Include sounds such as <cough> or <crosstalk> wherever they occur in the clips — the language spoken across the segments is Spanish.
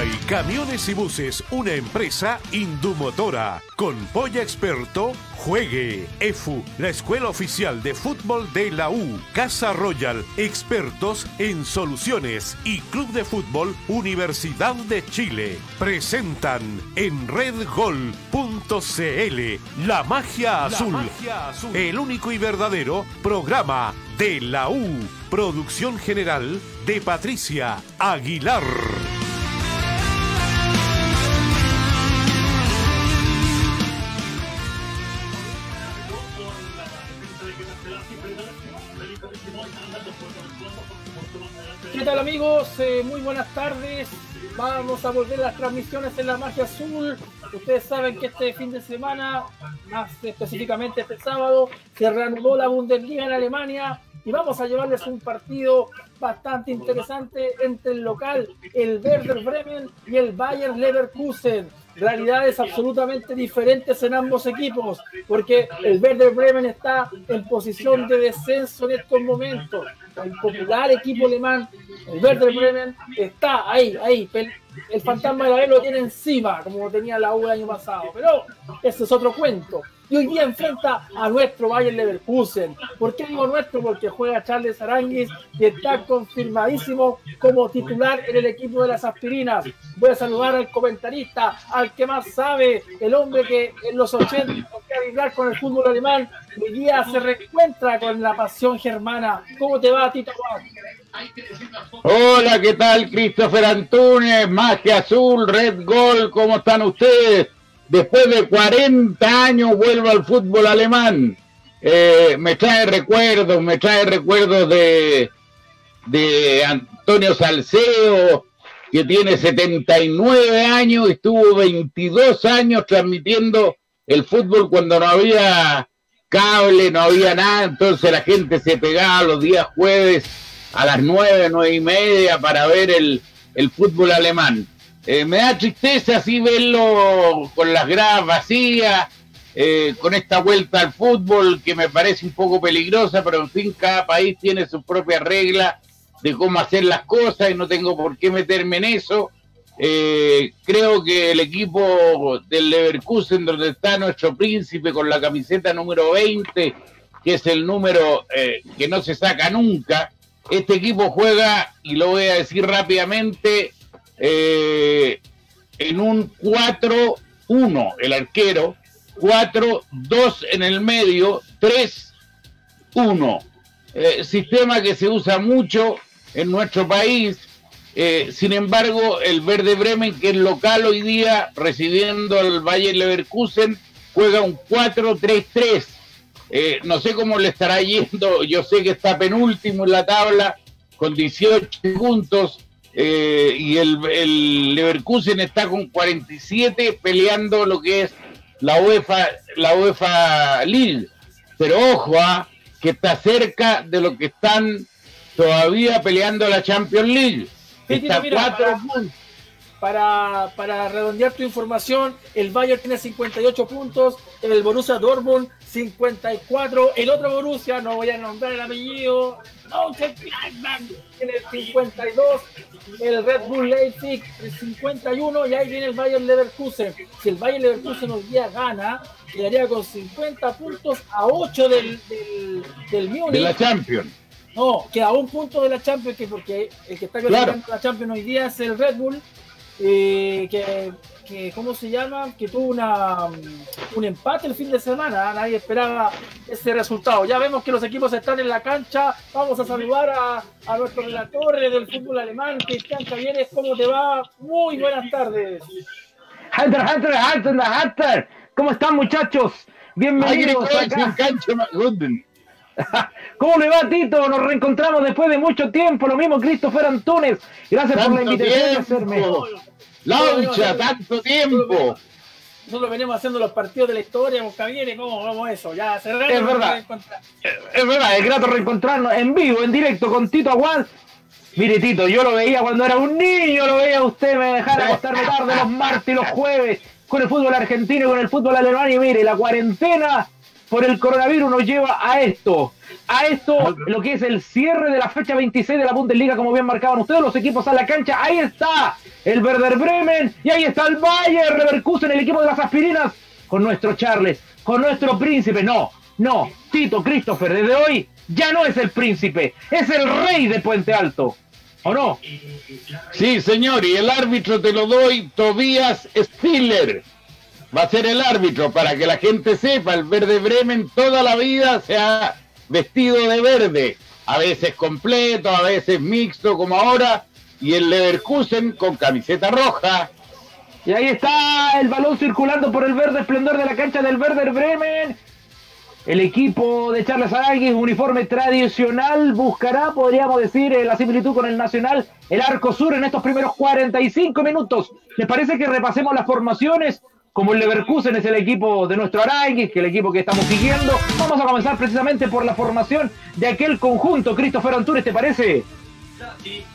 Hyundai Camiones y Buses, una empresa Indumotora. Con Polla Experto, juegue. EFU, la escuela oficial de fútbol de la U. Casa Royal, expertos en soluciones. Y Club de Fútbol Universidad de Chile. Presentan en redgol.cl La Magia Azul. El único y verdadero programa de la U. Producción general de Patricia Aguilar. Tal amigos? Eh, muy buenas tardes. Vamos a volver a las transmisiones en la magia azul. Ustedes saben que este fin de semana, más específicamente este sábado, se reanudó la Bundesliga en Alemania y vamos a llevarles un partido bastante interesante entre el local, el Werder Bremen y el Bayern Leverkusen. Realidades absolutamente diferentes en ambos equipos, porque el Werder Bremen está en posición de descenso en estos momentos. El popular equipo alemán, el Werder Bremen, está ahí, ahí. El fantasma de la lo tiene encima, como tenía la U el año pasado. Pero ese es otro cuento y hoy día enfrenta a nuestro Bayern Leverkusen. ¿Por qué digo nuestro? Porque juega Charles Aranguis y está confirmadísimo como titular en el equipo de las aspirinas. Voy a saludar al comentarista, al que más sabe, el hombre que en los 80 que vibrar con el fútbol alemán, hoy día se reencuentra con la pasión germana. ¿Cómo te va, Tito Hola, ¿qué tal? Christopher Antunes, Magia Azul, Red Gol, ¿cómo están ustedes? Después de 40 años vuelvo al fútbol alemán. Eh, me trae recuerdos, me trae recuerdos de, de Antonio Salceo, que tiene 79 años estuvo 22 años transmitiendo el fútbol cuando no había cable, no había nada, entonces la gente se pegaba los días jueves a las 9, 9 y media para ver el, el fútbol alemán. Eh, me da tristeza así verlo con las gradas vacías, eh, con esta vuelta al fútbol que me parece un poco peligrosa, pero en fin, cada país tiene su propia regla de cómo hacer las cosas y no tengo por qué meterme en eso. Eh, creo que el equipo del Leverkusen, donde está nuestro príncipe con la camiseta número 20, que es el número que no se saca nunca, este equipo juega, y lo voy a decir rápidamente, eh, en un 4-1 el arquero, 4-2 en el medio, 3-1. Eh, sistema que se usa mucho en nuestro país. Eh, sin embargo, el Verde Bremen, que es local hoy día, recibiendo al Valle Leverkusen, juega un 4-3-3. no sé cómo le estará yendo, yo sé que está penúltimo en la tabla con 18 puntos, eh, y el, Leverkusen está con 47 peleando lo que es la UEFA, la UEFA League. Pero ojo, ¿ah? que está cerca de lo que están todavía peleando la Champions League. está cuatro puntos para, para redondear tu información, el Bayern tiene 58 puntos, el Borussia Dortmund 54, el otro Borussia, no voy a nombrar el apellido, tiene 52, el Red Bull Leipzig 51 y ahí viene el Bayern Leverkusen. Si el Bayern Leverkusen hoy día gana, quedaría con 50 puntos a 8 del, del, del Munich. De la Champions. No, queda un punto de la Champions, que porque el que está clasificando la Champions hoy día es el Red Bull eh, que, que, ¿cómo se llama? Que tuvo una, un empate el fin de semana, nadie esperaba ese resultado. Ya vemos que los equipos están en la cancha, vamos a saludar a, a nuestro relator del fútbol alemán, Cristian Javieres, ¿cómo te va? Muy buenas tardes. Hunter, Hunter, Hunter, Hunter, ¿cómo están muchachos? Bienvenidos acá. <laughs> ¿Cómo le va, Tito? Nos reencontramos después de mucho tiempo. Lo mismo, Christopher Antunes. Gracias por la invitación a hacerme. Laucha, tanto tiempo. Nosotros venimos haciendo los partidos de la historia con Javier cómo vamos eso. Ya, es verdad. Es verdad, es grato reencontrarnos en vivo, en directo con Tito Aguad. Mire, Tito, yo lo veía cuando era un niño, lo veía usted me dejara acostarme tarde los martes y los jueves con el fútbol argentino y con el fútbol alemán. Y mire, la cuarentena por el coronavirus nos lleva a esto. A esto, lo que es el cierre de la fecha 26 de la Bundesliga, como bien marcaban ustedes, los equipos a la cancha. Ahí está el Werder Bremen y ahí está el Bayern Leverkusen, el equipo de las aspirinas, con nuestro Charles, con nuestro príncipe. No, no, Tito Christopher, desde hoy ya no es el príncipe, es el rey de Puente Alto. ¿O no? Sí, señor, y el árbitro te lo doy, Tobias Stiller. Va a ser el árbitro para que la gente sepa, el verde Bremen toda la vida se ha vestido de verde, a veces completo, a veces mixto como ahora, y el Leverkusen con camiseta roja. Y ahí está el balón circulando por el verde esplendor de la cancha del Werder Bremen. El equipo de Charles Aranguis, uniforme tradicional, buscará, podríamos decir, eh, la similitud con el Nacional, el arco sur en estos primeros 45 minutos. ¿Les parece que repasemos las formaciones? Como el Leverkusen es el equipo de nuestro Aranguis, que es el equipo que estamos siguiendo, vamos a comenzar precisamente por la formación de aquel conjunto. Christopher Antunes, ¿te parece?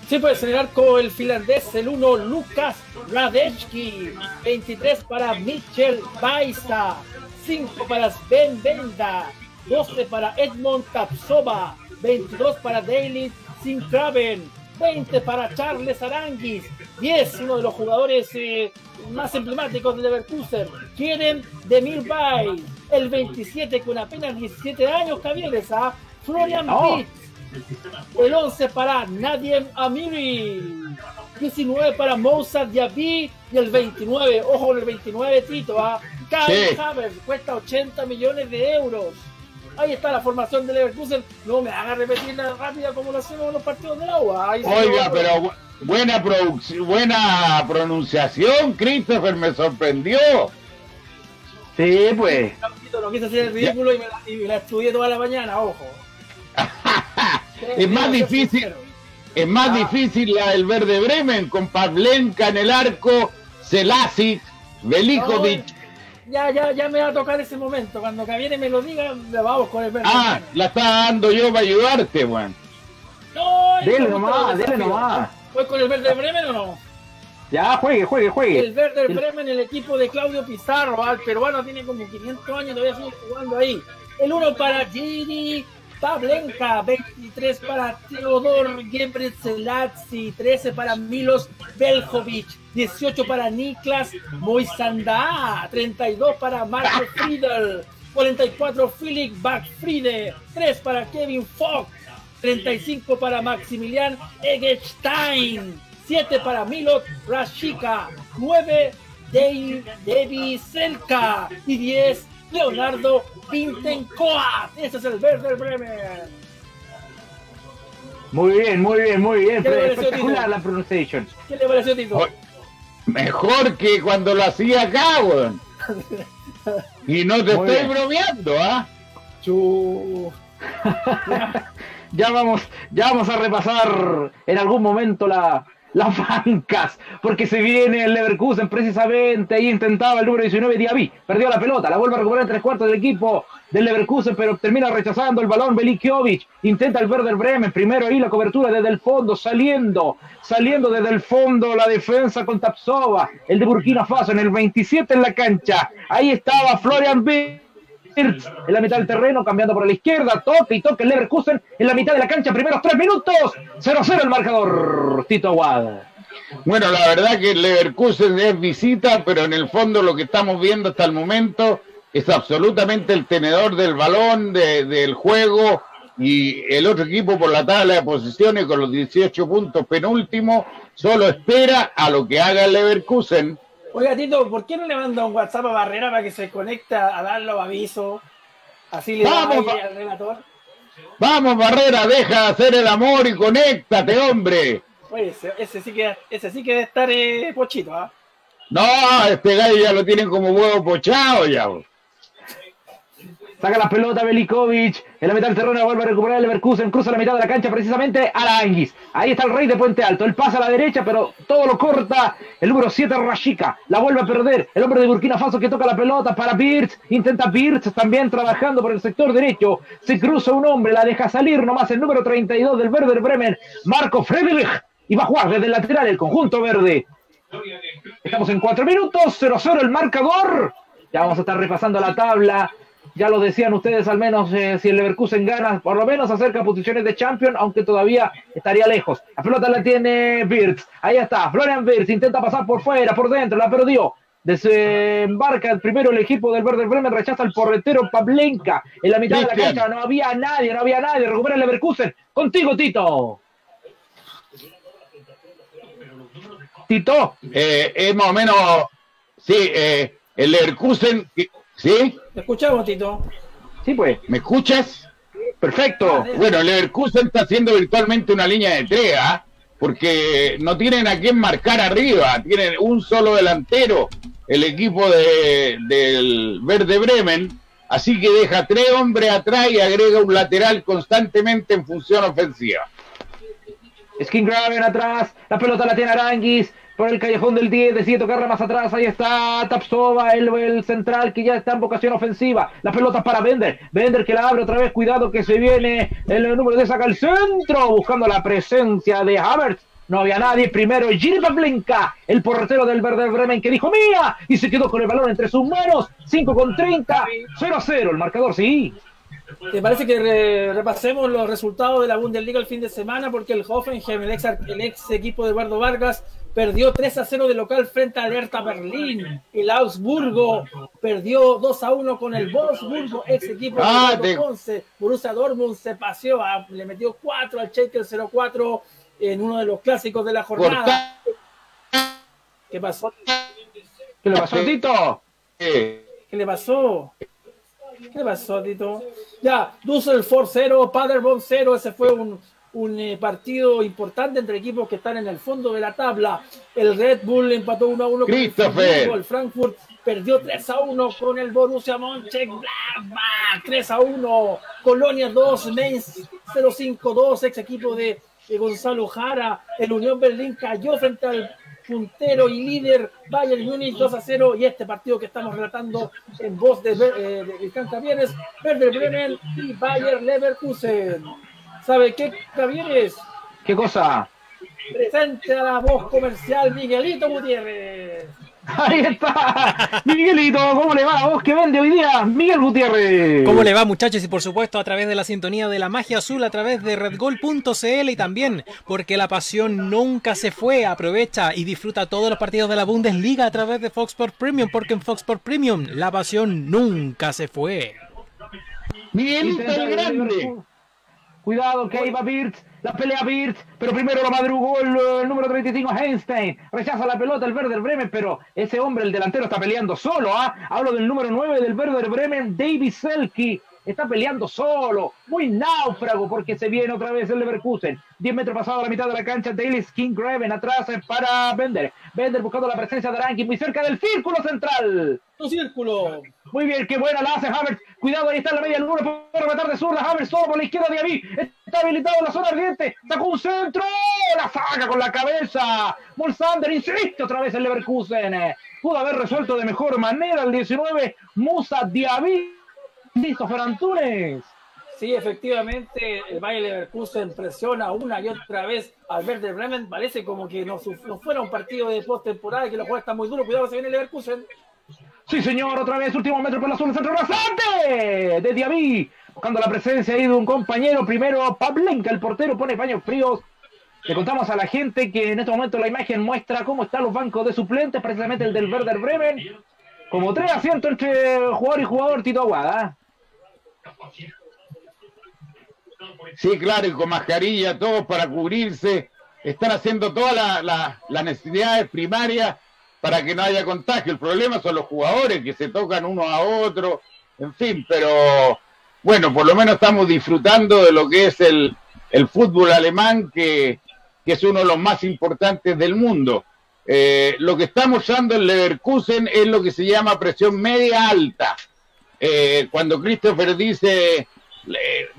Sí, puede ser el arco el finlandés, el 1 Lucas Radecki, 23 para Michel Baiza, 5 para Sven Benda, 12 para Edmond Tapsova, 22 para Daily Sinkraven, 20 para Charles Aranguis, 10, uno de los jugadores eh, más emblemáticos de Leverkusen, quieren de Milbay, el 27 con apenas 17 años, Cavieres, a Florian Oh. Pitts, el 11 para Nadiem Amiri, 19 para Moussa Diaby y el 29, ojo el 29 Tito, a Kai Sí. Havertz, cuesta 80 millones de euros. Ahí está la formación de Leverkusen. No me haga repetirla rápida como lo hacemos en los partidos de agua. Ahí Oiga, pero bu- buena producción, buena pronunciación, Christopher, me sorprendió. Sí, pues. No quise hacer el ridículo y me, la, y me la estudié toda la mañana, ojo. <laughs> Es más difícil, es más Ah. difícil la del Verde Bremen con Pavlenka en el arco, Selasic, Velikovic. Ya, ya, ya me va a tocar ese momento. Cuando Caviere me lo diga, le vamos con el verde. Ah, la está dando yo para ayudarte, weón. No, Dele nomás, el dele nomás. ¿Voy con el verde Bremen o no? Ya, juegue, juegue, El juegue. Werder Bremen, el equipo de Claudio Pizarro, al peruano tiene como 500 años, todavía sigue jugando ahí. El 1 para Giri Pavlenka, 23 para Teodor Gebreselassie, 13 para Milos Beljovic, 18 para Niklas Moisanda, 32 para Marco Friedel, 44 Philip Backfriede, 3 para Kevin Fox, 35 para Maximilian Eggestein, 7 para Milot Rashika, 9 Dave Devi Selka y 10 Leonardo Pintencoat. Ese es el Werder Bremen. Muy bien, muy bien, muy bien. ¿Qué le pareció, Espectacular la pronunciation. ¿Qué le pareció Tito? Mejor que cuando lo hacía acá, weón. <laughs> Y no te Muy estoy bien. bromeando, ¿ah? Chu. <laughs> Ya vamos, ya vamos a repasar en algún momento la, las bancas, porque se viene el Leverkusen precisamente, ahí intentaba el número 19 Diaby, perdió la pelota, la vuelve a recuperar en tres cuartos del equipo del Leverkusen, pero termina rechazando el balón Velikiovic, intenta el Werder Bremen, primero ahí la cobertura desde el fondo, saliendo, saliendo desde el fondo la defensa con Tapsova, el de Burkina Faso en el 27 en la cancha, ahí estaba Florian B en la mitad del terreno, cambiando por la izquierda, toca y toca el Leverkusen en la mitad de la cancha, primeros tres minutos, 0-0 el marcador, Tito Aguad. Bueno, la verdad que Leverkusen es visita, pero en el fondo lo que estamos viendo hasta el momento es absolutamente el tenedor del balón, de- del juego, y el otro equipo por la tabla de posiciones con los 18 puntos penúltimo, solo espera a lo que haga el Leverkusen. Oiga, Tito, ¿por qué no le manda un WhatsApp a Barrera para que se conecte a dar los avisos? Así le da Vamos, aire va- al relator. Vamos, Barrera, deja de hacer el amor y conéctate, hombre. Oye, ese, ese sí que ese sí que debe estar eh, pochito, ¿ah? No, este gallo ya lo tienen como huevo pochado ya. Saca la pelota Belikovic, en la mitad del terreno vuelve a recuperar el Leverkusen, cruza la mitad de la cancha precisamente a la Anguis. Ahí está el rey de Puente Alto, él pasa a la derecha, pero todo lo corta. El número 7 Rashika, la vuelve a perder, el hombre de Burkina Faso que toca la pelota para Pirtz, intenta Pirtz también trabajando por el sector derecho, se cruza un hombre, la deja salir nomás el número 32 del Werder Bremen, Marco Friedrich, y va a jugar desde el lateral el conjunto verde. Estamos en cuatro minutos, 0-0 el marcador. Ya vamos a estar repasando la tabla Ya lo decían ustedes, al menos eh, si el Leverkusen gana, por lo menos acerca posiciones de Champion, aunque todavía estaría lejos. La pelota la tiene Birds. Ahí está, Florian Birds intenta pasar por fuera, por dentro, la perdió. Desembarca primero el equipo del Werder Bremen, rechaza al porretero Pablenka. En la mitad de la cancha no había nadie, no había nadie. Recupera el Leverkusen. Contigo, Tito. Tito. Eh, es más o menos, sí, eh, el Leverkusen, ¿sí? Te escuchamos, Tito. Sí, pues. ¿Me escuchas? Perfecto. Bueno, el Leverkusen está haciendo virtualmente una línea de tres, ¿ah? porque no tienen a quién marcar arriba, tienen un solo delantero el equipo de, del Verde Bremen, así que deja tres hombres atrás y agrega un lateral constantemente en función ofensiva. Skin Graven atrás, la pelota la tiene Aranguis, por el callejón del 10, decide tocarla más atrás, ahí está Tapsova, el, el, central que ya está en vocación ofensiva, la pelota para Bender, Bender que la abre otra vez, cuidado que se viene el número de saca al centro, buscando la presencia de Havertz, no había nadie. Primero Gilles Pavlenka, el portero del Verde Bremen, que dijo mía y se quedó con el balón entre sus manos. 5 con 30, 0 a 0 el marcador, sí. ¿Te parece que re repasemos los resultados de la Bundesliga el fin de semana? Porque el Hoffenheim, el ex, el ex equipo de Eduardo Vargas, perdió 3 a 0 de local frente a Hertha Berlín. El Augsburgo perdió 2 a 1 con el Wolfsburgo, ex equipo ah, de 11. Borussia Dortmund se paseó, a, le metió 4 al Schalke 0-4 en uno de los clásicos de la jornada. ¿Qué pasó? ¿Qué le pasó, Tito? ¿Qué le pasó? ¿Qué le pasó, Tito? Ya, Düsseldorf 0, Paderborn 0, ese fue un, un eh, partido importante entre equipos que están en el fondo de la tabla. El Red Bull empató 1 a 1 con el, el Frankfurt perdió 3 a 1 con el Borussia Mönchengladbach, 3 a 1, Colonia 2, Mainz 0-5-2, ex equipo de Gonzalo Jara, el Unión Berlín cayó frente al puntero y líder Bayern Múnich 2 a 0 y este partido que estamos relatando en voz de, eh, de Javieres, Werder Bremen y Bayern Leverkusen. ¿Sabe qué, Javieres? ¿Qué cosa? Presente a la voz comercial Miguelito Gutiérrez. <laughs> Ahí está. Miguelito, ¿cómo le va? ¿Vos que vende hoy día? Miguel Gutiérrez. ¿Cómo le va, muchachos? Y por supuesto, a través de la sintonía de la magia azul, a través de redgol.cl y también porque la pasión nunca se fue. Aprovecha y disfruta todos los partidos de la Bundesliga a través de Fox Sports Premium, porque en Fox Sports Premium la pasión nunca se fue. Miguelito el grande. Cuidado que ahí va Birds, la pelea Birds, pero primero lo madrugó el, el, número 35 Einstein. Rechaza la pelota el Werder Bremen, pero ese hombre, el delantero, está peleando solo. ¿ah? Hablo del número 9 del Werder Bremen, David Selke. Está peleando solo, muy náufrago porque se viene otra vez el Leverkusen. 10 metros pasado a la mitad de la cancha, Daily King Graven atrás para Bender. Bender buscando la presencia de Aranqui muy cerca del círculo central. Un círculo. Muy bien, qué buena la hace Havertz. Cuidado, ahí está en la media luna por rematar de zurda. Havertz solo por la izquierda de Avi. Está habilitado en la zona ardiente. Sacó un centro. La saca con la cabeza. Mulsander insiste otra vez el Leverkusen. Pudo haber resuelto de mejor manera el 19. Musa Diaby. Listo, Antunes. Sí, efectivamente, el Bayer Leverkusen presiona una y otra vez al Werder Bremen. Parece como que no, no fuera un partido de postemporada, que los juegos están muy duros. Cuidado, se viene el Leverkusen. Sí, señor, otra vez, último metro por la zona centro bastante de Diaby, buscando la presencia ahí de un compañero. Primero, Pablenka, el portero, pone paños fríos. Le contamos a la gente que en este momento la imagen muestra cómo están los bancos de suplentes, precisamente el del Werder Bremen. Como tres asientos entre jugador y jugador, Tito Aguada. Sí, claro, y con mascarilla, todos para cubrirse. Están haciendo todas las la, la necesidades primarias para que no haya contagio. El problema son los jugadores que se tocan uno a otro, en fin, pero bueno, por lo menos estamos disfrutando de lo que es el, el fútbol alemán, que, que, es uno de los más importantes del mundo. Eh, lo que está mostrando el Leverkusen es lo que se llama presión media alta. Eh, cuando Christopher dice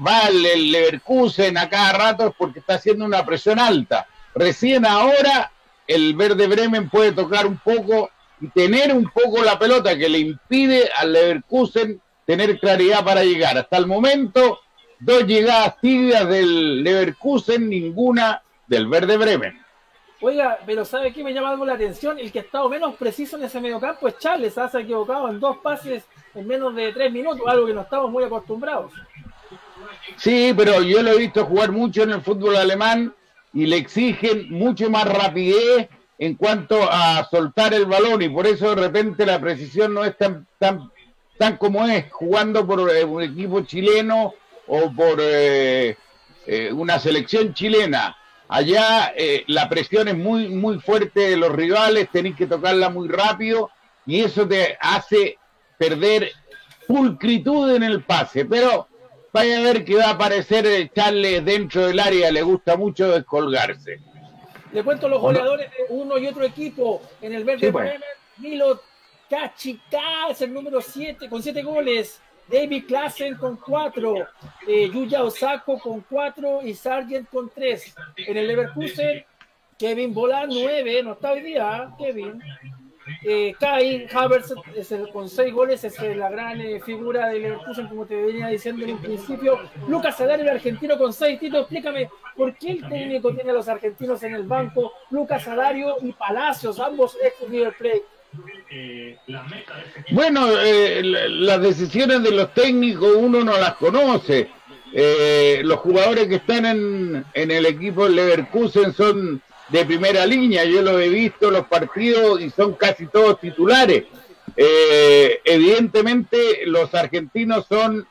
va el Leverkusen a cada rato es porque está haciendo una presión alta. Recién ahora el Verde Bremen puede tocar un poco y tener un poco la pelota que le impide al Leverkusen tener claridad para llegar. Hasta el momento, dos llegadas tibias del Leverkusen, ninguna del Verde Bremen. Oiga, pero ¿sabe qué me llama algo la atención? El que ha estado menos preciso en ese mediocampo es Charles. Se ha equivocado en dos pases en menos de tres minutos, algo que no estamos muy acostumbrados. Sí, pero yo lo he visto jugar mucho en el fútbol alemán y le exigen mucho más rapidez en cuanto a soltar el balón y por eso de repente la precisión no es tan tan tan como es jugando por eh, un equipo chileno o por eh, eh, una selección chilena. Allá la presión es muy muy fuerte de los rivales, tenéis que tocarla muy rápido y eso te hace perder pulcritud en el pase, pero vaya a ver que va a aparecer Charles dentro del área, le gusta mucho descolgarse. Le cuento los goleadores de uno y otro equipo. En el verde pues. Bremen, Milo es el número 7 con 7 goles. David Klassen con 4. Eh, Yuya Osako con 4 y Sargent con 3. En el Leverkusen, Kevin Bolan 9. No está hoy día, Kevin. Eh, Kai Havertz es el, con seis goles es la gran eh, figura del Leverkusen, como te venía diciendo en un principio. Lucas Salario, el argentino, con seis. Tito, explícame por qué el técnico tiene a los argentinos en el banco. Lucas Salario y Palacios, ambos ex River Plate. Bueno, eh, las decisiones de los técnicos uno no las conoce. Eh, los jugadores que están en, en el equipo Leverkusen son de primera línea. Yo lo he visto los partidos y son casi todos titulares. Eh, evidentemente los argentinos son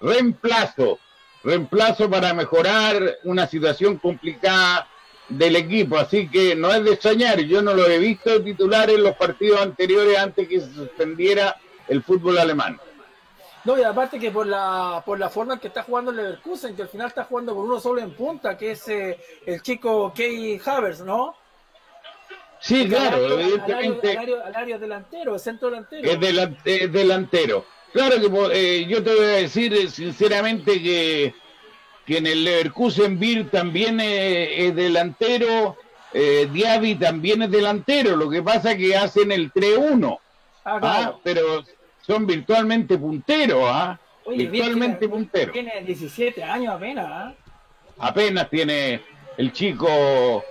reemplazo, reemplazo para mejorar una situación complicada del equipo, así que no es de extrañar, yo no lo he visto titular en los partidos anteriores antes que se suspendiera el fútbol alemán. No, y aparte que por la, por la forma en que está jugando el Leverkusen, que al final está jugando con uno solo en punta, que es eh, el chico Key Havers, ¿no? Sí, claro, evidentemente. Al área, delantero, el centro delantero. Es, delan- es delantero. Claro que eh, yo te voy a decir eh, sinceramente que, que en el Leverkusen Beer también eh, es delantero, eh, Diaby también es delantero, lo que pasa es que hacen el 3-1, Ah, ¿ah? pero son virtualmente punteros, ¿ah? Oye, virtualmente tiene- punteros. Tiene 17 años apenas, ¿ah? apenas tiene el chico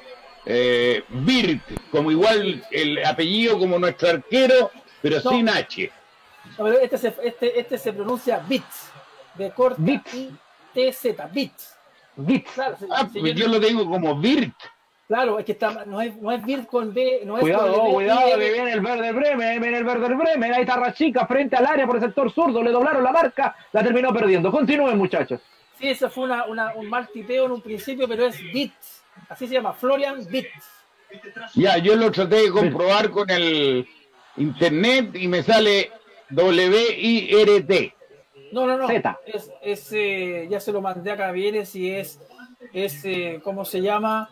eh, Birt, como igual el apellido como nuestro arquero, pero No. sin H. No, pero este se, este, este se pronuncia Bits, de corta Bits. I T Z, Bits. Bits. Claro, Ah, pues yo- yo lo tengo como Birt. claro, es que está, no es, no es Bits con B, no es Cuidado, con B, cuidado, que viene el verde Bremen, viene el verde Bremen, ahí está Rachica frente al área por el sector zurdo, le doblaron la marca, la terminó perdiendo. Continúen muchachos. Sí, eso fue una, una- un mal tipeo en un principio, pero es Bits. Así se llama, Florian Bits. Ya, yo lo traté de comprobar con el internet y me sale W-I-R-T. No, no, no. Z. Es, es, eh, ya se lo mandé acá, viene si es, es eh, ¿cómo se llama?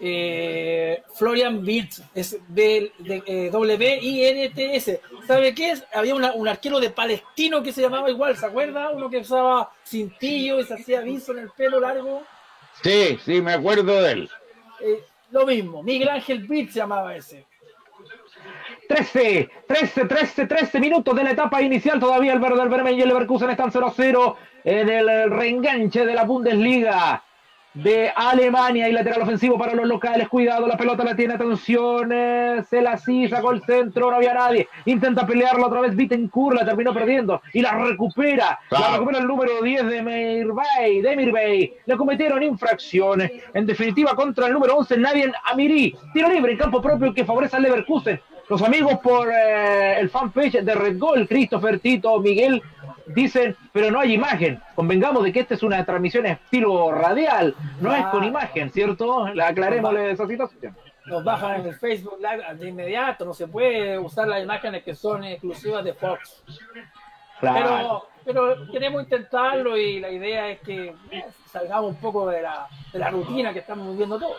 Eh, Florian Bits. Es de, de, eh, W-I-N-T-S. ¿Sabe qué es? Había una- un arquero de Palestino que se llamaba igual, ¿se acuerda? Uno que usaba cintillo y se hacía viso en el pelo largo. Sí, sí, me acuerdo de él. Eh, lo mismo, Miguel Ángel Bits se llamaba ese. 13, 13, 13, 13 minutos de la etapa inicial. Todavía el verde del Bremen y el Leverkusen están 0-0 en el reenganche de la Bundesliga de Alemania y lateral ofensivo para los locales. Cuidado, la pelota la tiene, atención. Eh, se la sacó el centro, no había nadie. Intenta pelearla otra vez. Bittencourt la terminó perdiendo y la recupera. La recupera el número 10 de Mirbay. De Mirbay. Le cometieron infracciones. En definitiva, contra el número 11, Nadie Amiri. Tiro libre en campo propio que favorece al Leverkusen. Los amigos por eh, el fanpage de Red Gold, Christopher, Tito, Miguel, dicen, pero no hay imagen. Convengamos de que esta es una transmisión estilo radial, no es con Ah. imagen, ¿cierto? Le aclarémosle esa situación. Nos bajan en el Facebook Live de inmediato, no se puede usar las imágenes que son exclusivas de Fox. Claro. Pero, pero queremos intentarlo y la idea es que eh, salgamos un poco de la, de la rutina que estamos viviendo todos.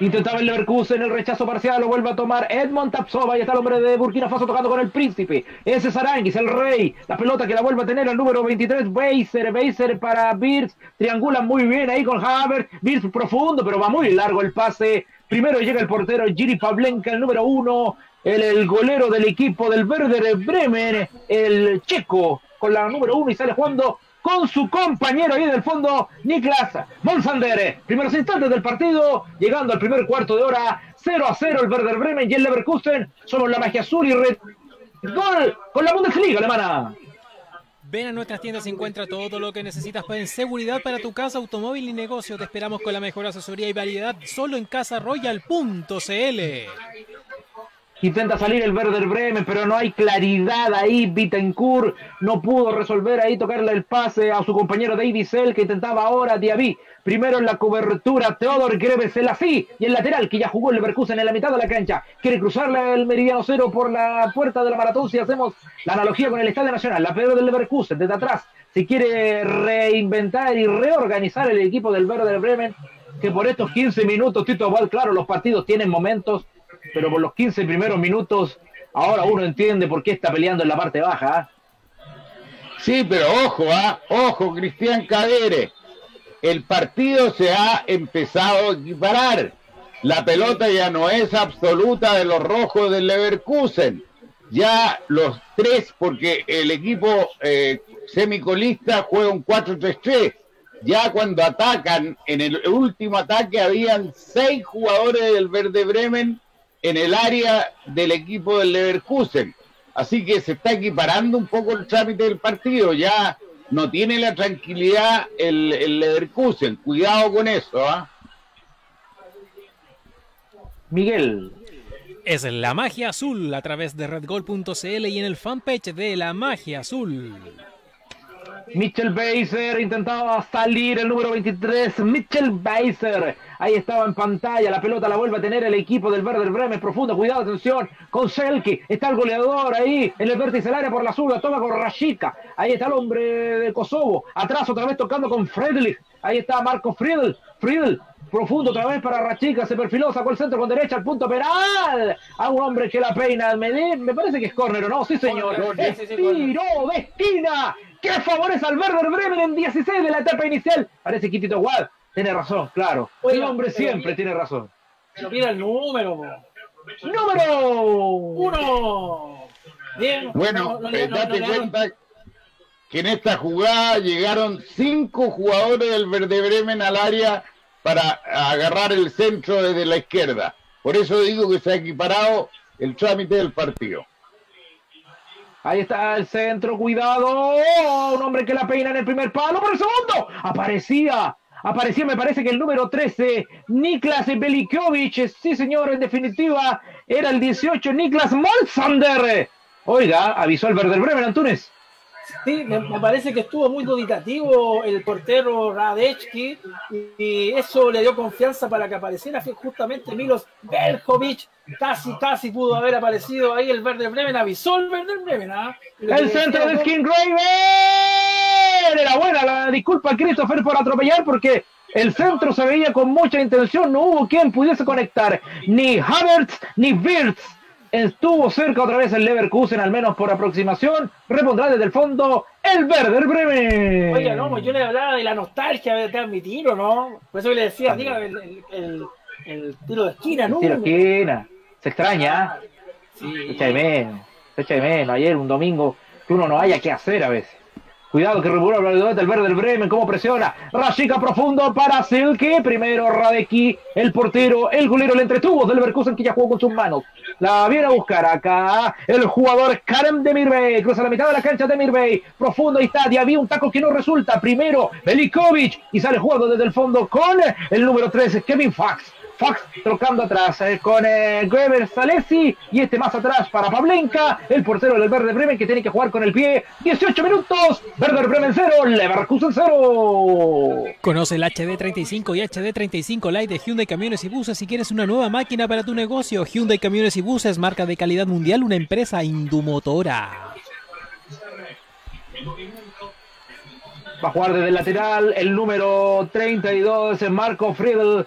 Intentaba el Leverkusen, el rechazo parcial lo vuelve a tomar Edmond Tapsova. Y está el hombre de Burkina Faso tocando con el príncipe. Ese es Aranguis, el rey. La pelota que la vuelve a tener el número 23, Beiser. Beiser para Birz. Triangula muy bien ahí con Havertz. Birz profundo, pero va muy largo el pase. Primero llega el portero Giri Pavlenka, el número uno. El, el golero del equipo del Werder Bremen, el checo, con la número uno y sale jugando con su compañero ahí del fondo, Niklas Monsander. Primeros instantes del partido, llegando al primer cuarto de hora, 0 a 0 el Werder Bremen y el Leverkusen. Somos la magia azul y red. Gol con la Bundesliga alemana. Ven a nuestras tiendas y encuentra todo lo que necesitas para en seguridad para tu casa, automóvil y negocio. Te esperamos con la mejor asesoría y variedad solo en casaroyal.cl. Intenta salir el Werder Bremen, pero no hay claridad ahí. Bittencourt no pudo resolver ahí, tocarle el pase a su compañero David Sell, que intentaba ahora Diaby. Primero en la cobertura, Teodor Greves, el así, y el lateral, que ya jugó el Leverkusen en la mitad de la cancha. Quiere cruzarle el meridiano cero por la puerta de la maratón. Si hacemos la analogía con el Estadio Nacional, la peor del Leverkusen, desde atrás, si quiere reinventar y reorganizar el equipo del Werder Bremen, que por estos 15 minutos, Tito Val, claro, los partidos tienen momentos pero por los 15 primeros minutos, ahora uno entiende por qué está peleando en la parte baja. ¿ah? Sí, pero ojo, ¿ah? ojo, Cristian Cadere. El partido se ha empezado a equiparar. La pelota ya no es absoluta de los rojos del Leverkusen. Ya los tres, porque el equipo eh, semicolista juega un 4-3-3. Ya cuando atacan, en el último ataque habían seis jugadores del Verde Bremen en el área del equipo del Leverkusen. Así que se está equiparando un poco el trámite del partido. Ya no tiene la tranquilidad el, Leverkusen. Cuidado con eso. ¿ah? Miguel. Es la magia azul a través de redgol.cl y en el fanpage de la magia azul. Mitchell Beiser intentaba salir el número 23. Mitchell Beiser. Ahí estaba en pantalla. La pelota la vuelve a tener el equipo del Werder Bremen. Profundo. Cuidado, atención. Con Selke. Está el goleador ahí en el vértice del área por la sur. La toma con Rashika. Ahí está el hombre de Kosovo. Atrás otra vez tocando con Friedrich. Ahí está Marco Friedel. Friedel profundo otra vez para Rachica, se perfiló, sacó el centro con derecha al punto penal. A un hombre que la peina. Me, me parece que es córner, ¿no? Sí, señor. Tiro de esquina que favorece al Werder Bremen en 16 de la etapa inicial. Parece que Tito Wad tiene razón, claro. el hombre siempre tiene razón. Pero mira el número. ¡Número! ¡Uno! Bien. Bueno, eh, date cuenta que en esta jugada llegaron cinco jugadores del Verde Bremen al área para agarrar el centro desde la izquierda. Por eso digo que se ha equiparado el trámite del partido. Ahí está el centro, cuidado. Oh, un hombre que la peina en el primer palo, por el segundo. Aparecía, aparecía, me parece que el número 13, Niklas Belikovic. Sí, señor, en definitiva, era el 18, Niklas Molsander. Oiga, avisó el Werder Bremen, Antunes. Sí, me, parece que estuvo muy duditativo el portero Radechki y eso le dio confianza para que apareciera justamente Milos Berjovic. Casi, casi pudo haber aparecido ahí el Verde Bremen, avisó el Verde Bremen. ¿ah? El centro de Skin Raven. Era buena la disculpa a Christopher por atropellar porque el centro se veía con mucha intención, no hubo quien pudiese conectar, ni Havertz ni Wirtz Estuvo cerca otra vez el Leverkusen, al menos por aproximación. Repondrá desde el fondo el Werder Bremen. Oye, no, pues yo le hablaba de la nostalgia de mi tiro, ¿no? Por eso le decía, diga, el, el, tiro de esquina, ¿no? Tiro de esquina. Se extraña. ¿ah? Sí. Se echa de menos. Se echa de menos. Ayer, un domingo, que uno no haya que hacer a veces. Cuidado que regular el verde del Bremen, cómo presiona. Rashica profundo para Silke. Primero Radeki, el portero, el golero, el entretuvo del Leverkusen que ya jugó con sus manos. La viene a buscar acá el jugador Karem Demirbey. Cruza la mitad de la cancha Demirbey. Profundo, ahí está. Había un taco que no resulta. Primero Belikovic y sale jugando desde el fondo con el número 13, Kevin Fax. Fox trocando atrás eh, con eh, Weber Salesi y este más atrás para Pablenka, el portero del Verde Bremen que tiene que jugar con el pie. 18 minutos, Verde Bremen 0, Leverkusen 0. Conoce el HD35 y HD35 Lite de Hyundai Camiones y Buses si quieres una nueva máquina para tu negocio. Hyundai Camiones y Buses, marca de calidad mundial, una empresa indumotora. Va a jugar desde el lateral el número 32, Marco Friedel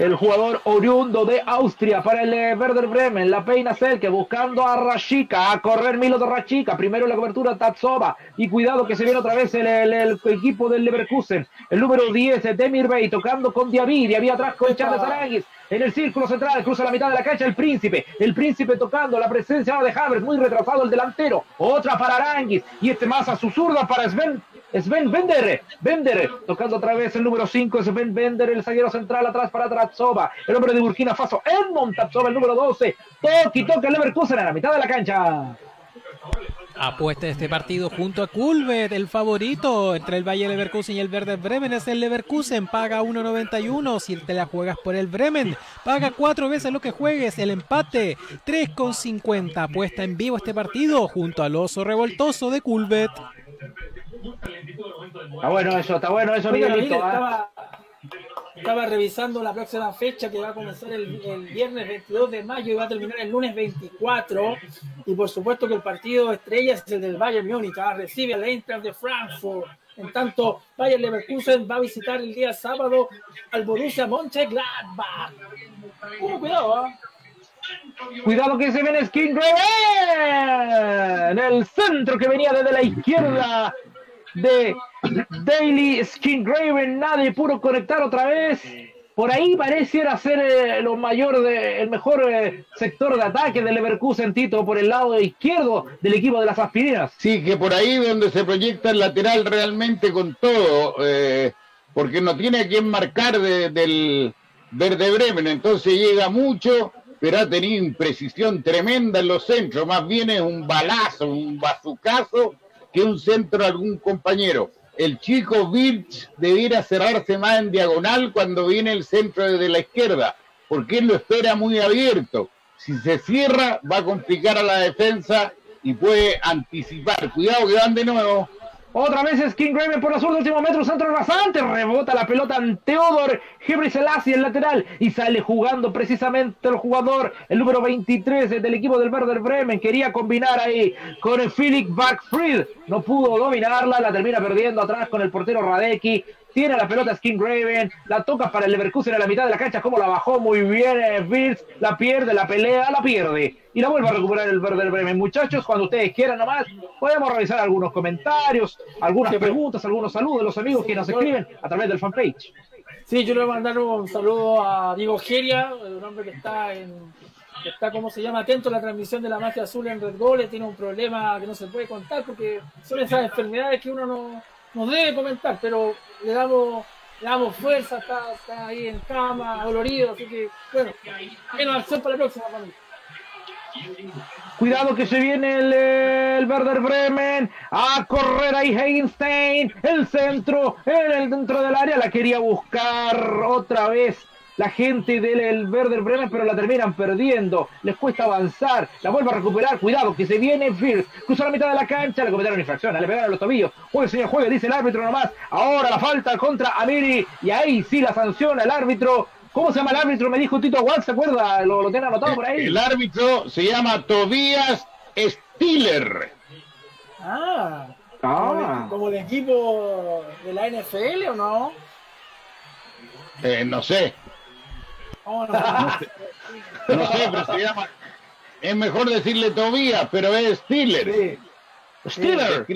el jugador oriundo de Austria para el eh, Werder Bremen, la peina que buscando a Rashika, a correr Milo de Rashika, primero la cobertura Tatsova, y cuidado que se viene otra vez el, equipo del Leverkusen, el número 10 Demir Bey tocando con Diaby, Diaby atrás con Charles Aranguis, en el círculo central, cruza la mitad de la cancha el príncipe, el príncipe tocando la presencia de Havertz, muy retrasado el delantero, otra para Aranguis, y este más a su zurda para Sven Sven Bender, Bender, tocando otra vez el número 5, Sven Bender, el zaguero central atrás para Tratzova, el hombre de Burkina Faso, Edmond Tratzova, el número 12, Toki toca el Leverkusen en la mitad de la cancha. Apuesta este partido junto a Culvet, el favorito entre el Valle Leverkusen y el Verde Bremen es el Leverkusen, paga 1.91, si te la juegas por el Bremen, paga cuatro veces lo que juegues, el empate 3.50, apuesta en vivo este partido junto al oso revoltoso de Culvet. Está bueno eso, está bueno eso, Miguelito. ¿ah? Estaba, revisando la próxima fecha que va a comenzar el, viernes 22 de mayo y va a terminar el lunes 24. Y por supuesto que el partido estrella es el del Bayern Múnich. ¿ah? Recibe al Eintracht de Frankfurt. En tanto, Bayern Leverkusen va a visitar el día sábado al Borussia Mönchengladbach. Uh, cuidado, ¿ah? Cuidado que se viene Skin en el centro que venía desde la izquierda de Daily Skin Graven, nadie puro conectar otra vez. Por ahí pareciera ser eh, mayor de, el mejor eh, sector de ataque del Leverkusen Tito por el lado izquierdo del equipo de las aspirinas. Sí, que por ahí donde se proyecta el lateral realmente con todo, eh, porque no tiene a quien marcar del Verde Bremen, entonces llega mucho, pero ha tenido imprecisión tremenda en los centros, más bien es un balazo, un bazucazo que un centro de algún compañero. El chico Birch debiera cerrarse más en diagonal cuando viene el centro de la izquierda, porque él lo espera muy abierto. Si se cierra, va a complicar a la defensa y puede anticipar. Cuidado que van de nuevo. Otra vez es King Raven por los últimos metros, centro rasante, rebota la pelota en Teodor Hebri Selassie, el lateral, y sale jugando precisamente el jugador, el número 23 del equipo del Werder Bremen, quería combinar ahí con el Philip Backfried, no pudo dominarla, la termina perdiendo atrás con el portero Radecki, tiene la pelota Skin Raven, la toca para el Leverkusen a la mitad de la cancha, como la bajó muy bien eh, la pierde, la pelea, la pierde. Y la vuelve a recuperar el Verde Bremen. Muchachos, cuando ustedes quieran nomás, podemos revisar algunos comentarios, algunas preguntas, algunos saludos de los amigos que nos escriben a través del fanpage. Sí, yo le voy a mandar un saludo a Diego Geria, un hombre que está en que está, como se llama, atento a la transmisión de la magia azul en Red Gol, tiene un problema que no se puede contar porque son esas enfermedades que uno no, no debe comentar, pero le damos, le damos fuerza, está, ahí en cama, dolorido, así que bueno, menos acción para la próxima familia. Cuidado que se viene el, el Werder Bremen a correr ahí Heinstein, el centro, en el dentro del área, la quería buscar otra vez la gente del Werder Bremen, pero la terminan perdiendo. Les cuesta avanzar, la vuelve a recuperar. Cuidado, que se viene Fierce. Cruza la mitad de la cancha, le cometieron infracción, le pegaron los tobillos. Juegue, señor, juegue, dice el árbitro nomás. Ahora la falta contra Amiri, y ahí sí la sanciona el árbitro. ¿Cómo se llama el árbitro? Me dijo Tito Watt, ¿se acuerda? ¿Lo, lo tiene anotado por ahí? El árbitro se llama Tobias Stiller. Ah, ah. Como, el, equipo de la NFL o no? Eh, no sé. No, sé, pero se llama. Es mejor decirle Tobías, pero es Stiller. Stiller.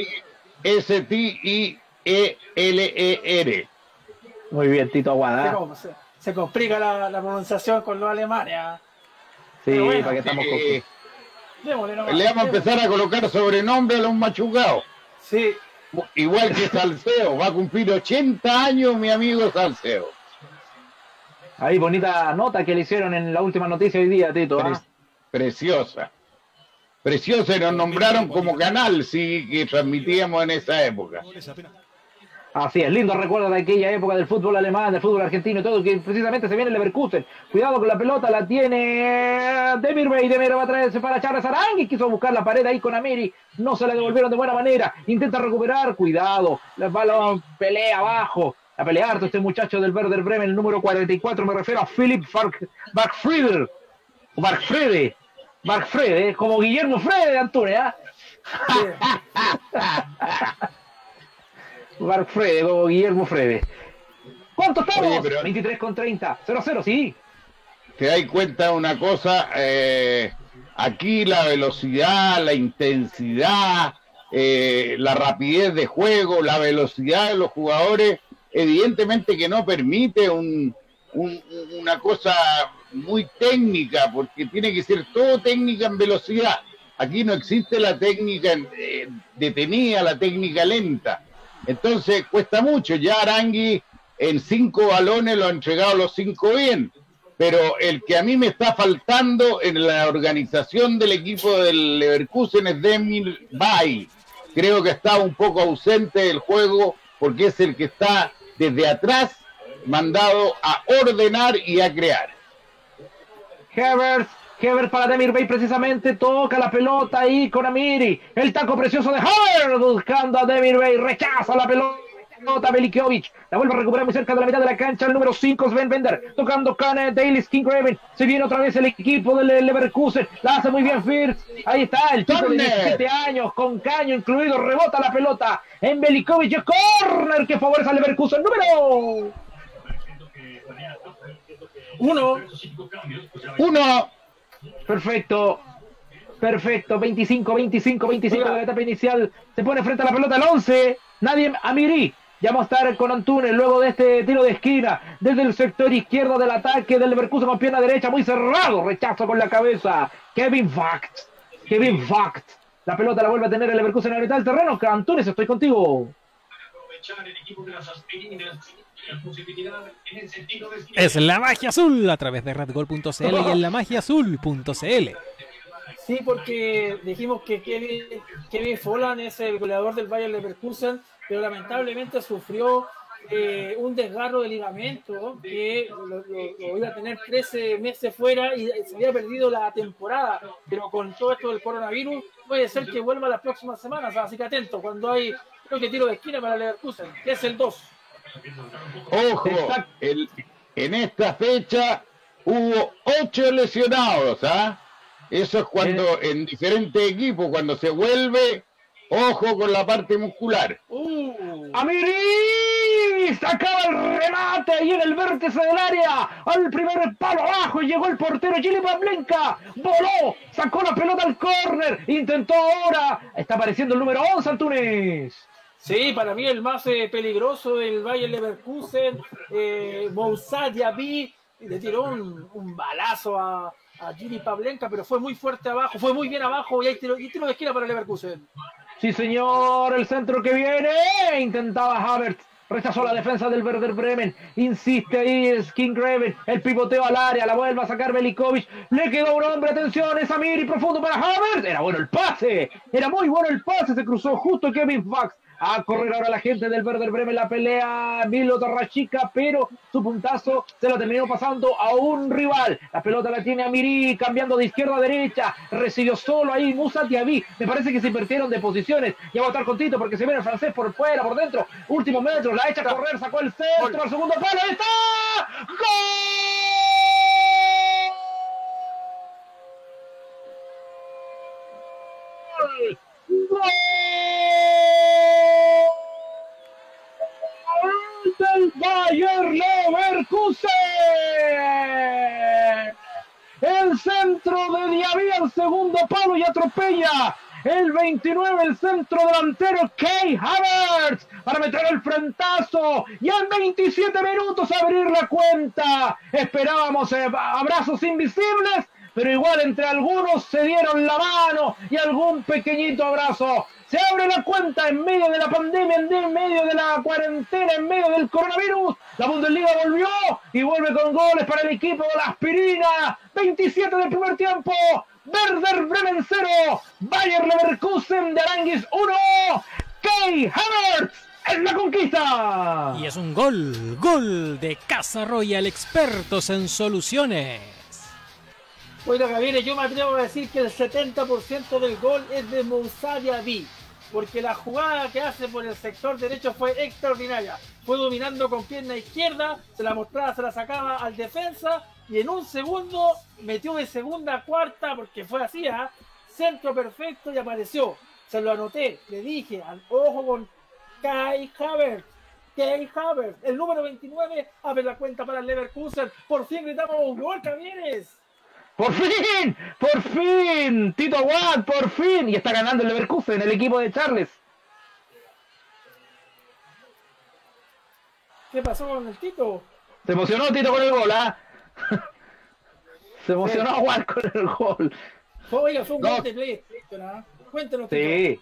S-T-I-E-L-E-R. Muy bien, Tito Aguada. Se, complica la, pronunciación con los alemanes. ¿ah? Sí, para que estamos eh, Le vamos a empezar a colocar sobrenombre a los machucados. Sí. Igual que Salceo, va a cumplir 80 años mi amigo Salceo. Ahí, bonita nota que le hicieron en la última noticia hoy día, Tito. ¿ah? Preciosa. Preciosa, y nos nombraron como canal, sí, que transmitíamos en esa época. Así es, lindo recuerdo de aquella época del fútbol alemán, del fútbol argentino y todo, que precisamente se viene el Leverkusen. Cuidado con la pelota, la tiene Demir Bey. Demir va a traerse para Charles Arangui. Quiso buscar la pared ahí con Amiri. No se la devolvieron de buena manera. Intenta recuperar. Cuidado. Balón pelea abajo a pelear este muchacho del Werder Bremen, el número 44, me refiero a Philip Barkfrieder, Barkfrede, Barkfrede, como Guillermo Frede de Antunes, ¿ah? <laughs> Barkfrede, como Guillermo Frede. ¿Cuánto estamos? 23 con 30, 0-0, sí. Te das cuenta una cosa, eh, aquí la velocidad, la intensidad, eh, la rapidez de juego, la velocidad de los jugadores evidentemente que no permite un, una cosa muy técnica, porque tiene que ser todo técnica en velocidad. Aquí no existe la técnica eh, detenida, la técnica lenta. Entonces cuesta mucho. Ya Arangui en cinco balones lo ha entregado los cinco bien. Pero el que a mí me está faltando en la organización del equipo del Leverkusen es Demir Bay. Creo que está un poco ausente del juego porque es el que está desde atrás mandado a ordenar y a crear. Havertz, Havertz para Demir Bay precisamente, toca la pelota ahí con Amiri, el taco precioso de Havertz buscando a Demir Bay, rechaza la pelota. Belikovic, la vuelve a recuperar muy cerca de la mitad de la cancha, el número 5 Sven Bender, tocando Kane, Daily King Raven, se viene otra vez el equipo del Leverkusen, la hace muy bien Fierce, ahí está el chico de 17 años, con caño incluido, rebota la pelota en Belikovic, corner que favorece al Leverkusen, número uno. Uno. Perfecto. Perfecto. 25, 25, 25 de la etapa inicial. Se pone frente a la pelota el 11. Nadie. Amiri. Ya vamos a estar con Antunes luego de este tiro de esquina desde el sector izquierdo del ataque del Leverkusen con pierna derecha muy cerrado. Rechazo con la cabeza. Kevin Fact. Kevin Fact. La pelota la vuelve a tener el Leverkusen en la mitad del terreno. Antunes, estoy contigo. Es la magia azul a través de redgol.cl y en la magiaazul.cl. Sí, porque dijimos que Kevin, Kevin Follan es el goleador del Bayern Leverkusen, pero lamentablemente sufrió eh, un desgarro de ligamento que lo, iba a tener 13 meses fuera y se había perdido la temporada. Pero con todo esto del coronavirus, puede ser que vuelva las próximas semanas. Así que atento, cuando hay, creo que tiro de esquina para Leverkusen, que es el 2. Ojo, en esta fecha hubo ocho lesionados, ¿ah? Eso es cuando eh. en diferentes equipos, cuando se vuelve, ojo con la parte muscular. Uh. ¡Amiris! Acaba el remate ahí en el vértice del área. Al primer palo abajo llegó el portero Gili Pablenka. Voló, sacó la pelota al córner. Intentó ahora. Está apareciendo el número 11, Antunes. Sí, para mí el más eh, peligroso del Bayern Leverkusen, eh, Moussa Diaby, le tiró un, balazo a, a Gini Pavlenka, pero fue muy fuerte abajo, fue muy bien abajo y hay tiro, y tiro de esquina para Leverkusen. Sí, señor, el centro que viene, intentaba Havertz. Rechazó la defensa del Werder Bremen. Insiste ahí King Raven. El pivoteo al área. La vuelve a sacar Belikovic. Le quedó un hombre. Atención. Es Amiri profundo para Havertz. Era bueno el pase. Era muy bueno el pase. Se cruzó justo Kevin Fox. A correr ahora la gente del Werder Bremen la pelea Milo Torrachica, pero su puntazo se lo terminó pasando a un rival. La pelota la tiene Amiri cambiando de izquierda a derecha. Recibió solo ahí Musa Diaby. Me parece que se invirtieron de posiciones. Ya va a estar contito porque se viene el francés por fuera, por dentro. Último metro, la echa a correr, sacó el centro al segundo palo. ¡Ahí está! ¡Gol! ¡Gol! Del Bayer Leverkusen. El centro de Diaby al segundo palo y atropella. El 29, el centro delantero Kay Havertz para meter el frentazo y en 27 minutos abrir la cuenta. Esperábamos eh, abrazos invisibles, pero igual entre algunos se dieron la mano y algún pequeñito abrazo. Se abre la cuenta en medio de la pandemia, en medio de la cuarentena, en medio del coronavirus. La Bundesliga volvió y vuelve con goles para el equipo de la aspirina. 27 del primer tiempo. Werder Bremen 0. Bayer Leverkusen de Aranguis 1. Kay Havertz en la conquista. Y es un gol, gol de Casa Royal, expertos en soluciones. Bueno, Javier, yo me atrevo a decir que el 70% del gol es de Moussa Diaby porque la jugada que hace por el sector derecho fue extraordinaria. Fue dominando con pierna izquierda, se la mostraba, se la sacaba al defensa y en un segundo metió de segunda a cuarta porque fue así, ¿ah? centro perfecto y apareció. Se lo anoté, le dije, al ojo con Kai Havertz. Kai Havertz, el número 29, abre la cuenta para el Leverkusen. Por fin gritamos un gol, Camieres. ¡Por fin! ¡Por fin! Tito Watt, por fin. Y está ganando el Leverkusen, el equipo de Charles. ¿Qué pasó con el Tito? Se emocionó Tito con el gol, ¿ah? <laughs> Se emocionó Juan con el gol. Oiga, fue un gol de PlayStation, ¿ah? Cuéntenos. Sí.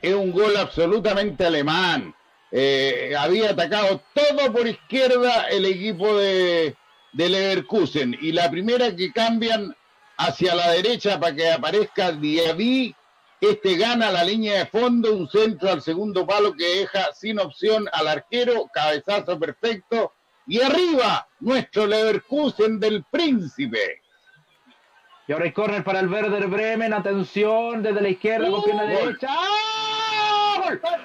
Es un gol absolutamente alemán. Eh, había atacado todo por izquierda el equipo de, de Leverkusen. Y la primera que cambian hacia la derecha para que aparezca Diaby. Este gana la línea de fondo, un centro al segundo palo que deja sin opción al arquero, cabezazo perfecto. Y arriba, nuestro Leverkusen del Príncipe. Y ahora hay córner para el Werder Bremen. Atención, desde la izquierda con pierna derecha. ¡Ah! ¡Gol! ¡Gol!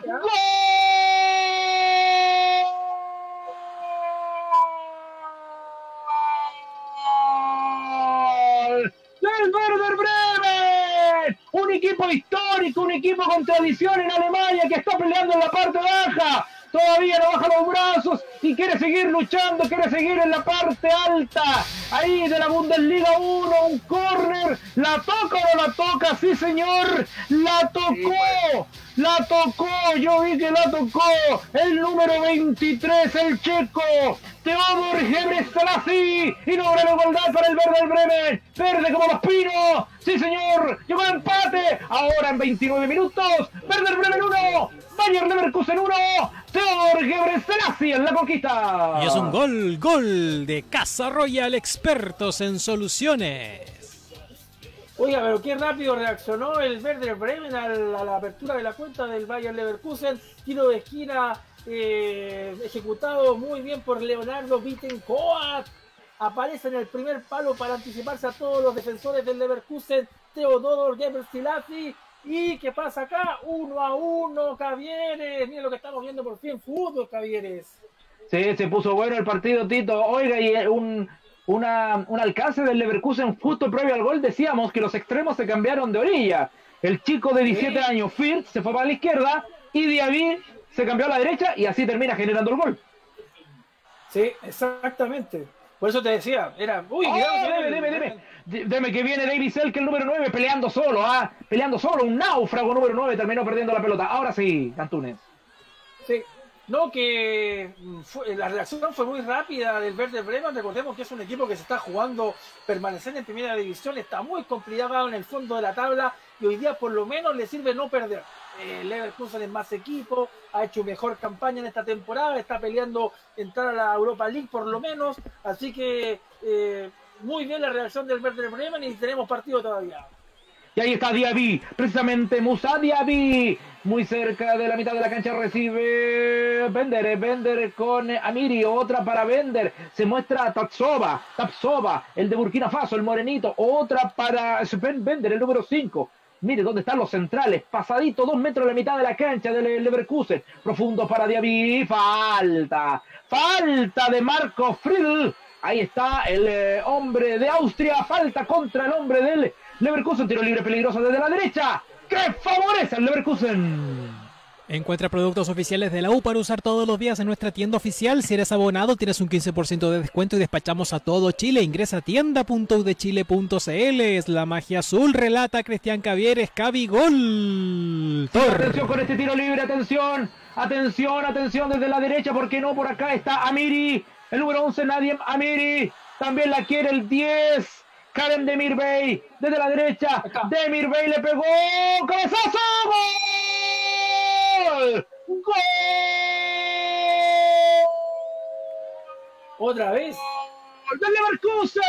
¡Del Werder Bremen! Un equipo histórico, un equipo con tradición en Alemania que está peleando en la parte baja. Todavía no baja los brazos y quiere seguir luchando, quiere seguir en la parte alta. Ahí de la Bundesliga 1, un córner. ¿La toca o no la toca? Sí, señor. La tocó. La tocó. Yo vi que la tocó. El número 23, el checo. Teodor Gebreselassie. Y logra la igualdad para el verde del Bremen. Verde como los pinos. Sí, señor. Llegó el empate. Ahora en 29 minutos. Verde del Bremen 1. Bayern Leverkusen 1. Teodor Gebreselassie en la conquista. Y es un gol, gol de Casa Royal, expertos en soluciones. Oiga, pero qué rápido reaccionó el Werder Bremen al- a la apertura de la cuenta del Bayern Leverkusen. Tiro de esquina eh, ejecutado muy bien por Leonardo Bittencourt. Aparece en el primer palo para anticiparse a todos los defensores del Leverkusen. Teodoro Gebrselassie. ¿Y qué pasa acá? Uno a uno, Cavieres. Miren lo que estamos viendo por fin, fútbol, Cavieres. Sí, se puso bueno el partido, Tito. Oiga, y eh, un, una, un alcance del Leverkusen justo previo al gol, decíamos que los extremos se cambiaron de orilla. El chico de 17 Sí. años, Firth, se fue para la izquierda y Diaby se cambió a la derecha y así termina generando el gol. Sí, exactamente. Por eso te decía, era. Uy, ¡Oh, deme, deme, deme! Deme que viene David Selke, el número 9, peleando solo, ¿ah? Peleando solo, un náufrago número 9, terminó perdiendo la pelota. Ahora sí, Antunes. Sí. No, que mm, fue- la reacción fue muy rápida del Verde Bremen. Recordemos que es un equipo que se está jugando permanecer en primera división. Está muy complicado en el fondo de la tabla y hoy día por lo menos le sirve no perder. Eh, Leverkusen es más equipo, ha hecho mejor campaña en esta temporada, está peleando entrar a la Europa League por lo menos. Así que eh, muy bien la reacción del Verde Bremen y tenemos partido todavía. Y ahí está Diaby, precisamente Musa Diaby, muy cerca de la mitad de la cancha recibe Bender, Bender con Amiri, otra para Bender, se muestra Tatsova, Tapsova, el de Burkina Faso, el morenito, otra para Sven Bender, el número 5. Mire dónde están los centrales, pasadito, dos metros de la mitad de la cancha del Leverkusen, profundo para Diaby, falta, falta de Marco Friedl, Ahí está el eh, hombre de Austria. Falta contra el hombre del Leverkusen. Tiro libre peligroso desde la derecha. Que favorece al Leverkusen. Encuentra productos oficiales de la U para usar todos los días en nuestra tienda oficial. Si eres abonado, tienes un 15% de descuento y despachamos a todo Chile. Ingresa a tienda.udechile.cl. Es la magia azul, relata Cristian Cavieres, Cavi Gol. Atención con este tiro libre. Atención. Atención, atención desde la derecha. Porque no, por acá está Amiri. El número 11, Nadie Amiri. También la quiere el 10. Karen Demir Bey. Desde la derecha. Demir Bey le pegó. ¡Cabezazo! ¡Gol! ¡Gol! Otra vez. ¡Gol del Leverkusen!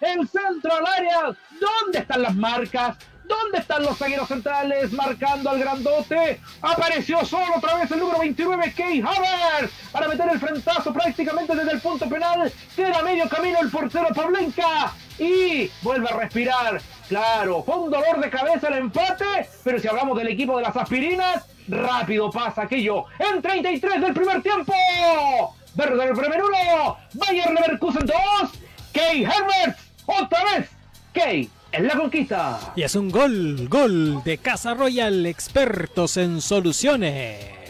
El centro al área. ¿Dónde están las marcas? ¿Dónde están los zagueros centrales marcando al grandote? Apareció solo otra vez el número 29, Key Havertz, para meter el frentazo prácticamente desde el punto penal. Queda medio camino el portero Pavlenka y vuelve a respirar. Claro, fue un dolor de cabeza el empate, pero si hablamos del equipo de las aspirinas, rápido pasa aquello. En 33 del primer tiempo. Verde del Bremen 1, Bayern Leverkusen 2, Key Havertz, otra vez, Key en la conquista. Y es un gol, gol de Casa Royal, expertos en soluciones.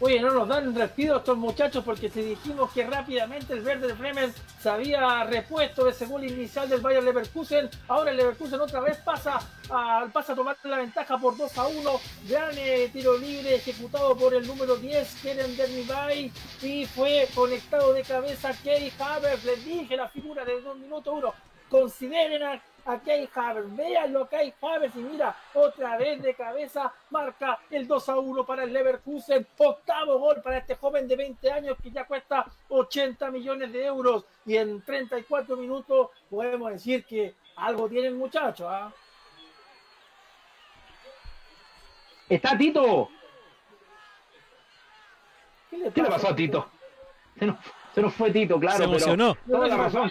Oye, no nos dan respiro estos muchachos porque si dijimos que rápidamente el verde de Bremen se había repuesto de ese gol inicial del Bayern Leverkusen, ahora el Leverkusen otra vez pasa a, pasa a tomar la ventaja por 2 a 1. Gran eh, tiro libre ejecutado por el número 10, Keren Dernibay, y fue conectado de cabeza Key Havertz. Les dije la figura de 2 minutos 1. Consideren a a Kay Havertz. Véanlo a Kay Havertz y mira, otra vez de cabeza marca el 2 a 1 para el Leverkusen. Octavo gol para este joven de 20 años que ya cuesta 80 millones de euros. Y en 34 minutos podemos decir que algo tiene el muchacho. ¿ah? Está Tito. ¿Qué le, pasó a Tito? Se nos, fue Tito, claro. Se emocionó. toda la razón,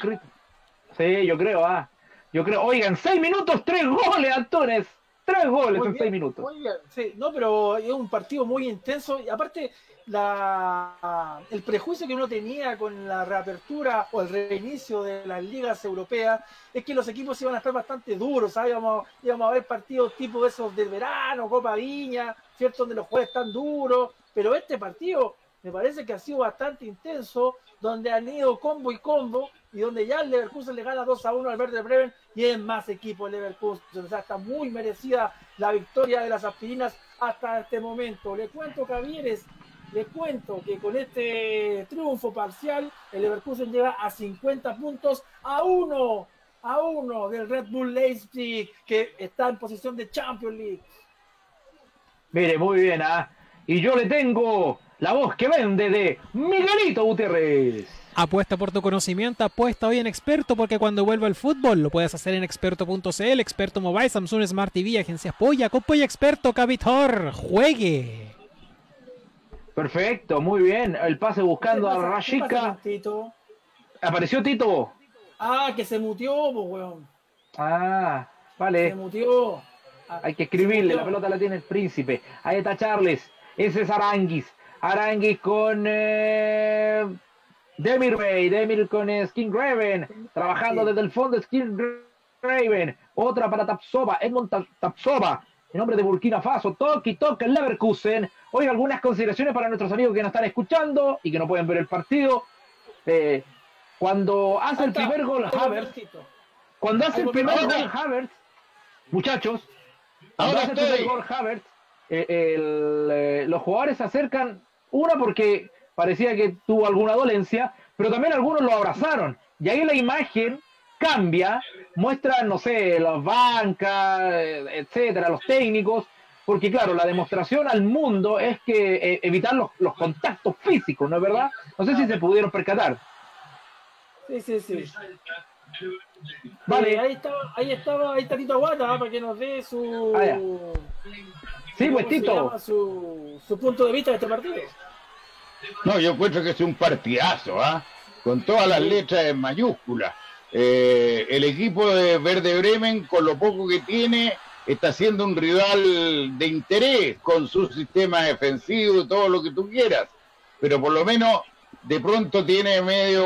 Sí, yo creo, ah. Yo creo, oigan, seis minutos, tres goles, Antunes. Tres goles en seis minutos. Muy bien, sí, no, pero es un partido muy intenso. Y aparte, la, el prejuicio que uno tenía con la reapertura o el reinicio de las ligas europeas es que los equipos iban a estar bastante duros, ¿sabes? Íbamos, íbamos a ver partidos tipo esos del verano, Copa Viña, ¿cierto? Donde los jueves están duros. Pero este partido me parece que ha sido bastante intenso, donde han ido combo y combo, y donde ya el Leverkusen le gana 2 a 1 al Verde Bremen y es más equipo el Leverkusen. O sea, está muy merecida la victoria de las aspirinas hasta este momento. Le cuento, Javieres, le cuento que con este triunfo parcial, el Leverkusen llega a 50 puntos a uno, a uno del Red Bull Leipzig, que está en posición de Champions League. Mire, muy bien, ¿ah? Y yo le tengo la voz que vende de Miguelito Gutiérrez. Apuesta por tu conocimiento, apuesta hoy en Experto, porque cuando vuelva el fútbol lo puedes hacer en experto.cl, Experto Mobile, Samsung Smart TV, Agencias Polla, Copoya Experto, Cavitor, juegue. Perfecto, muy bien. El pase buscando a Rashika. ¿Apareció Tito? Ah, que se mutió, pues, weón. Ah, vale. Se mutió. Hay que escribirle, la pelota la tiene el príncipe. Ahí está Charles. Ese es Aranguis. Aranguis con eh, Demir Bay, Demir con Skin Raven, trabajando desde el fondo Skin Raven, otra para Tapsova, Edmond Tapsova, en nombre de Burkina Faso, Toki Toki Leverkusen. Hoy algunas consideraciones para nuestros amigos que nos están escuchando y que no pueden ver el partido. Eh, cuando hace el primer gol Havertz, cuando hace el primer gol Havertz, muchachos, cuando hace el primer gol Havertz, eh, eh, los jugadores se acercan, una porque parecía que tuvo alguna dolencia, pero también algunos lo abrazaron. Y ahí la imagen cambia, muestra, no sé, las bancas, etcétera, los técnicos, porque claro, la demostración al mundo es que eh, evitar los, contactos físicos, ¿no es verdad? No sé si se pudieron percatar. Sí, sí, sí. Vale, ahí estaba, ahí estaba, ahí está Tito Aguata, ¿ah? para que nos dé su... Ah, sí, pues Tito. Su, su punto de vista de este partido. No, yo encuentro que es un partidazo, ¿ah? Con todas las letras en mayúsculas. Eh, el equipo de Verde Bremen, con lo poco que tiene, está siendo un rival de interés con su sistema defensivo y todo lo que tú quieras. Pero por lo menos de pronto tiene medio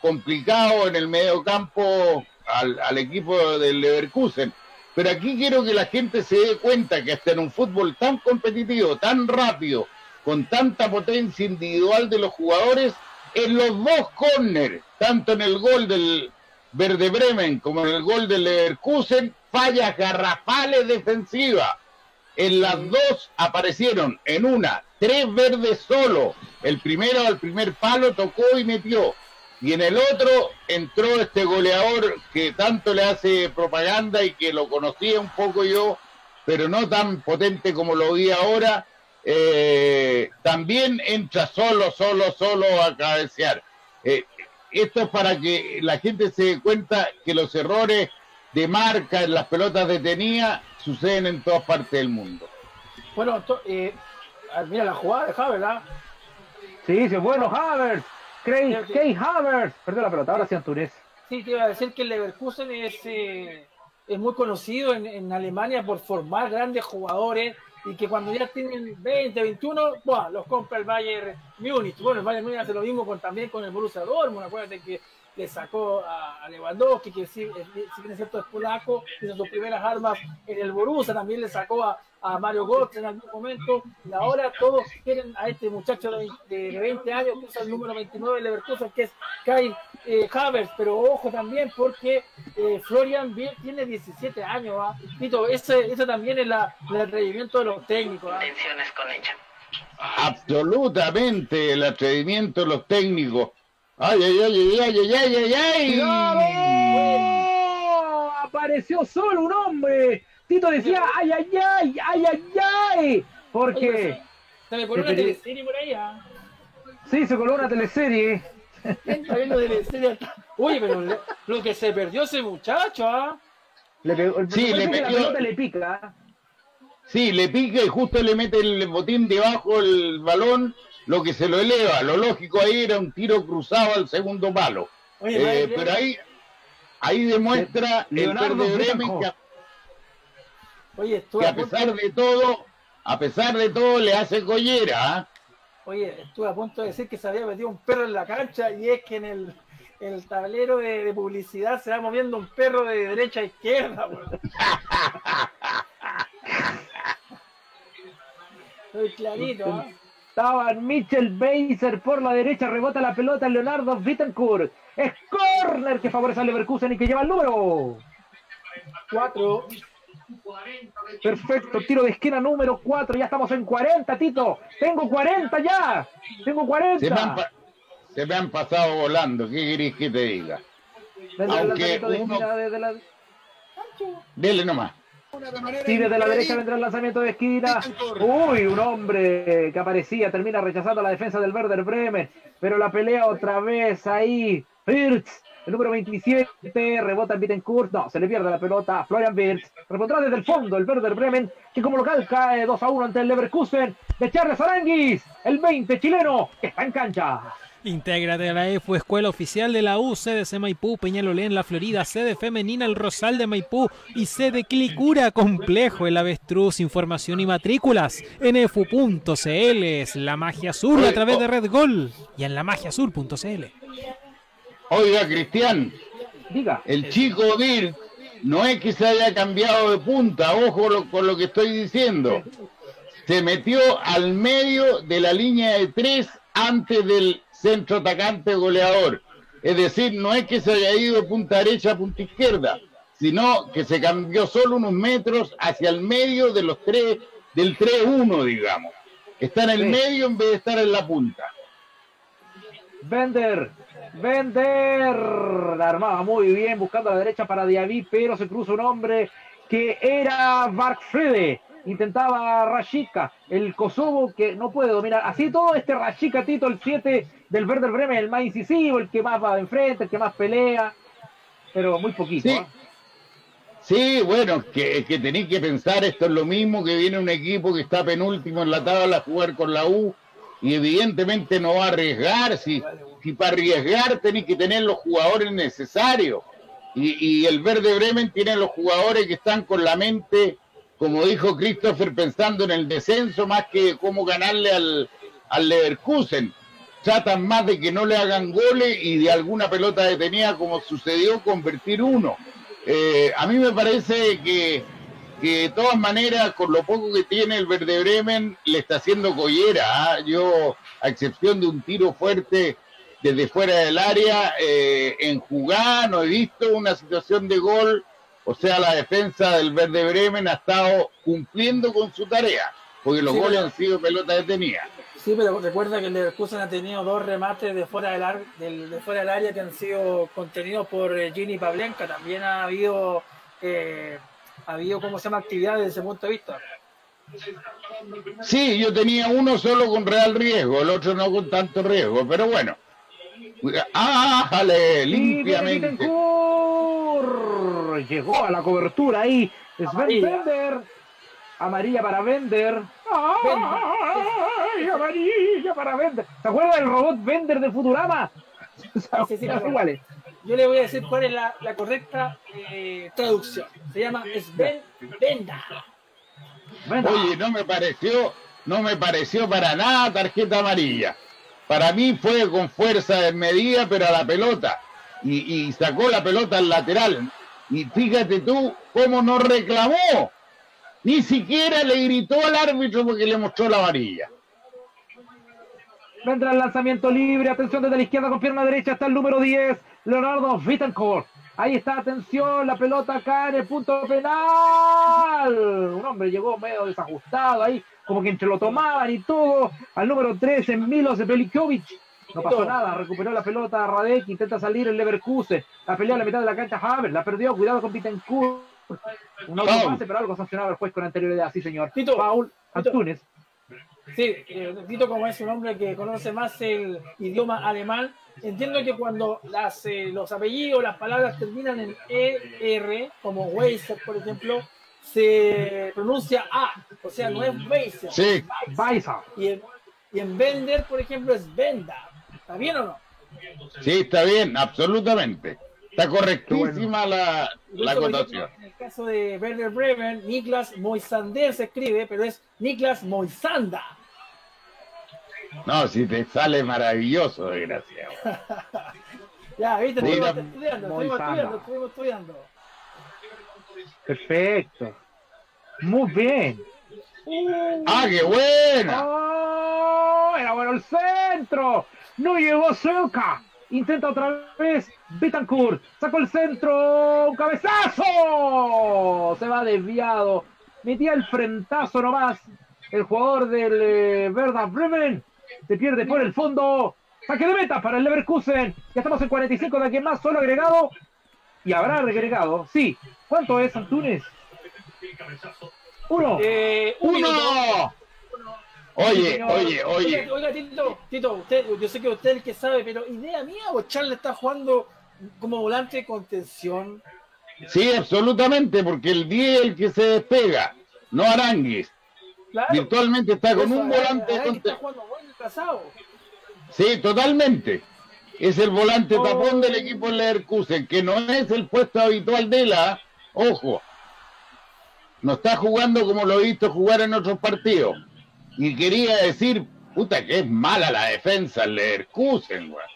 complicado en el medio campo al, al equipo del Leverkusen. Pero aquí quiero que la gente se dé cuenta que hasta en un fútbol tan competitivo, tan rápido, con tanta potencia individual de los jugadores en los dos corners, tanto en el gol del Verde Bremen como en el gol del Leverkusen, fallas garrafales defensivas. En las dos aparecieron, en una, tres verdes solo. El primero al primer palo tocó y metió. Y en el otro entró este goleador que tanto le hace propaganda y que lo conocía un poco yo, pero no tan potente como lo vi ahora, eh, también entra solo, solo, solo a cabecear. Eh, esto es para que la gente se dé cuenta que los errores de marca en las pelotas detenidas suceden en todas partes del mundo. Bueno, eh, mira la jugada de Havertz, ¿verdad? Sí, sí, bueno, Havertz. Kay Havertz. Perdió la pelota, ahora sí Antunes. Sí, te iba a decir que el Leverkusen es, es muy conocido en, en Alemania por formar grandes jugadores y que cuando ya tienen 20, 21, ¡buah! los compra el Bayern Múnich. Bueno, el Bayern Múnich hace lo mismo con, también con el Borussia Dortmund, acuérdate que le sacó a, Lewandowski, que si, si bien es cierto es polaco, hizo sus primeras armas en el Borussia, también le sacó a, a Mario Götze en algún momento, y ahora todos quieren a este muchacho de, de 20 años, que es el número 29 de Leverkusen, que es Kai eh, Havers, pero ojo también porque eh, Florian tiene 17 años, ¿ah? Tito, ese, eso también es la, el atrevimiento de los técnicos. ¿ah? con ella. Absolutamente el atrevimiento de los técnicos. ¡Ay, ay, ay, ay, ay, ay, ay! ay! Apareció solo un hombre Tito decía, ay, ay, ay, ay, ay, ay. Porque. Se me coló una teleserie por ahí. ¿ah? Sí, se coló una teleserie. Está viendo teleserie. Uy, pero lo que se perdió ese muchacho, ¿ah? Le pegó, el sí, le, pegó, le pica. Sí, le pica y justo le mete el botín debajo del balón, lo que se lo eleva. Lo lógico ahí era un tiro cruzado al segundo palo. Oye, eh, pero ahí, ahí demuestra Leonardo el Bremen que Oye, que a pesar de todo, a pesar de todo le hace collera. ¿ah? Oye, estuve a punto de decir que se había metido un perro en la cancha y es que en el, el tablero de, publicidad se va moviendo un perro de derecha a izquierda. <laughs> Estoy clarito. ¿eh? Estaba Mitchell Beiser por la derecha, rebota la pelota Leonardo Bittencourt. Es corner que favorece a Leverkusen y que lleva el número 4. Perfecto, tiro de esquina número 4, ya estamos en 40, Tito. Tengo 40 ya. Tengo 40. Se me han, pasado volando, ¿qué querés que te diga? Aunque uno... de Dele nomás. Sí, desde la derecha vendrá el lanzamiento de esquina. Uy, un hombre que aparecía, termina rechazando la defensa del Werder Bremen. Pero la pelea otra vez ahí. Firtz el número 27 rebota en Bittencourt. No, se le pierde la pelota a Florian Wirtz. Rebotó desde el fondo el Werder Bremen, que como local cae 2 a 1 ante el Leverkusen de Charles Aranguis. El 20 chileno que está en cancha. Intégrate a la EFU, escuela oficial de la U, CDC Maipú, Peñalolén, La Florida, sede femenina El Rosal de Maipú y sede Clicura, complejo El Avestruz, información y matrículas en efu.cl, es la magia azul a través de Red Gol y en lamagiazul.cl. Oiga, Cristian, diga. El chico Dir no es que se haya cambiado de punta, ojo con lo que estoy diciendo. Se metió al medio de la línea de tres antes del centro atacante goleador. Es decir, no es que se haya ido de punta derecha a punta izquierda, sino que se cambió solo unos metros hacia el medio de los tres, del 3-1, digamos. Está en el medio en vez de estar en la punta. Bender, Vender la armaba muy bien, buscando a la derecha para Diaby, pero se cruza un hombre que era Barkfrede. Intentaba Rashika, el Kosovo que no puede dominar. Así todo este Rashika Tito, el 7 del Werder Bremen, el más incisivo, el que más va de enfrente, el que más pelea, pero muy poquito. Sí, ¿eh? sí bueno, que, que tenéis que pensar, esto es lo mismo que viene un equipo que está penúltimo en la tabla a jugar con la U y evidentemente no va a arriesgar si y para arriesgar tenéis que tener los jugadores necesarios. Y, el Verde Bremen tiene los jugadores que están con la mente, como dijo Christopher, pensando en el descenso más que cómo ganarle al, al Leverkusen. Tratan más de que no le hagan goles y de alguna pelota detenida, como sucedió, convertir uno. Eh, a mí me parece que, que de todas maneras, con lo poco que tiene el Verde Bremen, le está haciendo collera. ¿ah? Yo, a excepción de un tiro fuerte desde fuera del área eh, en jugar, no he visto una situación de gol, o sea, la defensa del Verde Bremen ha estado cumpliendo con su tarea, porque los goles han sido pelota detenida. Sí, pero recuerda que el Leverkusen ha tenido dos remates de fuera del, del, de fuera del área que han sido contenidos por eh, Gini Pavlenka. También ha habido, eh, ha habido, ¿cómo se llama?, actividad desde ese punto de vista. Sí, yo tenía uno solo con real riesgo, el otro no con tanto riesgo, pero bueno, ¡Ájale! Limpiamente. Llegó a la cobertura ahí. Sven Bender. Amarilla para Bender. ¡Ay, amarilla para Bender! ¿Se acuerda del robot Bender de Futurama? Yo le voy a decir cuál es la, la correcta eh, traducción. Se llama Sven Bender. Oye, no me pareció, no me pareció para nada tarjeta amarilla. Para mí fue con fuerza de medida, pero a la pelota. y, sacó la pelota al lateral. Y fíjate tú cómo no reclamó. Ni siquiera le gritó al árbitro porque le mostró la varilla. Vendrá el lanzamiento libre. Atención desde la izquierda con pierna derecha. Está el número 10, Leonardo Vittencourt. Ahí está, atención, la pelota acá en el punto penal. Un hombre llegó medio desajustado ahí, como que entre lo tomaban y todo. Al número 13, Milos Belikovic. No pasó nada, recuperó la pelota Radek, intenta salir el Leverkusen. La pelea a la mitad de la cancha Haber, la perdió, cuidado con Bittencourt. Un auto pase, pero algo sancionado el juez con anterioridad, sí señor. Paul Antunes. Sí, eh, Tito como es un hombre que conoce más el idioma alemán, entiendo que cuando las, eh, los apellidos, las palabras terminan en ER, como Weiser, por ejemplo, se pronuncia A, o sea, no es Weiser. Sí, Weiser. Y en, y en Bender, por ejemplo, es Venda. ¿Está bien o no? Sí, está bien, absolutamente. Está correctísima la, la acotación. En el caso de Werder Bremen, Niklas Moisander se escribe, pero es Niklas Moisanda. No, si te sale maravilloso, desgraciado. <laughs> ya, viste, estuvimos estudiando, estuvimos estudiando, estuvimos estudiando. Perfecto. Muy bien. ¡Ah, qué buena! ¡Oh! Era bueno el centro. No llegó cerca. Intenta otra vez Bittencourt. Sacó el centro. ¡Un cabezazo! Se va desviado. Metía el frentazo nomás. El jugador del eh, Werder Bremen. Se pierde por el fondo. Saque de meta para el Leverkusen. Ya estamos en 45 de aquí más. Solo agregado. Y habrá agregado. Sí. ¿Cuánto es, Antunes? Uno. Eh, ¡Uno! Oye, oye, oye. Oiga, Tito, Tito, usted, yo sé que usted es el que sabe, pero ¿idea mía o Charles está jugando como volante de contención? Sí, absolutamente, porque el 10 es el que se despega, no Aranguis. Claro. Virtualmente está con un volante de contención. Sí, totalmente. Es el volante oh. tapón del equipo Leverkusen, que no es el puesto habitual de la. Ojo. No está jugando como lo he visto jugar en otros partidos. Y quería decir, puta, que es mala la defensa el Leverkusen, güey.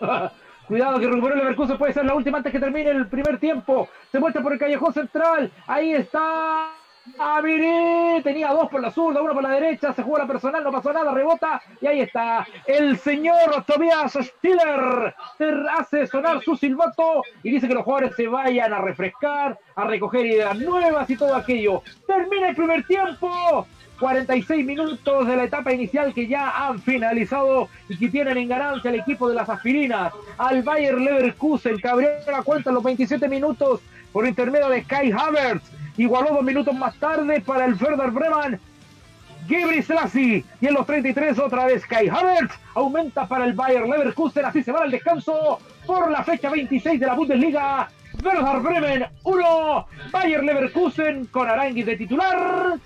<laughs> Cuidado que recuperó el Leverkusen, puede ser la última antes que termine el primer tiempo. Se muestra por el callejón central. Ahí está. Aviré, tenía dos por la zurda, uno por la derecha, se jugó la personal, no pasó nada, rebota y ahí está el señor Tobias Stiller, hace sonar su silbato y dice que los jugadores se vayan a refrescar, a recoger ideas nuevas y todo aquello. Termina el primer tiempo, 46 minutos de la etapa inicial que ya han finalizado y que tienen en ganancia el equipo de las aspirinas. Al Bayer Leverkusen que abrió la cuenta en los 27 minutos por intermedio de Sky Havertz. Igualó dos minutos más tarde para el Werder Bremen. Gebri Selassie. Y en los 33 otra vez Kai Havertz. Aumenta para el Bayer Leverkusen, así se va al descanso por la fecha 26 de la Bundesliga. Werder Bremen 1, Bayer Leverkusen con Arangui de titular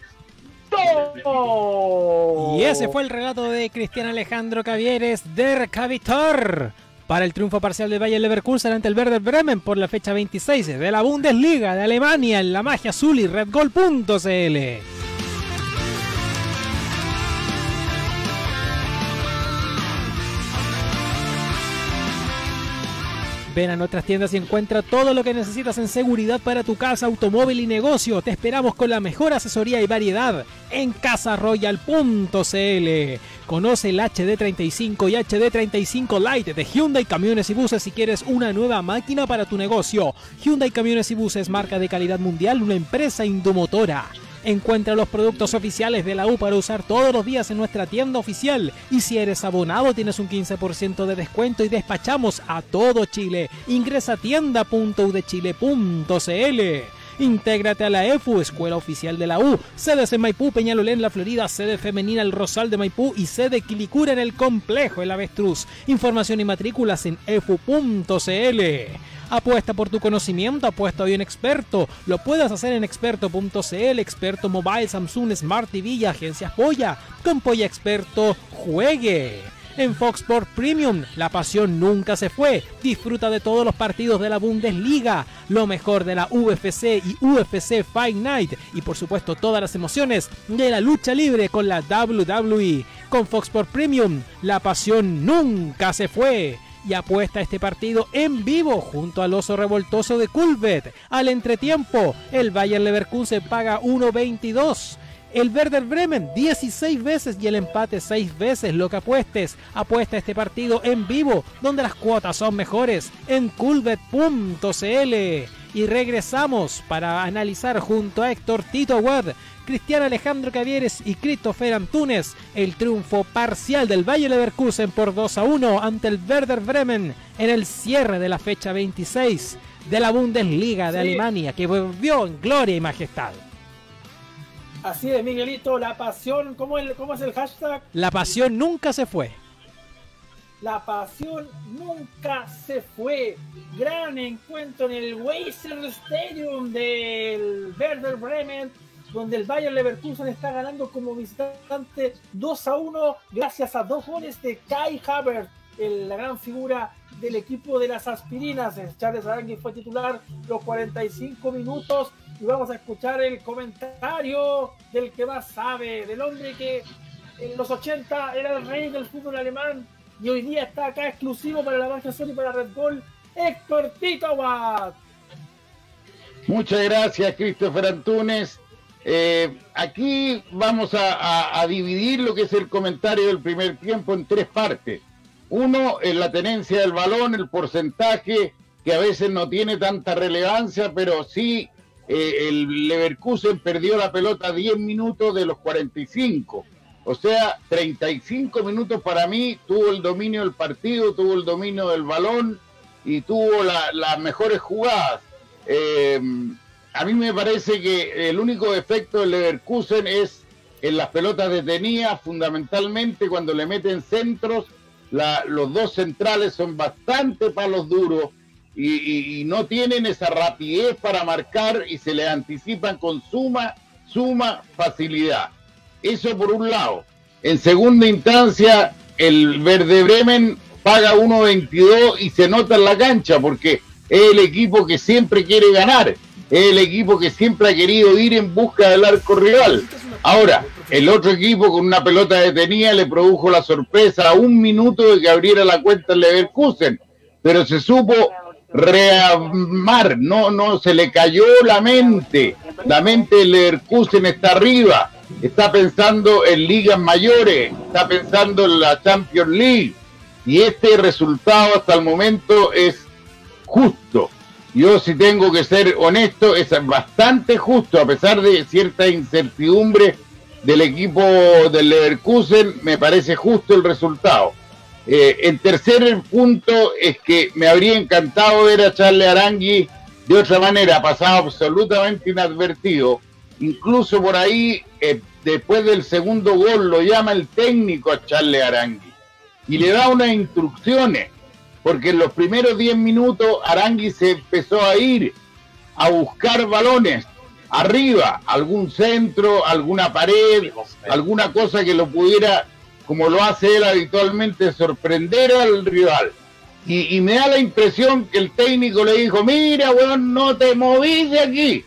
y ese fue el relato de Cristian Alejandro Cavieres Der Cavitor para el triunfo parcial de Bayer Leverkusen ante el Werder Bremen por la fecha 26 de la Bundesliga de Alemania en la magia azul y redgol.cl. Ven a nuestras tiendas y encuentra todo lo que necesitas en seguridad para tu casa, automóvil y negocio. Te esperamos con la mejor asesoría y variedad en casarroyal.cl. Conoce el HD35 y HD35 Lite de Hyundai Camiones y Buses si quieres una nueva máquina para tu negocio. Hyundai Camiones y Buses, marca de calidad mundial, una empresa indomotora. Encuentra los productos oficiales de la U para usar todos los días en nuestra tienda oficial. Y si eres abonado tienes un 15% de descuento y despachamos a todo Chile. Ingresa a tienda.udechile.cl. Intégrate a la EFU, Escuela Oficial de la U, sedes en Maipú, Peñalolén, La Florida, sede femenina El Rosal de Maipú y sede Quilicura en el Complejo El Avestruz. Información y matrículas en efu.cl. Apuesta por tu conocimiento, apuesta hoy en experto. Lo puedes hacer en experto.cl, experto mobile, Samsung, Smart TV y agencias Polla. Con Polla Experto, juegue. En Fox Sport Premium, la pasión nunca se fue. Disfruta de todos los partidos de la Bundesliga, lo mejor de la UFC y UFC Fight Night y por supuesto todas las emociones de la lucha libre con la WWE. Con Fox Sport Premium, la pasión nunca se fue. y apuesta este partido en vivo junto al oso revoltoso de Culvet. Al entretiempo, el Bayern Leverkusen paga 1.22. El Werder Bremen 16 veces y el empate 6 veces. Lo que apuestes, apuesta este partido en vivo, donde las cuotas son mejores, en culbet.cl. Y regresamos para analizar junto a Héctor Tito Webb, Cristiano Alejandro Cavieres y Christopher Antunes el triunfo parcial del Valle Leverkusen por 2 a 1 ante el Werder Bremen en el cierre de la fecha 26 de la Bundesliga de Alemania, que volvió en gloria y majestad. Así de Miguelito, la pasión, ¿cómo, ¿cómo es el hashtag? La pasión nunca se fue. La pasión nunca se fue. Gran encuentro en el Weser Stadium del Werder Bremen, donde el Bayern Leverkusen está ganando como visitante 2 a 1 gracias a dos goles de Kai Havertz, la gran figura del equipo de las aspirinas. Charles Arangui fue titular los 45 minutos y vamos a escuchar el comentario del que más sabe, del hombre que en los 80 era el rey del fútbol alemán y hoy día está acá exclusivo para la Baja y para Red Bull, Héctor Tito Muchas gracias, Christopher Antunes. Eh, aquí vamos a, dividir lo que es el comentario del primer tiempo en tres partes. Uno, en la tenencia del balón, el porcentaje, que a veces no tiene tanta relevancia, pero sí eh, el Leverkusen perdió la pelota 10 minutos de los 45. O sea, 35 minutos para mí, tuvo el dominio del partido, tuvo el dominio del balón y tuvo las mejores jugadas. Eh, a mí me parece que el único defecto del Leverkusen es en las pelotas detenidas, fundamentalmente cuando le meten centros, los dos centrales son bastante palos duros y, no tienen esa rapidez para marcar y se le anticipan con suma, suma facilidad. Eso por un lado. En segunda instancia, el Verde Bremen paga 1.22 y se nota en la cancha porque es el equipo que siempre quiere ganar, es el equipo que siempre ha querido ir en busca del arco rival. Ahora, el otro equipo con una pelota detenida le produjo la sorpresa a un minuto de que abriera la cuenta el Leverkusen, pero se supo rearmar, no, no, se le cayó la mente, la mente del Leverkusen está arriba, está pensando en ligas mayores, está pensando en la Champions League, y este resultado hasta el momento es justo. Yo si tengo que ser honesto, es bastante justo, a pesar de cierta incertidumbre del equipo del Leverkusen, me parece justo el resultado. Eh, el tercer punto es que me habría encantado ver a Charles Arangui de otra manera, pasado absolutamente inadvertido. Incluso por ahí, eh, después del segundo gol, lo llama el técnico a Charles Arangui y le da unas instrucciones, porque en los primeros 10 minutos Arangui se empezó a ir a buscar balones arriba, algún centro, alguna pared, alguna cosa que lo pudiera como lo hace él habitualmente, sorprender al rival. Y, me da la impresión que el técnico le dijo, mira, weón, no te movís de aquí,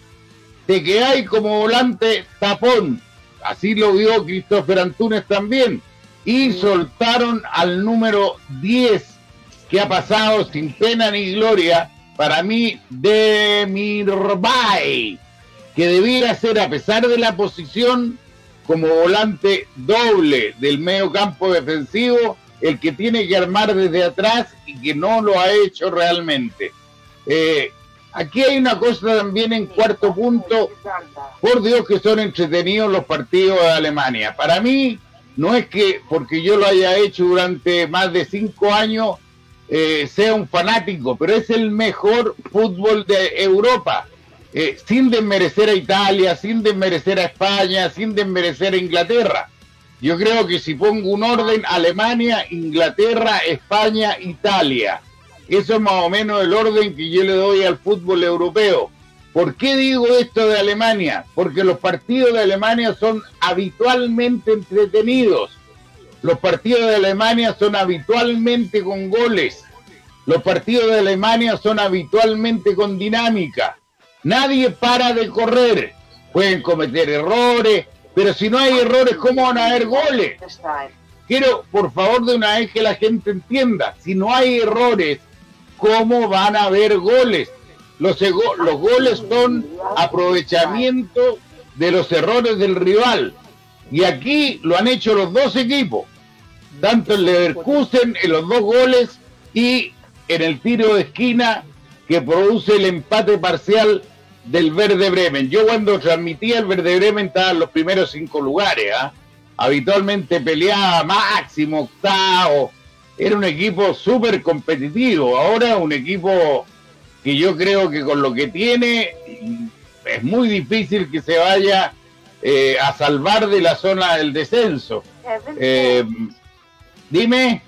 te hay como volante tapón. Así lo vio Christopher Antunes también. Y soltaron al número 10, ha pasado sin pena ni gloria, para mí, de Mirbay, que debiera ser, a pesar de la posición, como volante doble del medio campo defensivo, el que tiene que armar desde atrás y que no lo ha hecho realmente. Eh, aquí hay una cosa también en cuarto punto, por Dios que son entretenidos los partidos de Alemania. Para mí, no es que porque yo lo haya hecho durante más de cinco años, eh, sea un fanático, pero es el mejor fútbol de Europa. Eh, sin desmerecer a Italia, sin desmerecer a España, sin desmerecer a Inglaterra. Yo creo que si pongo un orden, Alemania, Inglaterra, España, Italia. Eso es más o menos el orden que yo le doy al fútbol europeo. ¿Por qué digo esto de Alemania? Porque los partidos de Alemania son habitualmente entretenidos. Los partidos de Alemania son habitualmente con goles. Los partidos de Alemania son habitualmente con dinámica. Nadie para de correr. Pueden cometer errores, pero si no hay errores, ¿cómo van a haber goles? quiero por favor de una vez que la gente entienda, si no hay errores, ¿cómo van a haber goles? Los, goles son aprovechamiento de los errores del rival. Y aquí lo han hecho los dos equipos, tanto el Leverkusen en los dos goles y en el tiro de esquina que produce el empate parcial del Verde Bremen. Yo cuando transmitía el Verde Bremen estaba en los primeros cinco lugares. ¿ah? Habitualmente peleaba máximo, octavo. Era un equipo súper competitivo. Ahora un equipo que yo creo que con lo que tiene es muy difícil que se vaya eh, a salvar de la zona del descenso. Eh, dime.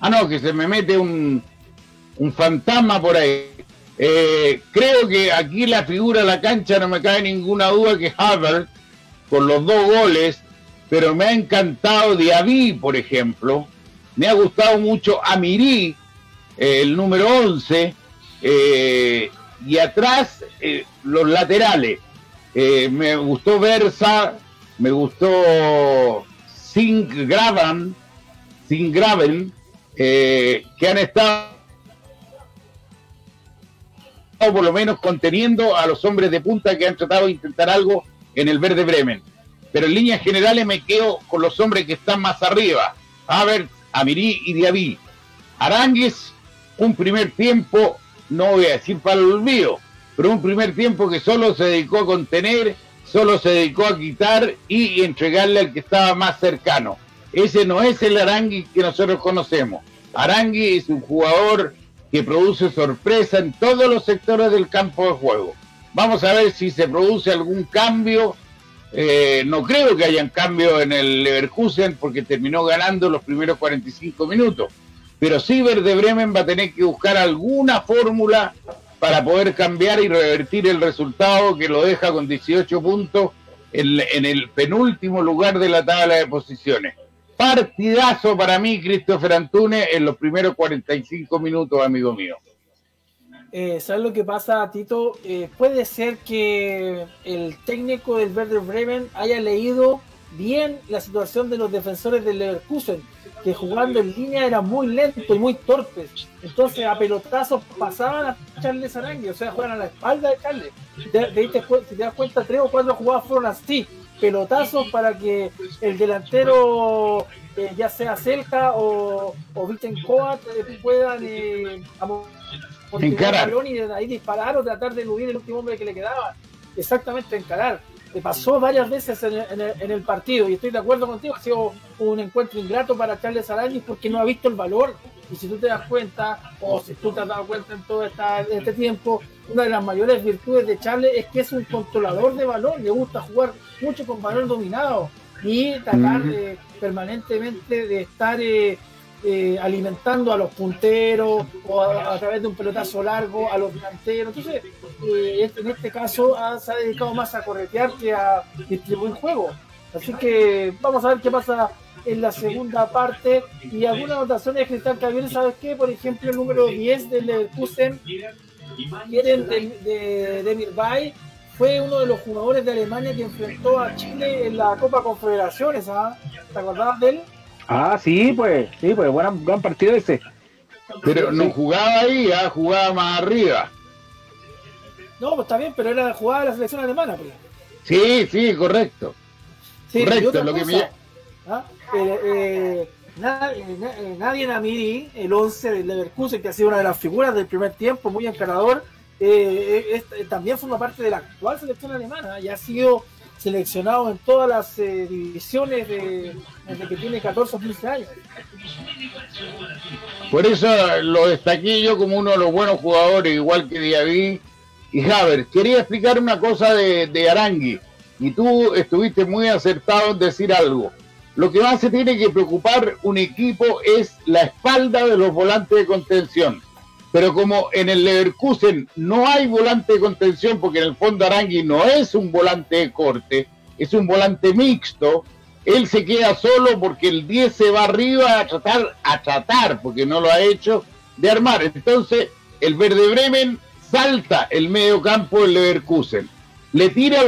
Ah, no, que se me mete un, un fantasma por ahí. Eh, creo que aquí la figura de la cancha no me cae ninguna duda que Harvard, con los dos goles, pero me ha encantado Diaby, por ejemplo. Me ha gustado mucho Amiri, eh, el número 11. Eh, y atrás, los laterales. me gustó Versa, me gustó Sink Graven, Sin Graven, que han estado por lo menos conteniendo a los hombres de punta que han tratado de intentar algo en el Verde Bremen. Pero en líneas generales me quedo con los hombres que están más arriba. ver, Amirí y Diaby. Arangues, un primer tiempo, no voy a decir para el olvido, pero un primer tiempo que solo se dedicó a contener, solo se dedicó a quitar y entregarle al que estaba más cercano. Ese no es el Arangui que nosotros conocemos. Arangui es un jugador que produce sorpresa en todos los sectores del campo de juego. Vamos a ver si se produce algún cambio. Eh, no creo que haya un cambio en el Leverkusen porque terminó ganando los primeros 45 minutos. Pero sí Verde Bremen va a tener que buscar alguna fórmula para poder cambiar y revertir el resultado que lo deja con 18 puntos en el penúltimo lugar de la tabla de posiciones. Partidazo para mí, Christopher Antunes, en los primeros 45 minutos, amigo mío. Eh, ¿Sabes lo que pasa, Tito? Eh, puede ser que el técnico del Werder Bremen haya leído bien la situación de los defensores del Leverkusen, que jugando en línea eran muy lentos y muy torpes. Entonces a pelotazos pasaban a Charles Arangui, o sea, juegan a la espalda de Charles. si te das cuenta, tres o cuatro jugadas fueron así pelotazos para que el delantero, eh, ya sea Celta o, o Coat, eh, puedan eh, el balón y de ahí disparar o tratar de eludir el último hombre que le quedaba. Exactamente, encarar. Le pasó varias veces en el, partido y estoy de acuerdo contigo, ha sido un encuentro ingrato para Charles Arañez porque no ha visto el valor. Y si tú te das cuenta, o si tú te has dado cuenta en todo este tiempo, una de las mayores virtudes de Charles es que es un controlador de balón, le gusta jugar mucho con balón dominado y tratar permanentemente de estar eh, eh, alimentando a los punteros o a, través de un pelotazo largo a los delanteros. Entonces, eh, este, en este caso se ha dedicado más a corretear que a distribuir juego. Así que vamos a ver qué pasa en la segunda parte y algunas anotaciones de Cristal Cavier, ¿sabes qué? Por ejemplo, el número 10 del Leverkusen quieren de, de, Mirbay fue uno de los jugadores de Alemania que enfrentó a Chile en la Copa Confederaciones, ¿ah? ¿Te acordabas de él? Ah, sí, pues, sí, pues, buen, gran partido ese. Pero no jugaba ahí, ¿ah? jugaba más arriba. No, pues está bien, pero era jugaba la selección alemana, pues. Sí, sí, correcto. correcto, lo que me... ¿ah? Eh, eh, eh, nadie en Amiri, el 11 del Leverkusen, que ha sido una de las figuras del primer tiempo, muy encarador, eh, también forma parte de la actual selección alemana y ha sido seleccionado en todas las divisiones de, desde que tiene 14 o 15 años. Por eso lo destaqué yo como uno de los buenos jugadores, igual que Diaby y Haber. Quería explicar una cosa de, de Arangui y tú estuviste muy acertado en decir algo. Lo que más se tiene que preocupar un equipo es la espalda de los volantes de contención. Pero como en el Leverkusen no hay volante de contención, porque en el fondo Arangui no es un volante de corte, es un volante mixto, él se queda solo porque el 10 se va arriba a tratar, a tratar, porque no lo ha hecho, de armar. Entonces, el Verde Bremen salta el medio campo del Leverkusen, le tira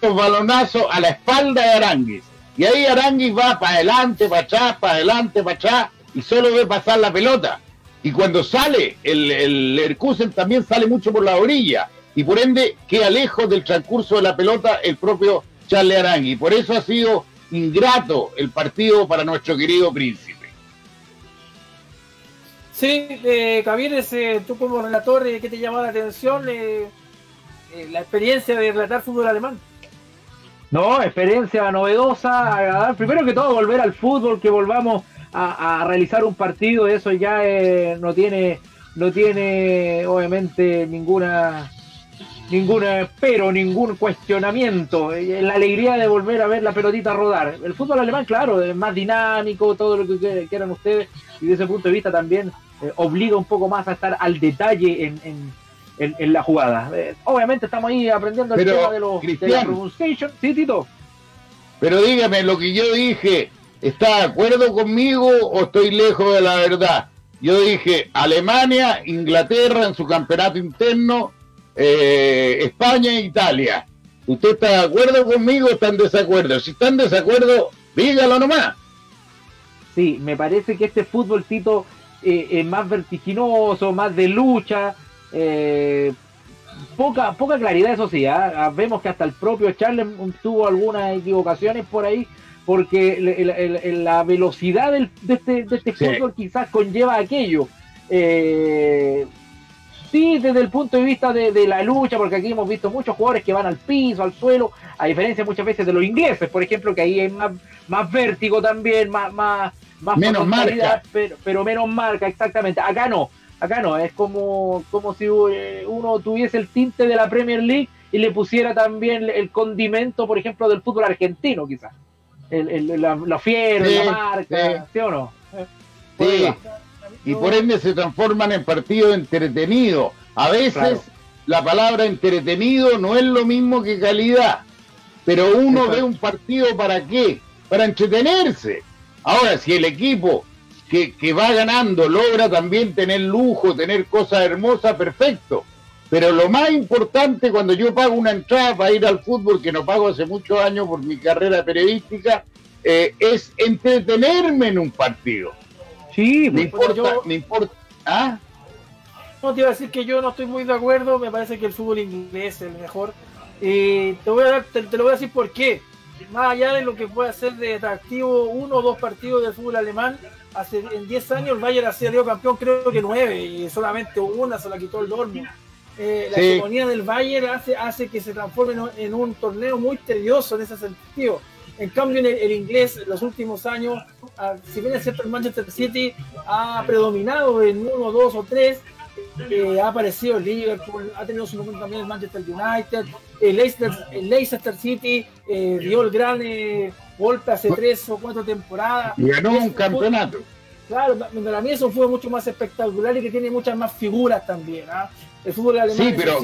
balonazos a la espalda de Aranguis. Y ahí Aranguis va para adelante, para atrás, para adelante, para atrás, y solo ve pasar la pelota. Y cuando sale, el, el Leverkusen también sale mucho por la orilla. Y por ende queda lejos del transcurso de la pelota el propio Charles Arangui. Por eso ha sido ingrato el partido para nuestro querido príncipe. Sí, eh, eh tú como relator, eh, ¿qué te llamó la atención? Eh, la experiencia de relatar fútbol alemán. No, experiencia novedosa, Primero que todo, volver al fútbol, que volvamos a, realizar un partido, eso ya no tiene, no tiene obviamente ninguna ningún pero, ningún cuestionamiento. La alegría de volver a ver la pelotita rodar. El fútbol alemán, claro, es más dinámico, todo lo que quieran ustedes, y desde ese punto de vista también eh, obliga un poco más a estar al detalle en, en, en, la jugada. Eh, obviamente estamos ahí aprendiendo el tema de, los, de la pronunciation. Sí, Tito. Pero dígame, lo que yo dije, ¿está de acuerdo conmigo o estoy lejos de la verdad? Yo dije Alemania, Inglaterra en su campeonato interno, eh, España e Italia. ¿Usted está de acuerdo conmigo o está en desacuerdo? Si está en desacuerdo, dígalo nomás. Sí, me parece que este fútbol, Tito, eh, es más vertiginoso, más de lucha. Eh, poca, poca claridad, eso sí. ¿ah? Vemos que hasta el propio Charles tuvo algunas equivocaciones por ahí, porque la velocidad de este, de este fútbol quizás conlleva aquello. Eh, sí, desde el punto de vista de, la lucha, porque aquí hemos visto muchos jugadores que van al piso, al suelo, a diferencia muchas veces de los ingleses, por ejemplo, que ahí hay más, más vértigo también, más, más, más menos marca. Pero, pero, menos marca, exactamente. Acá no, acá no, es como, como si eh, uno tuviese el tinte de la Premier League y le pusiera también el condimento, por ejemplo, del fútbol argentino, quizás. El, el, la, la fiero, la marca, sí. o no? Sí y por ende se transforman en partidos entretenidos. A veces la palabra entretenido no es lo mismo que calidad, pero uno ve un partido para qué? Para entretenerse. Ahora, si el equipo que, que va ganando logra también tener lujo, tener cosas hermosas, perfecto. Pero lo más importante cuando yo pago una entrada para ir al fútbol, que no pago hace muchos años por mi carrera periodística, eh, es entretenerme en un partido. Sí, me pues, importa, me importa. ¿Ah? No te iba a decir que yo no estoy muy de acuerdo, me parece que el fútbol inglés es el mejor. Y te, voy a dar, te, lo voy a decir por qué. Más allá de lo que puede ser de atractivo uno o dos partidos del fútbol alemán, hace en 10 años el Bayern ha sido campeón creo que 9 y solamente una se la quitó el Dortmund. Eh, la hegemonía del Bayern hace, hace que se transforme en un torneo muy tedioso en ese sentido. En cambio, en el, inglés, en los últimos años, ah, si bien es cierto, el Manchester City ha predominado en uno, dos o tres, eh, ha aparecido el Liverpool, ha tenido su momento también el Manchester United, el Leicester, el Leicester City eh, dio el gran eh, golpe hace tres o cuatro temporadas. Y ganó un campeonato. claro, para mí eso fue mucho más espectacular y que tiene muchas más figuras también. El fútbol alemán, sí, pero...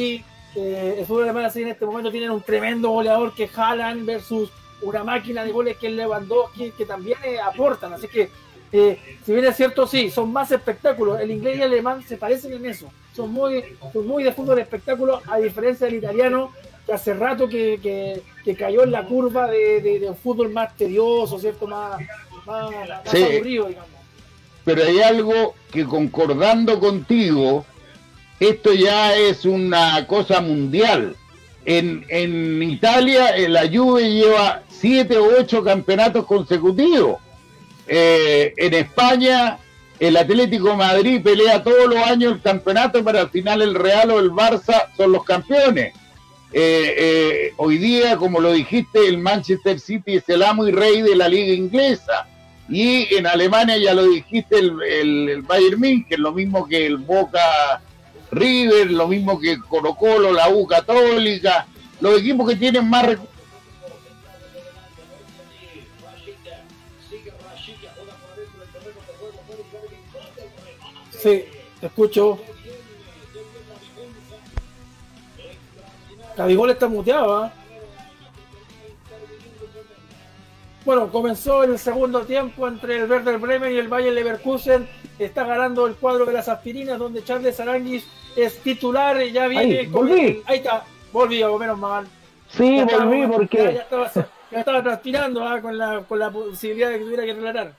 el fútbol alemán así en este momento tiene un tremendo goleador que Haaland versus una máquina de goles que es Lewandowski, que también eh, aportan. Así que, eh, si bien es cierto, sí, son más espectáculos. El inglés y el alemán se parecen en eso. Son muy, son muy de fútbol espectáculo, a diferencia del italiano, que hace rato que, cayó en la curva de, un fútbol más tedioso, ¿cierto? Más, más, aburrido, digamos. Pero hay algo que concordando contigo, esto ya es una cosa mundial. En, en Italia la Juve lleva siete o ocho campeonatos consecutivos. Eh, en España, el Atlético Madrid pelea todos los años el campeonato, pero al final el Real o el Barça son los campeones. Eh, eh, hoy día, como lo dijiste, el Manchester City es el amo y rey de la liga inglesa. Y en Alemania, ya lo dijiste, el, el, Bayern München, lo mismo que el Boca River, lo mismo que Colo Colo, la U Católica, los equipos que tienen más recursos Sí, te escucho. Cabigol está muteado, ¿ah? Bueno, comenzó el segundo tiempo entre el Werder Bremen y el Bayern Leverkusen. Está ganando el cuadro de las aspirinas, donde Charles Aranguis es titular. Y ya viene. Ahí, volví. ahí está, volví, menos mal. Sí, Ya volví estaba- porque... Ya, ya estaba, ya estaba transpirando ah, con, la, con la posibilidad de que tuviera que relatar.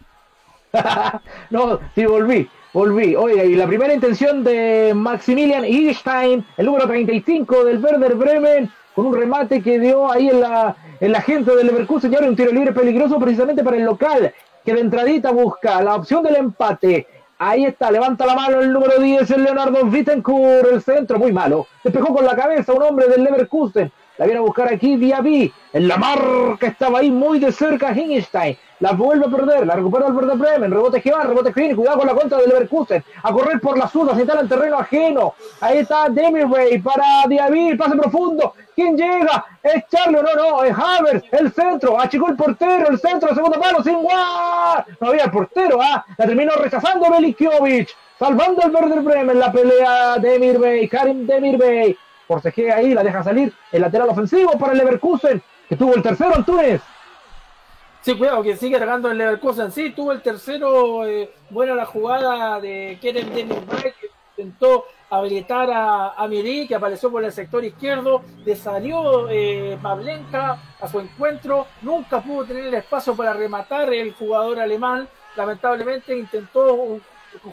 <laughs> no, sí, volví, volví. Oiga, y la primera intención de Maximilian Edelstein, el número 35 del Werder Bremen, con un remate que dio ahí en la, en la gente del Leverkusen, y ahora un tiro libre peligroso precisamente para el local, que de entradita busca la opción del empate. Ahí está, levanta la mano el número 10, el Leonardo Wittencourt, el centro, muy malo. Despejó con la cabeza un hombre del Leverkusen. La viene a buscar aquí Diaby. En la marca estaba ahí muy de cerca Hingenstein. La vuelve a perder. La recupera el Werder Bremen. Rebote que rebote que. Cuidado con la contra del Leverkusen. A correr por las sudas. Se instala en terreno ajeno. Ahí está Demirbay para Diaby. Pase profundo. ¿Quién llega? ¿Es Charlie o no? No, es Havers. El centro. Achicó el portero. El centro. Segundo palo. Sin guard. No había el portero. ¿ah? La terminó rechazando Belikiovic. Salvando el Werder Bremen. La pelea Demirbay. Karim Demirbay forcejea ahí, la deja salir el lateral ofensivo para el Leverkusen, que tuvo el tercero Antunes. Sí, cuidado, que sigue cargando el Leverkusen. Sí, tuvo el tercero. eh, buena la jugada de Kerem Demirbay, que intentó habilitar a, a que apareció por el sector izquierdo. Le salió eh, Pavlenka a su encuentro. Nunca pudo tener el espacio para rematar el jugador alemán. Lamentablemente intentó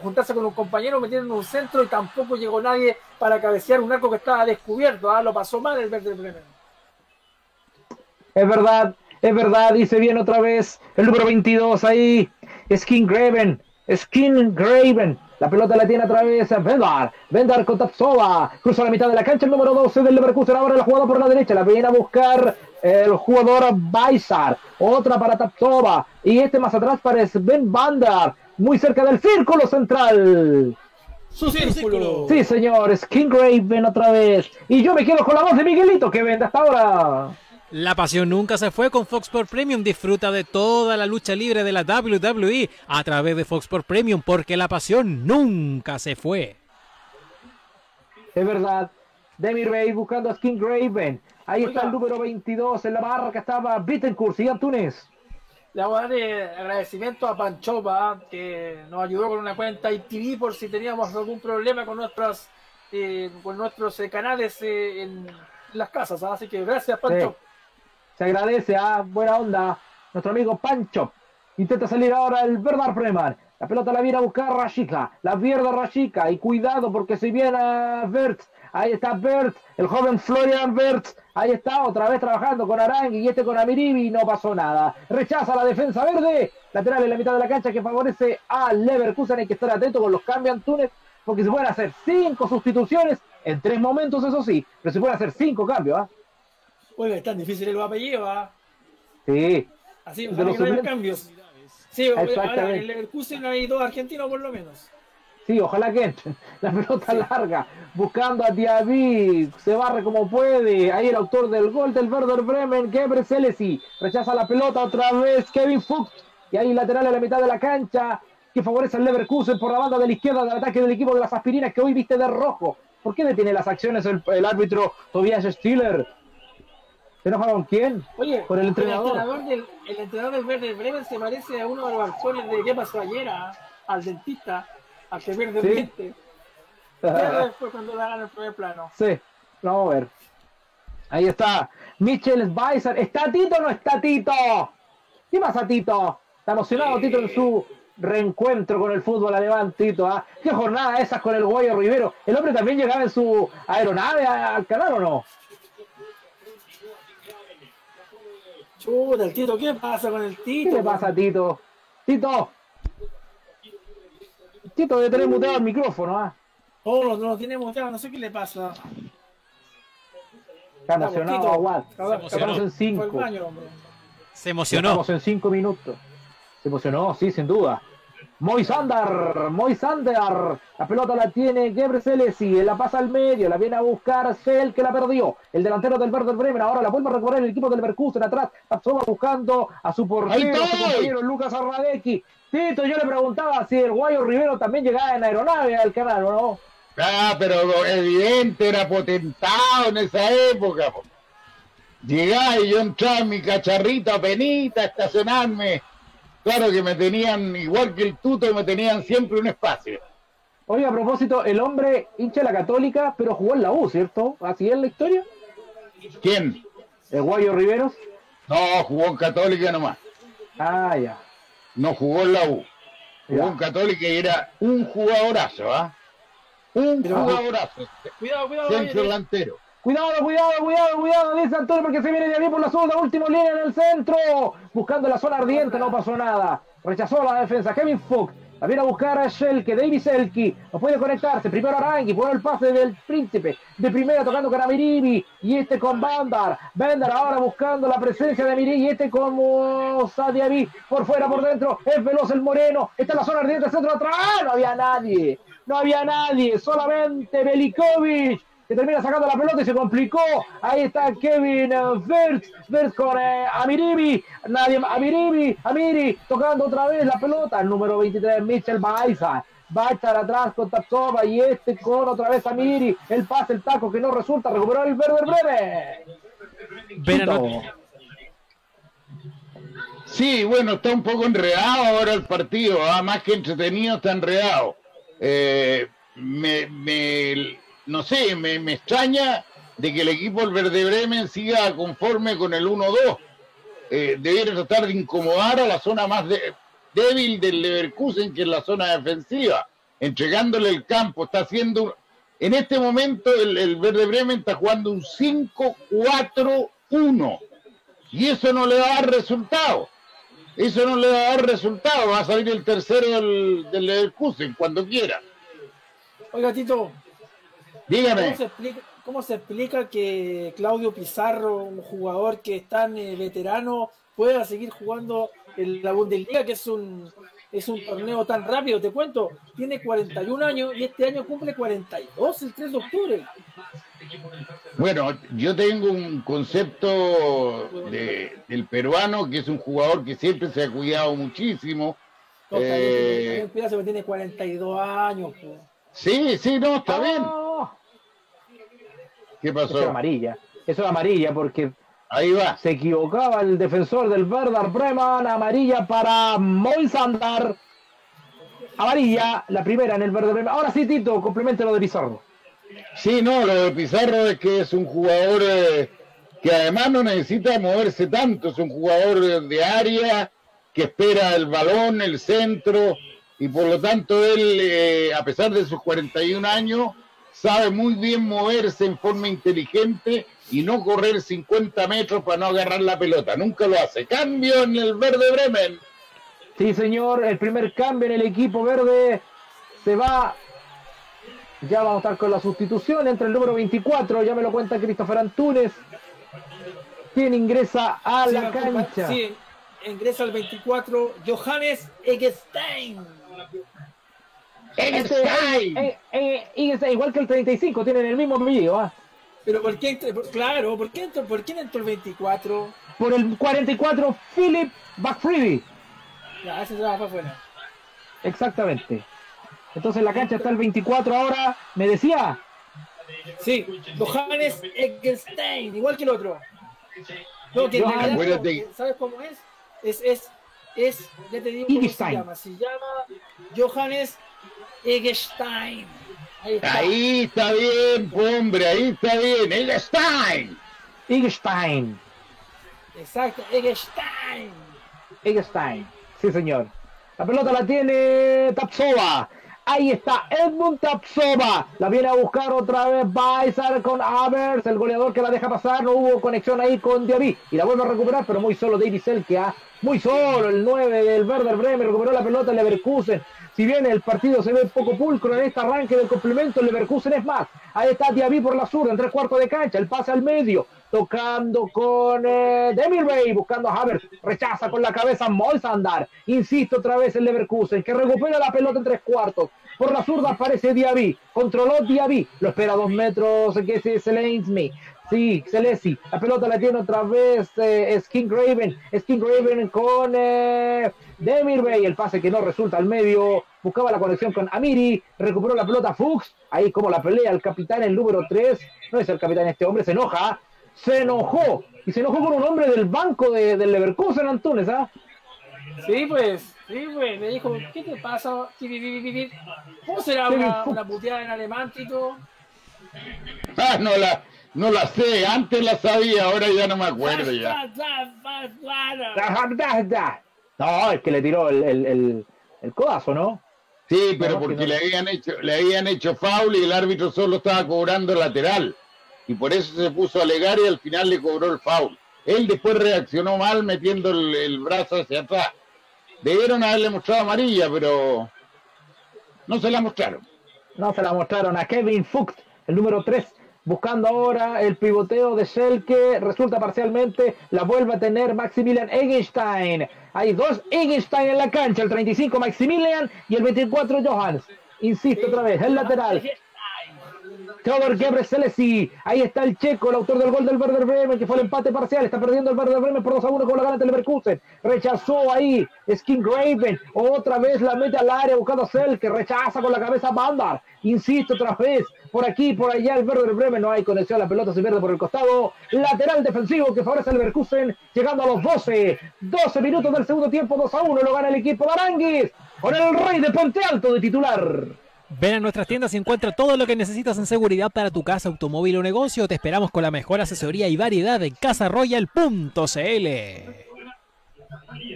juntarse con un compañero, metieron un centro y tampoco llegó nadie para cabecear un arco que estaba descubierto. ¿ah? Lo pasó mal el Werder Bremen. Es verdad, es verdad, dice bien otra vez el número 22 ahí, Skin Graven, Skin Graven. La pelota la tiene otra vez Vendar, Vendar con Tapsova, cruza la mitad de la cancha el número 12 del Leverkusen, ahora la jugada por la derecha, la viene a buscar el jugador Baisar, otra para Tapsova, y este más atrás para Sven Bandar, muy cerca del círculo central. Su círculo. Sí, señor, Skin Graven otra vez. Y yo me quedo con la voz de Miguelito que vende hasta ahora. La pasión nunca se fue con Fox Sports Premium. Disfruta de toda la lucha libre de la WWE a través de Fox Sports Premium porque la pasión nunca se fue. Es verdad. Demir Bey buscando a Skin Graven. Ahí está el número 22. En la marca estaba Bittencourt y Antunes. Le vamos a dar eh, agradecimiento a Panchopa, que nos ayudó con una cuenta ITV por si teníamos algún problema con nuestros, eh, con nuestros eh, canales eh, en las casas. ¿ah? Así que gracias, Pancho. Se agradece a buena onda nuestro amigo Pancho. Intenta salir ahora el Verdar Bremen. La pelota la viene a buscar Rashika. La pierde Rashika. Y cuidado porque si viene a Bert. Ahí está Bert, el joven Florian Bert. Ahí está, otra vez trabajando con Arangui y este con Amiribi. Y no pasó nada. Rechaza la defensa verde. Lateral en la mitad de la cancha que favorece a Leverkusen. Hay que estar atento con los cambios Antunes. Porque se pueden hacer cinco sustituciones en tres momentos, eso sí. Pero se pueden hacer cinco cambios, ¿ah? Oiga, es tan difícil el apellido. ¿ah? Sí. Así, De los que no cambios. Sí, ahora en el Leverkusen hay dos argentinos por lo menos. Sí, ojalá que entren. <laughs> La pelota larga, buscando a Diaby, se barre como puede. Ahí el autor del gol del Werder Bremen, Gebre Selesi. Rechaza la pelota otra vez, Kevin Fuchs. Y ahí lateral a la mitad de la cancha, que favorece al Leverkusen por la banda de la izquierda del ataque del equipo de las aspirinas, que hoy viste de rojo. ¿Por qué detiene las acciones el, el árbitro Tobias Stiller? ¿Se enoja con quién? Oye, Con el entrenador. entrenador del, el entrenador del Werder Bremen se parece a uno de los actores de ¿Qué pasó ayer? ah? Al dentista, al que pierde Sí. después <laughs> cuando le hagan el primer plano. Sí, vamos a ver. Ahí está. Michel Spicer. ¿Está Tito o no está Tito? ¿Qué pasa, Tito? Está emocionado Tito en su reencuentro con el fútbol alemán, Tito. ¿ah? ¿Qué jornada esas con el Guayo Rivero? ¿El hombre también llegaba en su aeronave a- al canal o no? Chuta, el Tito, ¿qué pasa con el ¿Qué Tito? le pasa a Tito? Tito. Tito debe tener muteado el micrófono, ¿ah? Oh, no, lo tiene muteado, no sé qué le pasa. Está emocionado. Cabrón, Estamos en Fue al cinco. baño, hombre. Se emocionó. Estamos en cinco minutos. Se emocionó, sí, sin duda. Moisander, Moisander, la pelota la tiene Gebre Selesi, la pasa al medio, la viene a buscar Sel que la perdió, el delantero del Werder Bremen, ahora la vuelve a recuperar el equipo del Leverkusen atrás, Tapsova buscando a su portero, a su compañero Lucas Arradecki. Tito, yo le preguntaba si el Guayo Rivero también llegaba en aeronave al canal o no. Ah, pero evidente, era potentado en esa época. po. Llegaba y yo entraba en mi cacharrito a penita a estacionarme. Claro que me tenían, igual que el tuto, me tenían siempre un espacio. Oye, a propósito, el hombre hincha la católica, pero jugó en la U, ¿cierto? ¿Así es la historia? ¿Quién? ¿El Guayo Riveros? No, jugó en Católica nomás. Ah, ya. No jugó en la U. Jugó Ya. en Católica y era un jugadorazo, ¿ah? Un Pero- jugadorazo. Cuidado, cuidado. Centro delantero. Cuidado, cuidado, cuidado, cuidado, dice Antonio porque se viene de ahí por la zona, último línea en el centro, buscando la zona ardiente, no pasó nada, rechazó la defensa, Kevin Fox, la viene a buscar a Shelke, David Selke, no puede conectarse, primero Arangui, pone el pase del príncipe, de primera tocando con Amiribi, y este con Bandar, Bandar ahora buscando la presencia de Amiribi, y este como Sadiabi, por fuera, por dentro, es veloz el Moreno, está en la zona ardiente, centro atrás, no había nadie, no había nadie, solamente Belikovic, que termina sacando la pelota y se complicó. Ahí está Kevin eh, Wirtz, Wirtz con eh, Amiribi, nadie, Amiribi, Amiri tocando otra vez la pelota. El número 23, Mitchell Baiza. Va a echar atrás con Tapsova y este con otra vez Amiri. El pase, el taco que no resulta. Recuperó el verde breve. No- Sí, bueno, está un poco enredado ahora el partido, ah, más que entretenido, está enredado. Eh, me, me- no sé, me, me extraña de que el equipo del Verde Bremen siga conforme con el 1-2. Eh, debiera tratar de incomodar a la zona más débil del Leverkusen, que es la zona defensiva, entregándole el campo. Está haciendo, en este momento, el, el Verde Bremen está jugando un 5-4-1. Y eso no le va a dar resultado. Eso no le va a dar resultado. Va a salir el tercero del, del Leverkusen cuando quiera. Oiga, Tito, Dígame. ¿cómo se, explica, ¿cómo se explica que Claudio Pizarro, un jugador que es tan eh, veterano, pueda seguir jugando en la Bundesliga, que es un, es un torneo tan rápido? Te cuento, tiene 41 años y este año cumple 42 el 3 de octubre. Bueno, yo tengo un concepto de, del peruano que es un jugador que siempre se ha cuidado muchísimo. Eh, tiene 42 años. pues. Sí, sí, no, está bien. Oh, ¿Qué Eso es pasó? amarilla. Eso es amarilla porque Ahí va. se equivocaba el defensor del Werder Bremen. Amarilla para Moisandar. Amarilla, la primera en el Werder Bremen. Ahora sí, Tito, complementa lo de Pizarro. Sí, no, lo de Pizarro es que es un jugador eh, que además no necesita moverse tanto, es un jugador de área que espera el balón, el centro, y por lo tanto él, eh, a pesar de sus 41 años, sabe muy bien moverse en forma inteligente y no correr 50 metros para no agarrar la pelota, nunca lo hace. Cambio en el verde Bremen. Sí, señor, el primer cambio en el equipo verde se va. Ya vamos a estar con la sustitución entre el número 24, ya me lo cuenta Christopher Antunes, quien ingresa a Sí, la cancha. Sí, ingresa al 24 Johannes Egestein. Este, eh, eh, igual que el 35, tienen el mismo apellido. ¿ah? Pero ¿por qué por- Claro, ¿por qué entró, por quién entró el 24? Por el 44, Philip Backfriedy. Ya, ese se va para afuera. Exactamente. Entonces la cancha está el 24 ahora. Me decía, Sí, Johannes Egestein, igual que el otro. No, que en Johannes- realidad, Acuérdate. ¿sabes cómo es? Es, es, es, ya te digo cómo se Egestein. llama. Se llama Johannes Egestein. Ahí está. Ahí está bien, hombre, ahí está bien. El Stein. Eggstein. Exacto, Egestein. Eggstein. Sí, señor. La pelota la tiene Tapsova. Ahí está Edmund Tapsova. La viene a buscar otra vez Baizar con Avers, el goleador que la deja pasar. No hubo conexión ahí con Diaby. Y la vuelve a recuperar, pero muy solo David Selke. ¿ah? Muy solo el 9 del Werder Bremen. Recuperó la pelota el Leverkusen. Si bien el partido se ve poco pulcro en este arranque del complemento, el Leverkusen es más. Ahí está Diaby por la zurda, en tres cuartos de cancha. El pase al medio, tocando con eh, buscando a Havertz. Rechaza con la cabeza Moisander. Insiste otra vez el Leverkusen, que recupera la pelota en tres cuartos. Por la zurda aparece Diaby. Controló Diaby. Lo espera dos metros, que es Zelensky. Sí, Celesi. La pelota la tiene otra vez eh, Skin Raven. Skin Raven con eh, Demirbay. El pase que no resulta al medio. Buscaba la conexión con Amiri. Recuperó la pelota Fuchs. Ahí como la pelea el capitán, el número 3. No es el capitán este hombre, se enoja. Se enojó. Y se enojó con un hombre del banco de, del Leverkusen, Antunes, ¿ah? Sí, pues, sí, pues, le dijo, ¿qué te pasa? ¿Cómo será una, una puteada en alemán, Tito? Ah, no la, No la sé, antes la sabía, ahora ya no me acuerdo ya. No, es que le tiró el, el, el, el codazo, ¿no? Sí, pero porque no. le habían hecho, le habían hecho foul y el árbitro solo estaba cobrando lateral. Y por eso se puso a alegar y al final le cobró el foul. Él después reaccionó mal metiendo el, el brazo hacia atrás. Debieron haberle mostrado amarilla, pero no se la mostraron. No se la mostraron a Kevin Fuchs, el número 3, buscando ahora el pivoteo de Schelke. Resulta parcialmente, la vuelve a tener Maximilian Egenstein. Hay dos Egenstein en la cancha, el 35 Maximilian y el 24 Johans. Insisto otra vez, el lateral. Theodor Gebre Selesi. Ahí está el checo, el autor del gol del Werder Bremen, que fue el empate parcial. Está perdiendo el Werder Bremen por 2 a 1 con la gana del Leverkusen. Rechazó ahí Skin Graven. Otra vez la mete al área buscando a Sel, que rechaza con la cabeza a Bandar. Insisto otra vez. Por aquí, por allá, el Werder Bremen no hay conexión. La pelota se pierde por el costado. Lateral defensivo que favorece al Leverkusen. Llegando a los 12. 12 minutos del segundo tiempo. 2 a 1. Lo gana el equipo de Aranguis. Con el rey de Puente Alto de titular. Ven a nuestras tiendas y encuentra todo lo que necesitas en seguridad para tu casa, automóvil o negocio. Te esperamos con la mejor asesoría y variedad en casaroyal.cl.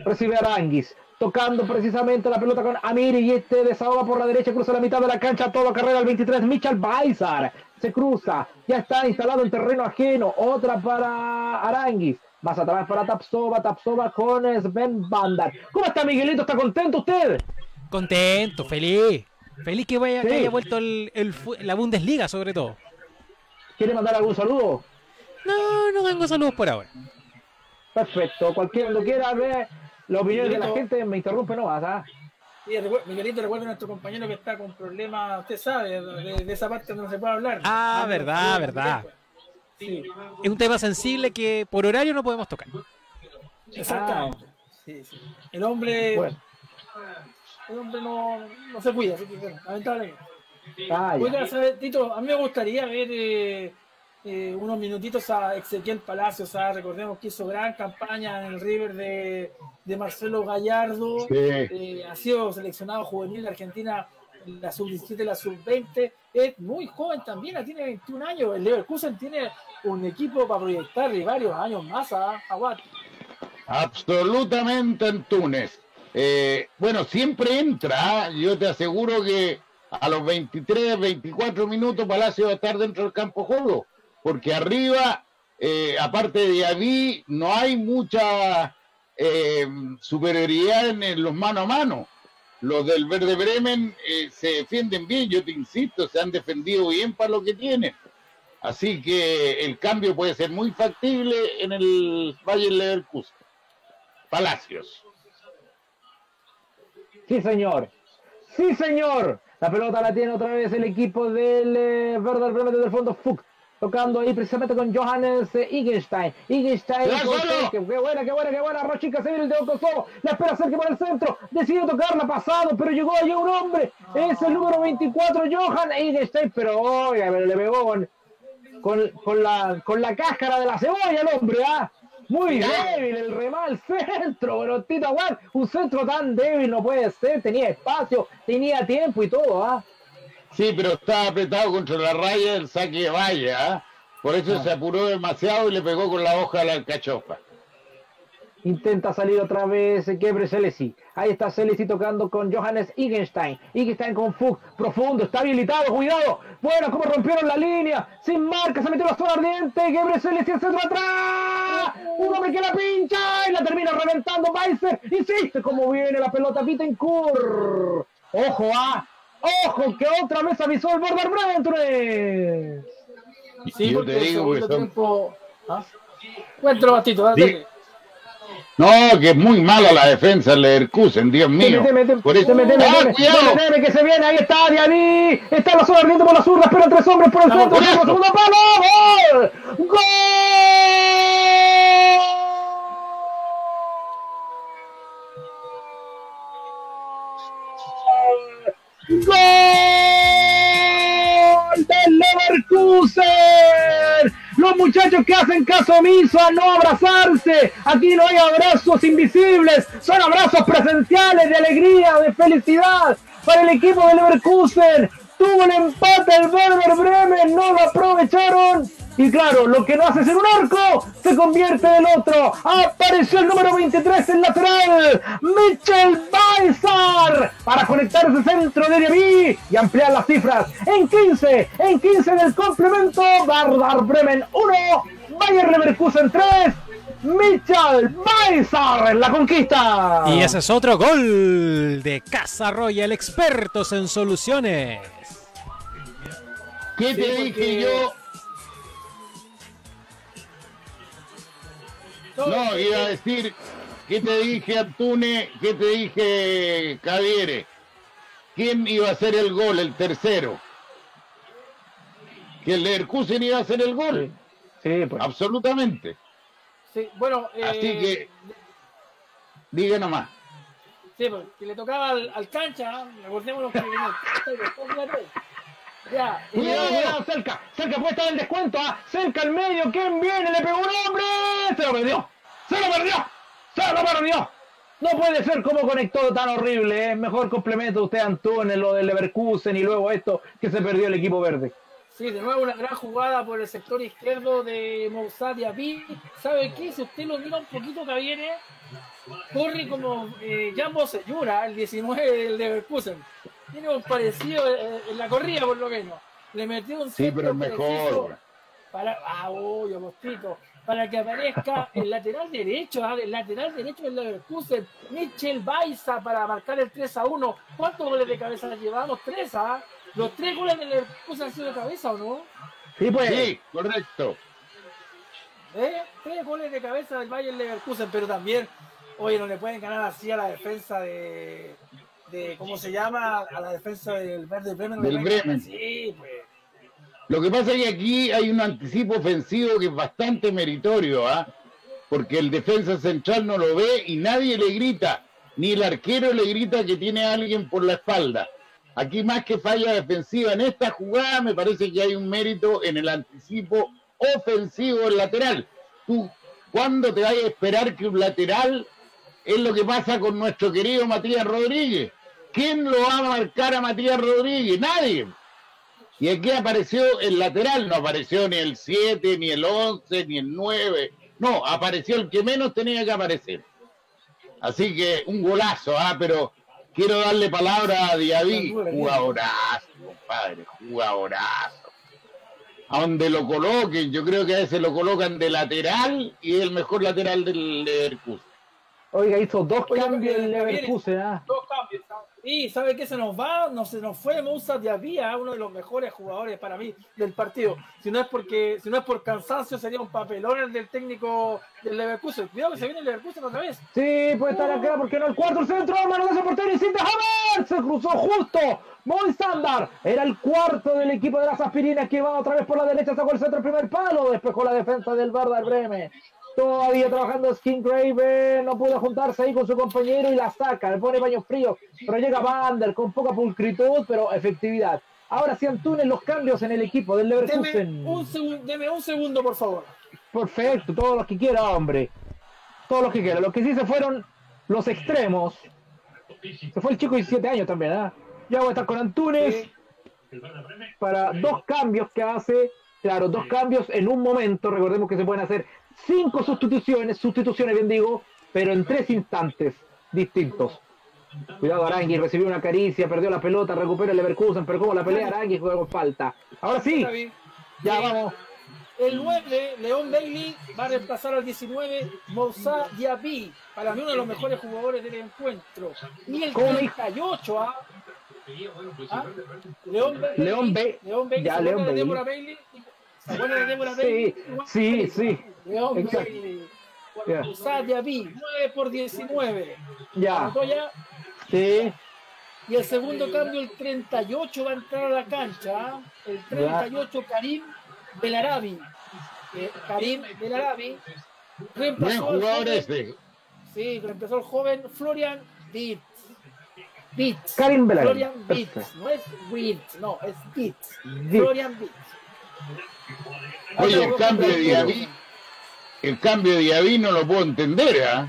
recibe Aranguis, tocando precisamente la pelota con Amir y este desahoga por la derecha, cruza la mitad de la cancha, toda carrera al 23, Michal Baizar, se cruza, ya está instalado en terreno ajeno, otra para Aranguis, más atrás para Tapsova, Tapsova con Sven Bandar. ¿Cómo está Miguelito? ¿Está contento usted? Contento, feliz. Feliz que, vaya, que Sí. haya vuelto el- la Bundesliga, sobre todo. ¿Quiere mandar algún saludo? No, no tengo saludos por ahora. Perfecto, cualquier cuando quiera ver la opinión de la Miguelito. gente, me interrumpe no vas, ¿ah? Recu- Miguelito, recuerda a nuestro compañero que está con problemas, usted sabe, de, de esa parte donde no se puede hablar. Ah, verdad, verdad. Sí, Es un tema sensible que por horario no podemos tocar. exactamente. Sí, sí. El hombre, Bueno, el hombre no, no se cuida, así que bueno, lamentablemente. ah, ya. Oiga, ¿sabe, Tito, a mí me gustaría ver eh, eh, unos minutitos a Ezequiel Palacios. Recordemos que hizo gran campaña en el River de, de Marcelo Gallardo. Sí. Eh, ha sido seleccionado juvenil de Argentina, la sub-17, la sub-20. Es muy joven también, tiene 21 años. El Leverkusen tiene un equipo para proyectar de varios años más a Aguat. Absolutamente Antunes. Eh, bueno, siempre entra, ¿ah? yo te aseguro que a los 23, 24 minutos Palacio va a estar dentro del campo juego, porque arriba, eh, aparte de Diaby, no hay mucha eh, superioridad en, los mano a mano. Los del Verde Bremen eh, se defienden bien, yo te insisto, se han defendido bien para lo que tienen. Así que el cambio puede ser muy factible en el Valle Leverkusen. Palacios. Sí, señor. Sí, señor. La pelota la tiene otra vez el equipo del eh, Werder Bremen desde el fondo Fuchs. Tocando ahí precisamente con Johannes eh, Igenstein. Igenstein. Qué, buena, qué buena, qué buena. Rochica se viene el de Kosovo. La espera cerca por el centro. Decide tocarla pasado, pero llegó allá un hombre. Es el número 24, Johan Igenstein. Pero oiga, pero le pegó con, con, con la, con la cáscara de la cebolla el hombre, ¿ah? Muy débil el remal centro, pero Tito Aguad, un centro tan débil no puede ser, tenía espacio, tenía tiempo y todo, ¿ah? Sí, pero estaba apretado contra la raya del saque de valla. ¿ah? Por eso se apuró demasiado y le pegó con la hoja a la alcachofa. Intenta salir otra vez Gebre Selesi. Ahí está Selesi tocando con Johannes Igenstein. Igenstein con Fuchs, profundo, está habilitado, cuidado. Bueno, como rompieron la línea. Sin marca, se metió la zona ardiente. Gebre Selesi el centro atrás. Un hombre que la pincha y la termina reventando. Weiser insiste cómo viene la pelota. Bittencourt. Ojo, ah. Ojo, que otra vez avisó el Border Bremen, Túnez. Y yo te digo que son... tiempo. ¿Ah? Cuéntalo, dale. Di- No, que es muy mala la defensa del Leverkusen, Dios mío. Por eso... teme, teme, ¡Ah, cuidado! que se viene, ahí está Diaby, está la zona ardiente por la zurda, espera tres hombres por el centro, gol, gol, gol del Leverkusen, los muchachos que hacen caso omiso a no abrazarse, aquí no hay abrazos invisibles, son abrazos presenciales de alegría, de felicidad para el equipo del Leverkusen. Tuvo el empate el Werder Bremen, no lo aprovecharon Y claro, lo que no hace ser un arco se convierte en el otro. Apareció el número 23 en lateral, Mitchell Baizar, para conectar ese centro de Diaby y ampliar las cifras. En 15, en 15 del complemento, Bardar Bremen 1, Bayer Leverkusen 3. Mitchell Baizar en la conquista. Y ese es otro gol de Casa Royal, expertos en soluciones. ¿Qué te Sí, dije yo? No, eh, iba a decir, ¿qué te dije, Antune? ¿Qué te dije, Javier? ¿Quién iba a hacer el gol, el tercero? Que el Leverkusen iba a hacer el gol. Sí, pues. Absolutamente. sí, bueno, eh, Así que, diga nomás. Sí, pues, que le tocaba al, al cancha, ¿eh? recordemos que. Ya, Cuidado, luego- cuidado, cerca, cerca puede estar el descuento, ah, cerca al medio, ¿quién viene? Le pegó un hombre, se lo perdió, se lo perdió, se lo perdió. No puede ser como conectó tan horrible, es mejor complemento usted Antún en lo del Leverkusen y luego esto que se perdió el equipo verde. Sí, de nuevo una gran jugada por el sector izquierdo de Moussa Diaby. ¿Sabe qué? Si usted lo mira un poquito que viene, corre como eh, Jambo Seyura, el 19 del Leverkusen. Tiene un parecido eh, en la corrida, por lo menos. Le metió un Sí, pero mejor. Para, ah, uy, Agostito, para que aparezca el lateral derecho, ah, el lateral derecho del Leverkusen, Michel Baiza para marcar el 3 a 1. ¿Cuántos goles de cabeza llevamos? Tres, ¿ah? Los tres goles del Leverkusen han sido de cabeza, ¿o no? Sí, pues, Sí, correcto. ¿Eh? Tres goles de cabeza del Bayern Leverkusen, pero también, oye, no le pueden ganar así a la defensa de, de ¿cómo se llama? A la defensa del Verde Bremen. Del Bremen. así, pues. Lo que pasa es que aquí hay un anticipo ofensivo que es bastante meritorio, ¿ah? Porque el defensa central no lo ve y nadie le grita, ni el arquero le grita que tiene a alguien por la espalda. Aquí más que falla defensiva en esta jugada me parece que hay un mérito en el anticipo ofensivo del lateral. Tú, ¿cuándo te vas a esperar que un lateral es lo que pasa con nuestro querido Matías Rodríguez? ¿Quién lo va a marcar a Matías Rodríguez? Nadie. Y aquí apareció el lateral, no apareció ni el 7, ni el 11, ni el 9. No, apareció el que menos tenía que aparecer. Así que un golazo, ah, pero quiero darle palabra a Diaby. Jugadorazo, compadre, jugadorazo. A donde lo coloquen, yo creo que a veces lo colocan de lateral y es el mejor lateral del Leverkusen. oiga, hizo dos cambios eh, Javier, Leverkusen, ah. Dos cambios. Y ¿sabe qué se nos va? No se nos fue Moussa Diaby, ah, uno de los mejores jugadores para mí del partido. Si no es porque, si no es por cansancio, sería un papelón el del técnico del Leverkusen. Cuidado que se viene el Leverkusen otra vez. Sí, puede estar acá porque no el cuarto, el centro, mano de portero y sin Havertz se cruzó justo. Muy estándar. Era el cuarto del equipo de las aspirinas que va otra vez por la derecha, sacó el centro el primer palo, despejó la defensa del Werder Bremen. Todavía trabajando Skin Graven, no pudo juntarse ahí con su compañero y la saca, le pone paños fríos, pero llega Bander con poca pulcritud, pero efectividad. Ahora sí, Antunes, los cambios en el equipo del Deme Leverkusen. un, segun- deme un segundo, por favor. Perfecto, todos los que quiera, hombre. Todos los que quiera. Los que sí se fueron los extremos. Se fue el chico de 17 años también, ¿ah? Ya voy a estar con Antunes para dos cambios que hace. Claro, dos cambios en un momento. Recordemos que se pueden hacer cinco sustituciones, sustituciones bien digo, pero en tres instantes distintos. Cuidado, Arangui recibió una caricia, perdió la pelota, recupera el Leverkusen, pero como la pelea Arangui juega con falta. Ahora sí, ya vamos. El 9, León Bailey, va a reemplazar al 19, Moussa Diaby, para mí uno de los mejores jugadores del encuentro. Y el ¿Cómo me- 38, ¿ah? ¿Ah? León Bailey. León Ba- León Bailey. ya, ¿se León Bailey? ¿Se acuerda de Deborah Sí, sí, sí. León Exacto. Bailey. Ya. Moussa Diaby, 9 por 19. Ya, ya. sí. Y el segundo cambio, el 38, va a entrar a la cancha. ¿ah? El 38, Karim Belarabi. Eh, Karim Belarabi reemplazó al jugador joven- ese. Sí, reemplazó al joven Florian Beats. Beats. Karim Belarabi. Florian Beats. Perfecto. No es Wirtz, no, es Beats. Beats. Florian Beats. Oye, el cambio de Diaby, el cambio de Diaby no lo puedo entender, ¿ah?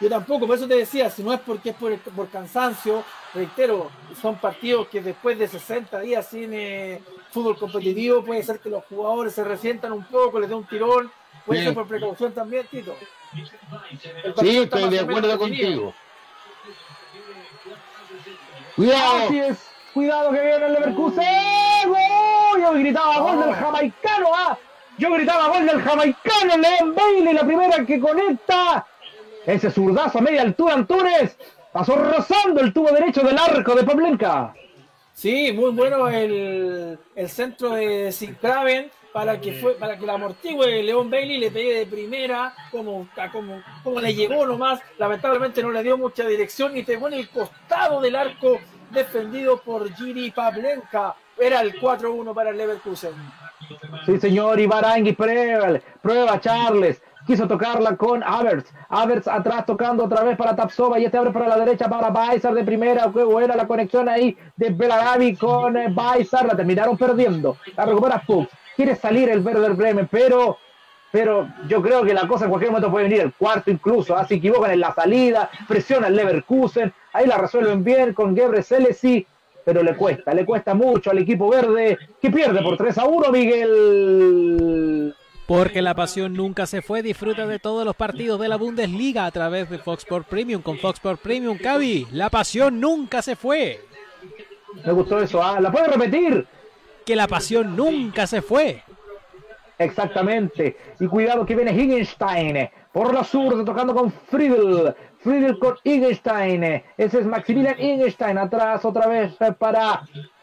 Yo tampoco, por eso te decía, si no es porque es por, cansancio, reitero, son partidos que después de 60 días sin, eh, fútbol competitivo, puede ser que los jugadores se resientan un poco, les dé un tirón, puede Sí. ser por precaución también, Tito. Sí, estoy de acuerdo contigo. Cuidado. Así es. Cuidado que viene el Leverkusen. ¡Gol! Yo gritaba gol del jamaicano, ¿ah? Yo gritaba gol del jamaicano, Leon Bailey, la primera que conecta. Ese zurdazo a media altura, Antunes. Pasó rozando el tubo derecho del arco de Pavlenka. Sí, muy bueno el, el centro de Sincraven para que fue para que la amortigue León Bailey le pegue de primera como, como, como le llegó nomás lamentablemente no le dio mucha dirección y pegó en el costado del arco defendido por Giri Pavlenka era el 4-1 para el Leverkusen Sí, señor, y Barangui prueba, prueba Charles. Quiso tocarla con Havertz. Havertz atrás tocando otra vez para Tapsova y este abre para la derecha para Baizar de primera. Qué buena la conexión ahí de Belarabi con eh, Baizar. La terminaron perdiendo. La recupera Fuchs. Quiere salir el Werder Bremen, pero, pero yo creo que la cosa en cualquier momento puede venir el cuarto incluso. ¿ah? Se equivocan en la salida, presiona el Leverkusen. Ahí la resuelven bien con Gebre Selesi pero le cuesta, le cuesta mucho al equipo verde que pierde por 3 a 1, Miguel. Porque la pasión nunca se fue. Disfruta de todos los partidos de la Bundesliga a través de Fox Sports Premium. Con Fox Sports Premium, Cavi, la pasión nunca se fue. Me gustó eso, ¿ah? ¿La puede repetir? Que la pasión nunca se fue. Exactamente. Y cuidado que viene Higgenstein por la zurda tocando con Friedel. Friedel con Higgenstein. Ese es Maximilian Higgenstein. Atrás otra vez eh, para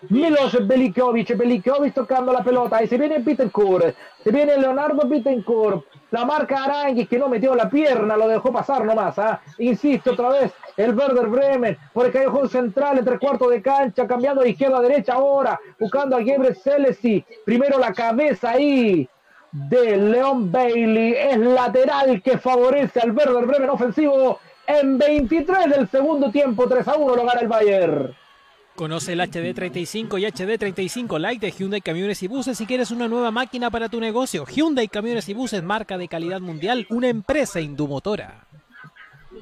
Milos Belikovic. Belikovic tocando la pelota. Y se viene Bittencourt. Se viene Leonardo Bittencourt. La marca Arangui que no metió la pierna, lo dejó pasar nomás. ¿ah? Insisto otra vez, el Werder Bremen por el callejón central entre cuarto de cancha, cambiando de izquierda a derecha ahora, buscando a Gebre Selesi. Primero la cabeza ahí de Leon Bailey. Es lateral que favorece al Werder Bremen ofensivo. En 23 del segundo tiempo, 3 a 1 lo gana el Bayern. Conoce el HD35 y HD35 Lite de Hyundai Camiones y Buses si quieres una nueva máquina para tu negocio. Hyundai Camiones y Buses, marca de calidad mundial, una empresa indumotora.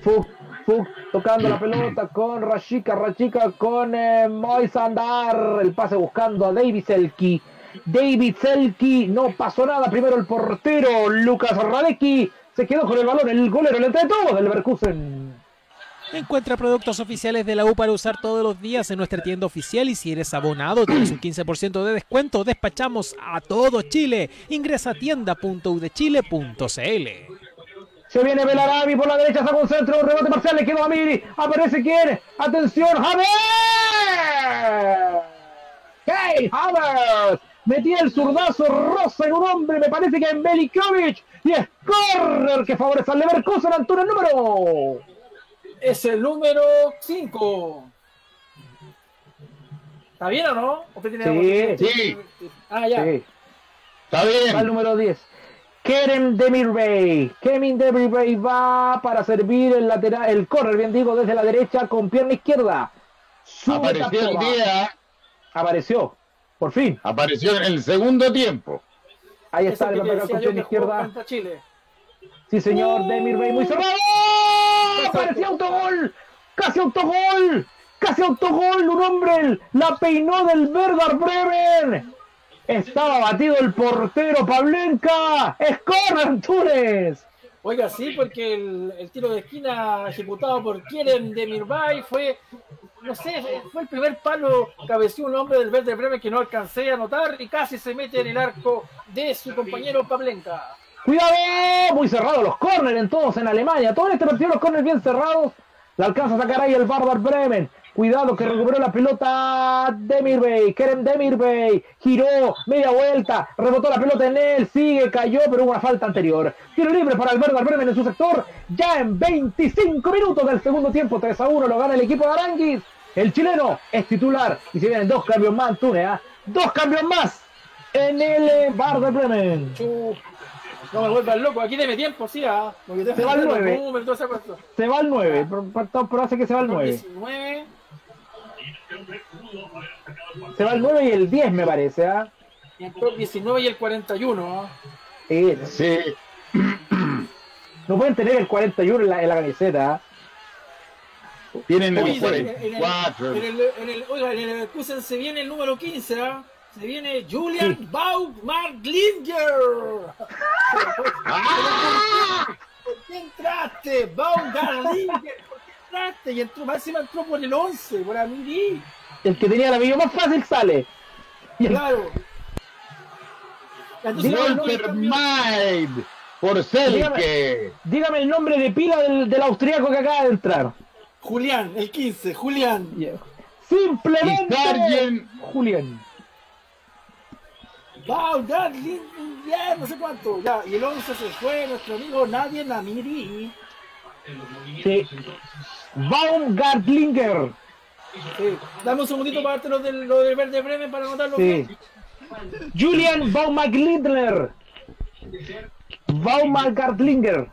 Fuk, Fuk tocando la pelota con Rashika, Rashika con eh, Moisandar. El pase buscando a David Selki. David Selki, no pasó nada. Primero el portero Lucas Radecki se quedó con el balón. El golero, el entre todos del Leverkusen. Encuentra productos oficiales de la U para usar todos los días en nuestra tienda oficial y si eres abonado tienes un 15% de descuento. Despachamos a todo Chile. Ingresa a tienda.udechile.cl. Se viene Belarabi por la derecha, saca un centro, un rebote parcial, le quedó a Miri. Aparece quién. Atención, Javier. Hey, Havertz. Metía el zurdazo rosa en un hombre, me parece que en Belikovic. Y es corner que favorece al Leverkusen, Antonio el número. es el número 5 ¿está bien o no? ¿Usted tiene Sí. Sí. ah ya Sí. Está Va el bien. número 10. Kerem Demirbey. Kerem Demirbey va para servir el lateral, el corner, bien digo, desde la derecha con pierna izquierda. Sube Apareció el día, Apareció. Por fin. apareció en el segundo tiempo. Ahí está, le va a pegar con pierna izquierda. Chile Sí, señor. Demirbey muy cerrado. Parecía autogol. Casi autogol. Casi autogol. Un hombre la peinó del Werder Bremen. Estaba batido el portero Pavlenka. Es corner, Antunes. Oiga, sí, porque el, tiro de esquina ejecutado por Kieran de Mirbay fue, no sé, fue el primer palo cabeció un hombre del Verde Bremen que no alcancé a notar y casi se mete en el arco de su compañero Pavlenka. Cuidado, muy cerrados los corners en todos en Alemania. Todo en este partido los corners bien cerrados. La alcanza a sacar ahí el Werder Bremen. Cuidado que recuperó la pelota Demirbey, Kerem Demirbey, giró, media vuelta, rebotó la pelota en él, sigue, cayó, pero hubo una falta anterior. Tiro libre para Werder Bremen en su sector, ya en 25 minutos del segundo tiempo, 3 a 1 lo gana el equipo de Aranguis. El chileno es titular y se vienen dos cambios más, Antunes, ¿ah? dos cambios más en el eh, Werder Bremen. Chu, no me vuelvas loco, aquí deme tiempo, sí, ah. Se va al números, toda esa cosa. Se va al 9, pero, hace que se va al 9. 19, Se va al 9 y el 10 me parece, ¿ah? y el 19 y el 41, ah. Sí, Sí. no pueden tener el 41 en la, en la camiseta, ¿ah? Tienen el en el- en el- 44. en el- en el- Oiga, en el Leverkusen se viene el número 15, ¿ah? Se viene Julian sí. Baumgartlinger. ¿Por qué entraste? Baumgartlinger. Y entró, más encima entró por el 11, por Amiri. El que tenía la video más fácil sale. Claro. Walter Maid por Selke. Dígame, dígame, el nombre de pila del, del austriaco que acaba de entrar. Julián, el 15, Julián. Simplemente Sargent. Julián. Wow, ya, ya, no sé cuánto. Ya, y el 11 se fue nuestro amigo Nadie Namiri. Sí. Baumgartlinger. Sí. Dame un segundito para darte lo del, lo del Verde Bremen para anotarlo. Sí. Julian Baumgartlinger. Baumgartlinger.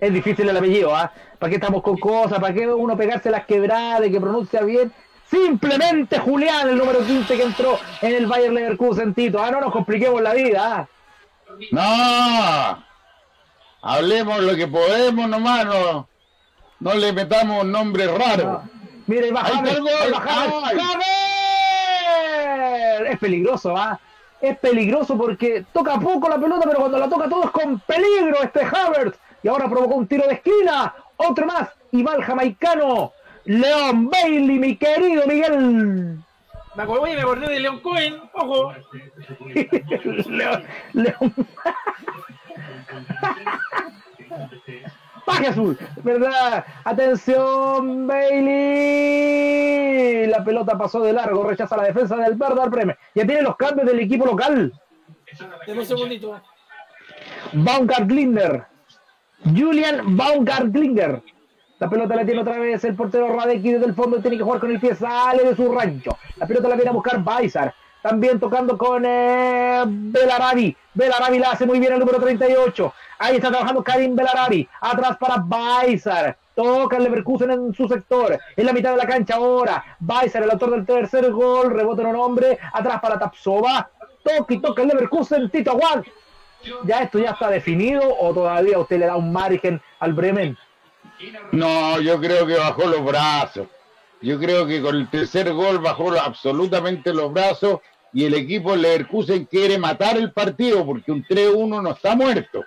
Es difícil el apellido, ¿ah? ¿Para qué estamos con cosas? ¿Para qué uno pegarse las quebradas, que pronuncia bien? Simplemente Julián, el número 15 que entró en el Bayer Leverkusen, Tito. Ah, no nos compliquemos la vida, ¿ah? No. Hablemos lo que podemos nomás, no, no le metamos nombres raros. Mire, James. ¡Ay! ¡James! Es peligroso, ¿ah? Es peligroso porque toca poco la pelota, pero cuando la toca todo es con peligro este Havertz. Y ahora provocó un tiro de esquina. Otro más. Y va el jamaicano. Leon Bailey, mi querido Miguel. Me acordé, me acordé de Leon Cohen. Ojo. <laughs> León, León. <laughs> Paje azul, ¿verdad? Atención, Bailey. La pelota pasó de largo, rechaza la defensa del Werder Bremen. Ya tiene los cambios del equipo local. Deme un segundito. Baumgartlinger. Julian Baumgartlinger. La pelota la tiene otra vez el portero Radecki desde el fondo. Tiene que jugar con el pie, sale de su rancho. La pelota la viene a buscar Baizar. También tocando con eh, Belarabi. Belarabi la hace muy bien el número 38. Ahí está trabajando Karim Belarabi. Atrás para Baizar. Toca el Leverkusen en su sector. En la mitad de la cancha ahora. Baizar, el autor del tercer gol. Rebota en un hombre. Atrás para Tapsova. Toca y toca el Leverkusen. Tito Aguad. ¿Ya esto ya está definido o todavía usted le da un margen al Bremen? No, yo creo que bajó los brazos. Yo creo que con el tercer gol bajó absolutamente los brazos y el equipo Leverkusen quiere matar el partido porque un 3-1 no está muerto.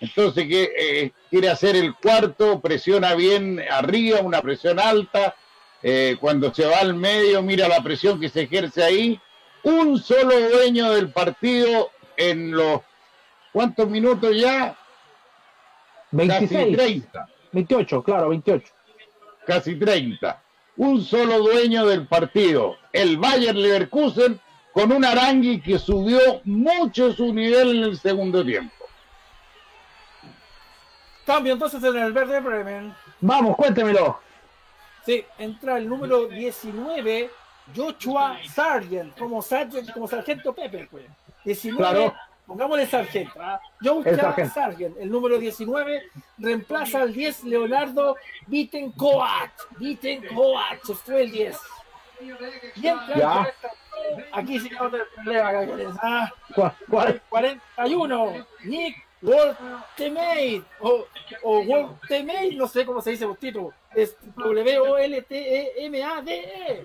Entonces que, eh, quiere hacer el cuarto, presiona bien arriba, una presión alta. eh, cuando se va al medio, mira la presión que se ejerce ahí. Un solo dueño del partido en los... ¿Cuántos minutos ya? Casi 26. 30. 28, claro, 28. casi 30. Un solo dueño del partido, el Bayern Leverkusen, con un Arangui que subió mucho su nivel en el segundo tiempo. Cambio entonces en el Verde Bremen. Vamos, cuéntemelo. Sí, entra el número 19, Joshua Sargent, como Sargent, como Sargento Pepper, pues. 19, Claro. pongámosle Sargento. ¿ah? El Joshua sargento. Sargent, el número 19, reemplaza al 10 Leonardo Bittencoat. Bittencoat, se fue el 10. Y entra Ya. aquí sí que no te problema, Cáceres, ¿ah? Cuál? 41, Nick Woltemade, o, o Woltemade, no sé cómo se dice Bustito, es W-O-L-T-E-M-A-D-E.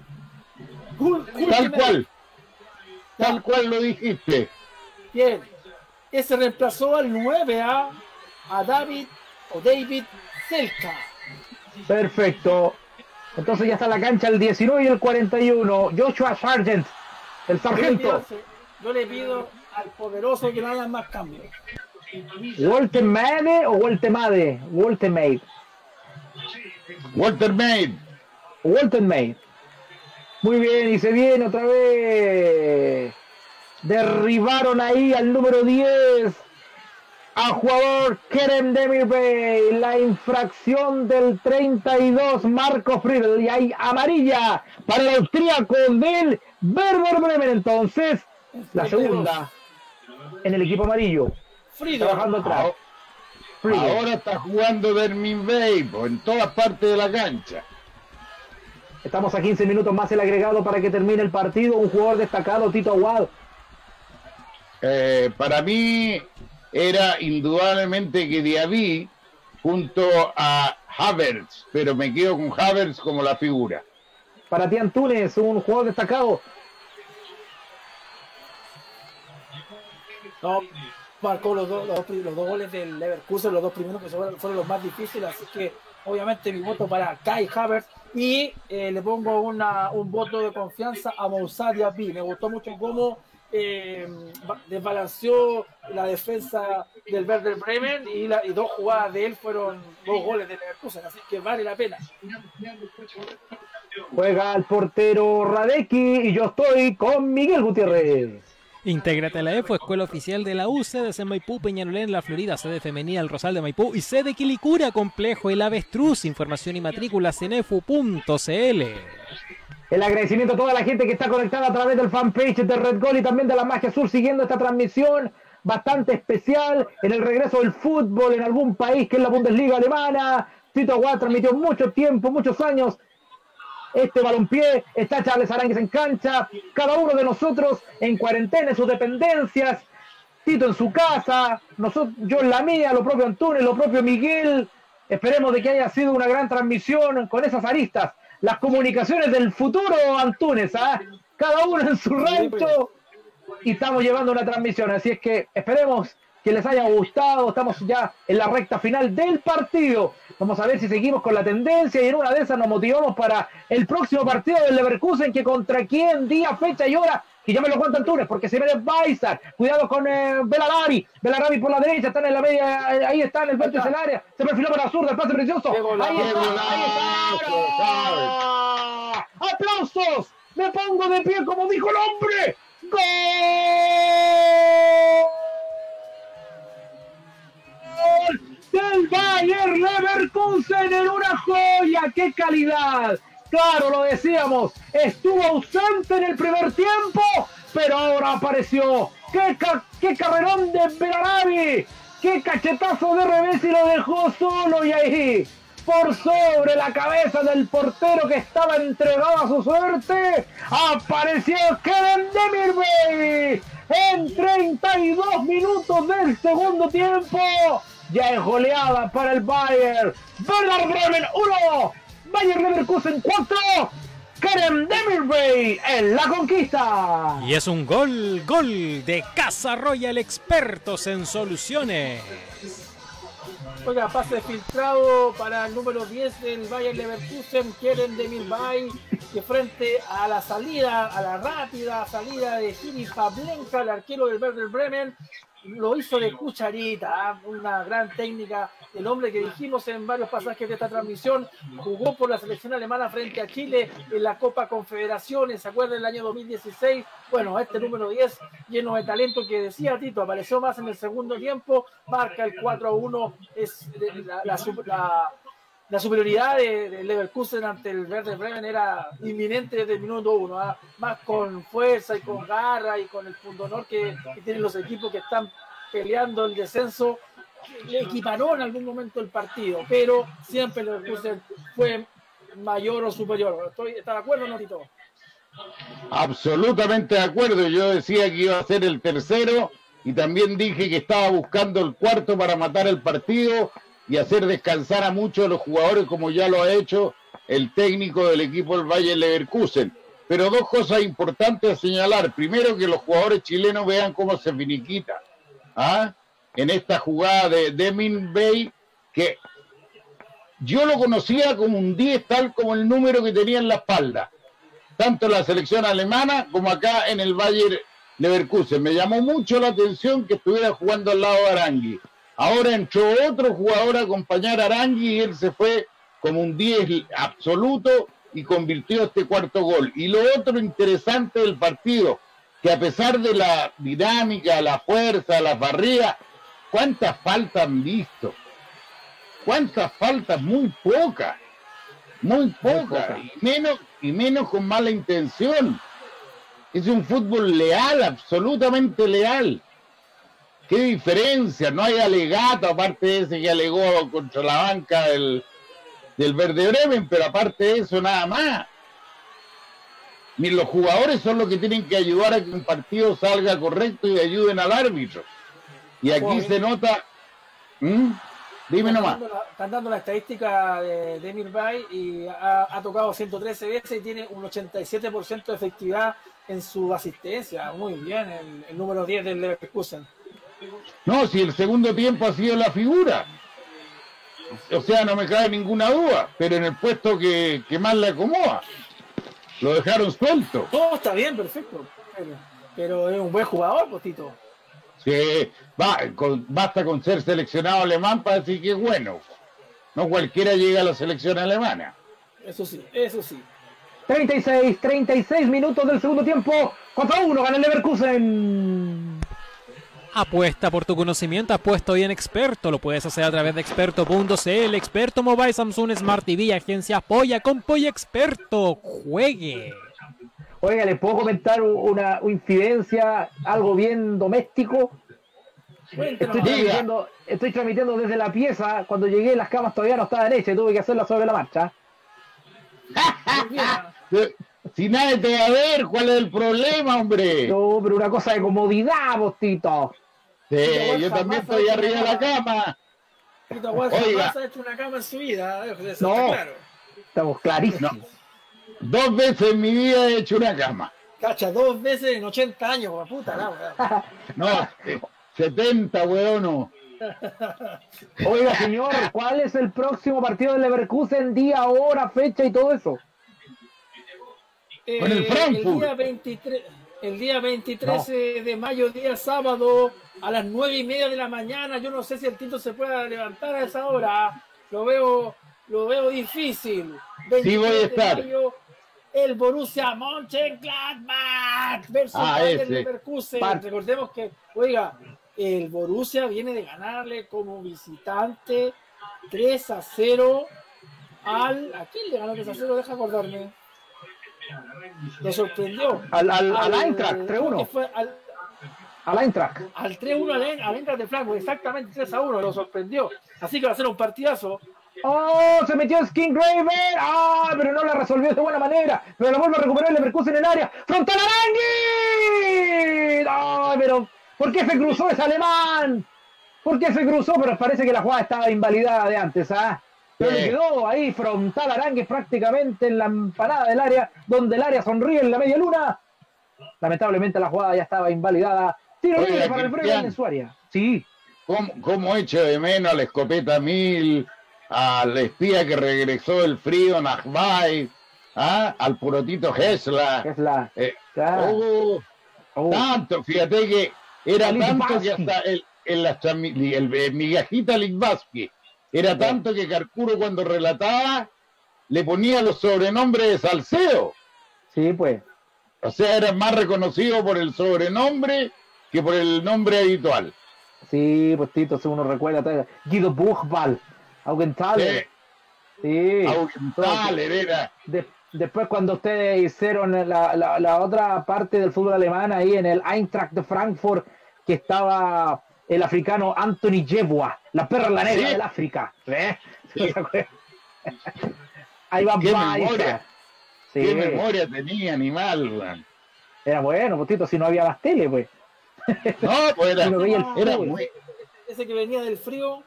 Gul- Tal cual, tal cual lo dijiste. Bien, ese reemplazó al 9A, a David o David Selka. Perfecto. Entonces ya está la cancha el 19 y el 41. Joshua Sargent, el Yo le pido, sargento. yo le pido al poderoso que no hagan más cambios. Walter Made o Walter Made. Walter Made. Walter Maid, Walter Made. Muy bien, y se viene otra vez. Derribaron ahí al número 10. A jugador Kerem Demirbey. La infracción del 32, Marco Friedel. Y hay amarilla para el austríaco del Werder Bremen. Entonces, la segunda en el equipo amarillo. Frido, Trabajando atrás. Ahora está jugando Dermin Bay po, en todas partes de la cancha. Estamos a 15 minutos más el agregado para que termine el partido. Un jugador destacado, Tito Aguado. Eh, para mí era indudablemente que Diaby junto a Havertz, pero me quedo con Havertz como la figura. Para ti Antunes, un jugador destacado. No, marcó los dos, los, los dos goles del Leverkusen, los dos primeros que fueron, fueron los más difíciles, así que obviamente mi voto para Kai Havertz y eh, le pongo una, un voto de confianza a Moussa Diaby. Me gustó mucho cómo eh, desbalanceó la defensa del Werder Bremen y, la, y dos jugadas de él fueron dos goles de Leverkusen, así que vale la pena. Juega el portero Radeki y yo estoy con Miguel Gutiérrez. Intégrate a la EFO, Escuela Oficial de la U, sedes en Maipú, Peñalolén, La Florida, sede femenina El Rosal de Maipú y sede Quilicura, Complejo El Avestruz. Información y matrículas en efu.cl. El agradecimiento a toda la gente que está conectada a través del fanpage de Red Gol y también de la Magia Sur siguiendo esta transmisión bastante especial en el regreso del fútbol en algún país que es la Bundesliga alemana. Tito Aguad transmitió mucho tiempo, muchos años este balompié, está Charles Arangues en cancha, cada uno de nosotros en cuarentena en sus dependencias, Tito en su casa, nosotros, yo en la mía, lo propio Antunes, lo propio Miguel. Esperemos de que haya sido una gran transmisión con esas aristas. Las comunicaciones del futuro Antunes, ¿ah? cada uno en su rancho y estamos llevando una transmisión. Así es que esperemos que les haya gustado. Estamos ya en la recta final del partido. Vamos a ver si seguimos con la tendencia y en una de esas nos motivamos para el próximo partido del Leverkusen, que contra quién, día, fecha y hora, que ya me lo cuentan Túnez, porque se viene Baizar. Cuidado con eh, Belarabi. Belarabi por la derecha, están en la media, eh, ahí está en el vértice del área. Se perfiló para la zurda, el pase precioso. Ahí está, ahí está. ¡Aplausos! Me pongo de pie como dijo el hombre. ¡Gol! Del Bayern Leverkusen en una joya, qué calidad. Claro, lo decíamos, estuvo ausente en el primer tiempo, pero ahora apareció. ¡Qué, qué carrerón de Belarabi! ¡Qué cachetazo de revés y lo dejó solo y ahí! Por sobre la cabeza del portero que estaba entregado a su suerte, apareció Kevin Demirbey en 32 minutos del segundo tiempo ya es goleada para el Bayern. Werder Bremen 1, Bayern Leverkusen 4. Karen Demirbay en la conquista. Y es un gol, gol de Casa Royal Expertos en Soluciones. Oiga, pase filtrado para el número 10 del Bayern Leverkusen, Keren Demirbay, que frente a la salida, a la rápida salida de Jimmy Pablenka, el arquero del Werder Bremen, lo hizo de cucharita, ¿ah? una gran técnica. El hombre que dijimos en varios pasajes de esta transmisión jugó por la selección alemana frente a Chile en la Copa Confederaciones, ¿se acuerdan? El año 2016. Bueno, este número 10, lleno de talento que decía Tito, apareció más en el segundo tiempo, marca el 4 a 1, es la, la, superioridad de, Leverkusen ante el Verde Bremen era inminente desde el minuto 1, ¿ah? más con fuerza y con garra y con el punto honor que tienen los equipos que están peleando el descenso, le equiparó en algún momento el partido, pero siempre el fue mayor o superior. Estoy, ¿Está de acuerdo, Notito? Absolutamente de acuerdo. Yo decía que iba a ser el tercero y también dije que estaba buscando el cuarto para matar el partido y hacer descansar a muchos de los jugadores como ya lo ha hecho el técnico del equipo del Valle Leverkusen. Pero dos cosas importantes a señalar. Primero, que los jugadores chilenos vean cómo se finiquita. ¿ah? en esta jugada de Demin Bay, que yo lo conocía como un 10, tal como el número que tenía en la espalda, tanto en la selección alemana como acá en el Bayern Leverkusen. Me llamó mucho la atención que estuviera jugando al lado de Arangui. Ahora entró otro jugador a acompañar a Arangui y él se fue como un 10 absoluto y convirtió este cuarto gol. Y lo otro interesante del partido, que a pesar de la dinámica, la fuerza, la barría, ¿cuántas faltas han visto? ¿Cuántas faltas? Muy pocas. Muy pocas. Y menos, y menos con mala intención. Es un fútbol leal, absolutamente leal. ¿Qué diferencia? No hay alegato, aparte de ese que alegó contra la banca del, del Verde Bremen, pero aparte de eso, nada más ni los jugadores son los que tienen que ayudar a que un partido salga correcto y ayuden al árbitro. Y aquí se nota. ¿Mm? Dime nomás. están dando la estadística de, Demir Bay y ha, tocado 113 veces y tiene un 87% de efectividad en su asistencia. Muy bien, el, número 10 del Leverkusen. No, si el segundo tiempo ha sido la figura. O sea, no me cabe ninguna duda, pero en el puesto que, que más le acomoda. Lo dejaron suelto. Todo está bien, perfecto. Pero, pero es un buen jugador, Postito. Sí, va, con- basta con ser seleccionado alemán para decir que es bueno. No cualquiera llega a la selección alemana. Eso sí, eso sí. 36, 36 minutos del segundo tiempo. 4 a 1 gana el Leverkusen. Apuesta por tu conocimiento, apuesta hoy en Experto. Lo puedes hacer a través de experto.cl, Experto Mobile, Samsung Smart TV, Agencia Polla con Polla Experto. Juegue. Oiga, ¿les puedo comentar u- una incidencia, algo bien doméstico? Estoy transmitiendo, estoy transmitiendo desde la pieza. Cuando llegué, las camas todavía no estaban hechas. Tuve que hacerlas sobre la marcha. <laughs> Si nadie te va a ver, ¿cuál es el problema, hombre? No, pero una cosa de comodidad, Bostito. Sí, yo también estoy arriba de la cama. Aguas Oiga. jamás ha hecho una cama en su vida. ¿eh? Eso No. está claro. Estamos clarísimos. Dos veces en mi vida he hecho una cama. Cacha, dos veces en 80 años, puta, la. <laughs> No, eh, 70, weón. no. <laughs> Oiga, señor, ¿cuál es el próximo partido del Leverkusen? Día, hora, fecha y todo eso. Con el Eh, Frankfurt. El día 23, el día 23 de mayo, día sábado, a las 9 y media de la mañana. Yo no sé si el Tito se pueda levantar a esa hora. Lo veo, lo veo difícil. Sí, voy a 23 de estar. mayo, el Borussia Mönchengladbach versus Ah, ese. Leverkusen. Recordemos que, oiga, el Borussia viene de ganarle como visitante 3 a 0 al. ¿A quién le ganó 3 a 0? Deja acordarme. Lo sorprendió. Al, al, al Eintracht, creo que 3-1. fue al, Al Eintracht. al 3-1 al, al Eintracht de Frankfurt, exactamente 3 a 1, lo sorprendió. Así que va a ser un partidazo. ¡Oh! Se metió Skin Graver. ¡Ah! Pero no la resolvió de buena manera. Pero la vuelve a recuperar Leverkusen en el área. ¡Frontal Arangui! ¡Ay, pero! ¿Por qué se cruzó ese alemán? ¿Por qué se cruzó? Pero parece que la jugada estaba invalidada de antes, ¿ah? Le quedó ahí frontal Arangue prácticamente en la empanada del área, donde el área sonríe en la media luna. Lamentablemente la jugada ya estaba invalidada. Tiro Oiga, libre para el. Bremen en su área. Sí. ¿Cómo, cómo echo de menos a la escopeta mil, al espía que regresó del frío, Nachbay, ¿ah? al purotito Hesla? Es la. Eh, oh, Oh. tanto, fíjate que era tanto que hasta el, transmi- el, el migajita era tanto que Carcuro cuando relataba le ponía los sobrenombres de Salseo. Sí, pues. O sea, era más reconocido por el sobrenombre que por el nombre habitual. Sí, pues Tito, si uno recuerda, Guido Buchbal, Augenthaler. Sí. Augenthaler era. De- después cuando ustedes hicieron la, la- la otra parte del fútbol alemán ahí en el Eintracht de Frankfurt, que estaba el africano Anthony Yeboah, la perla negra Sí. del África. ¿Eh? <laughs> Ahí va Qué memoria. Sí, Qué memoria tenía animal, weón. era bueno, pues si no había más tele, pues. No, pues era, <laughs> muy, Ese que venía del frío.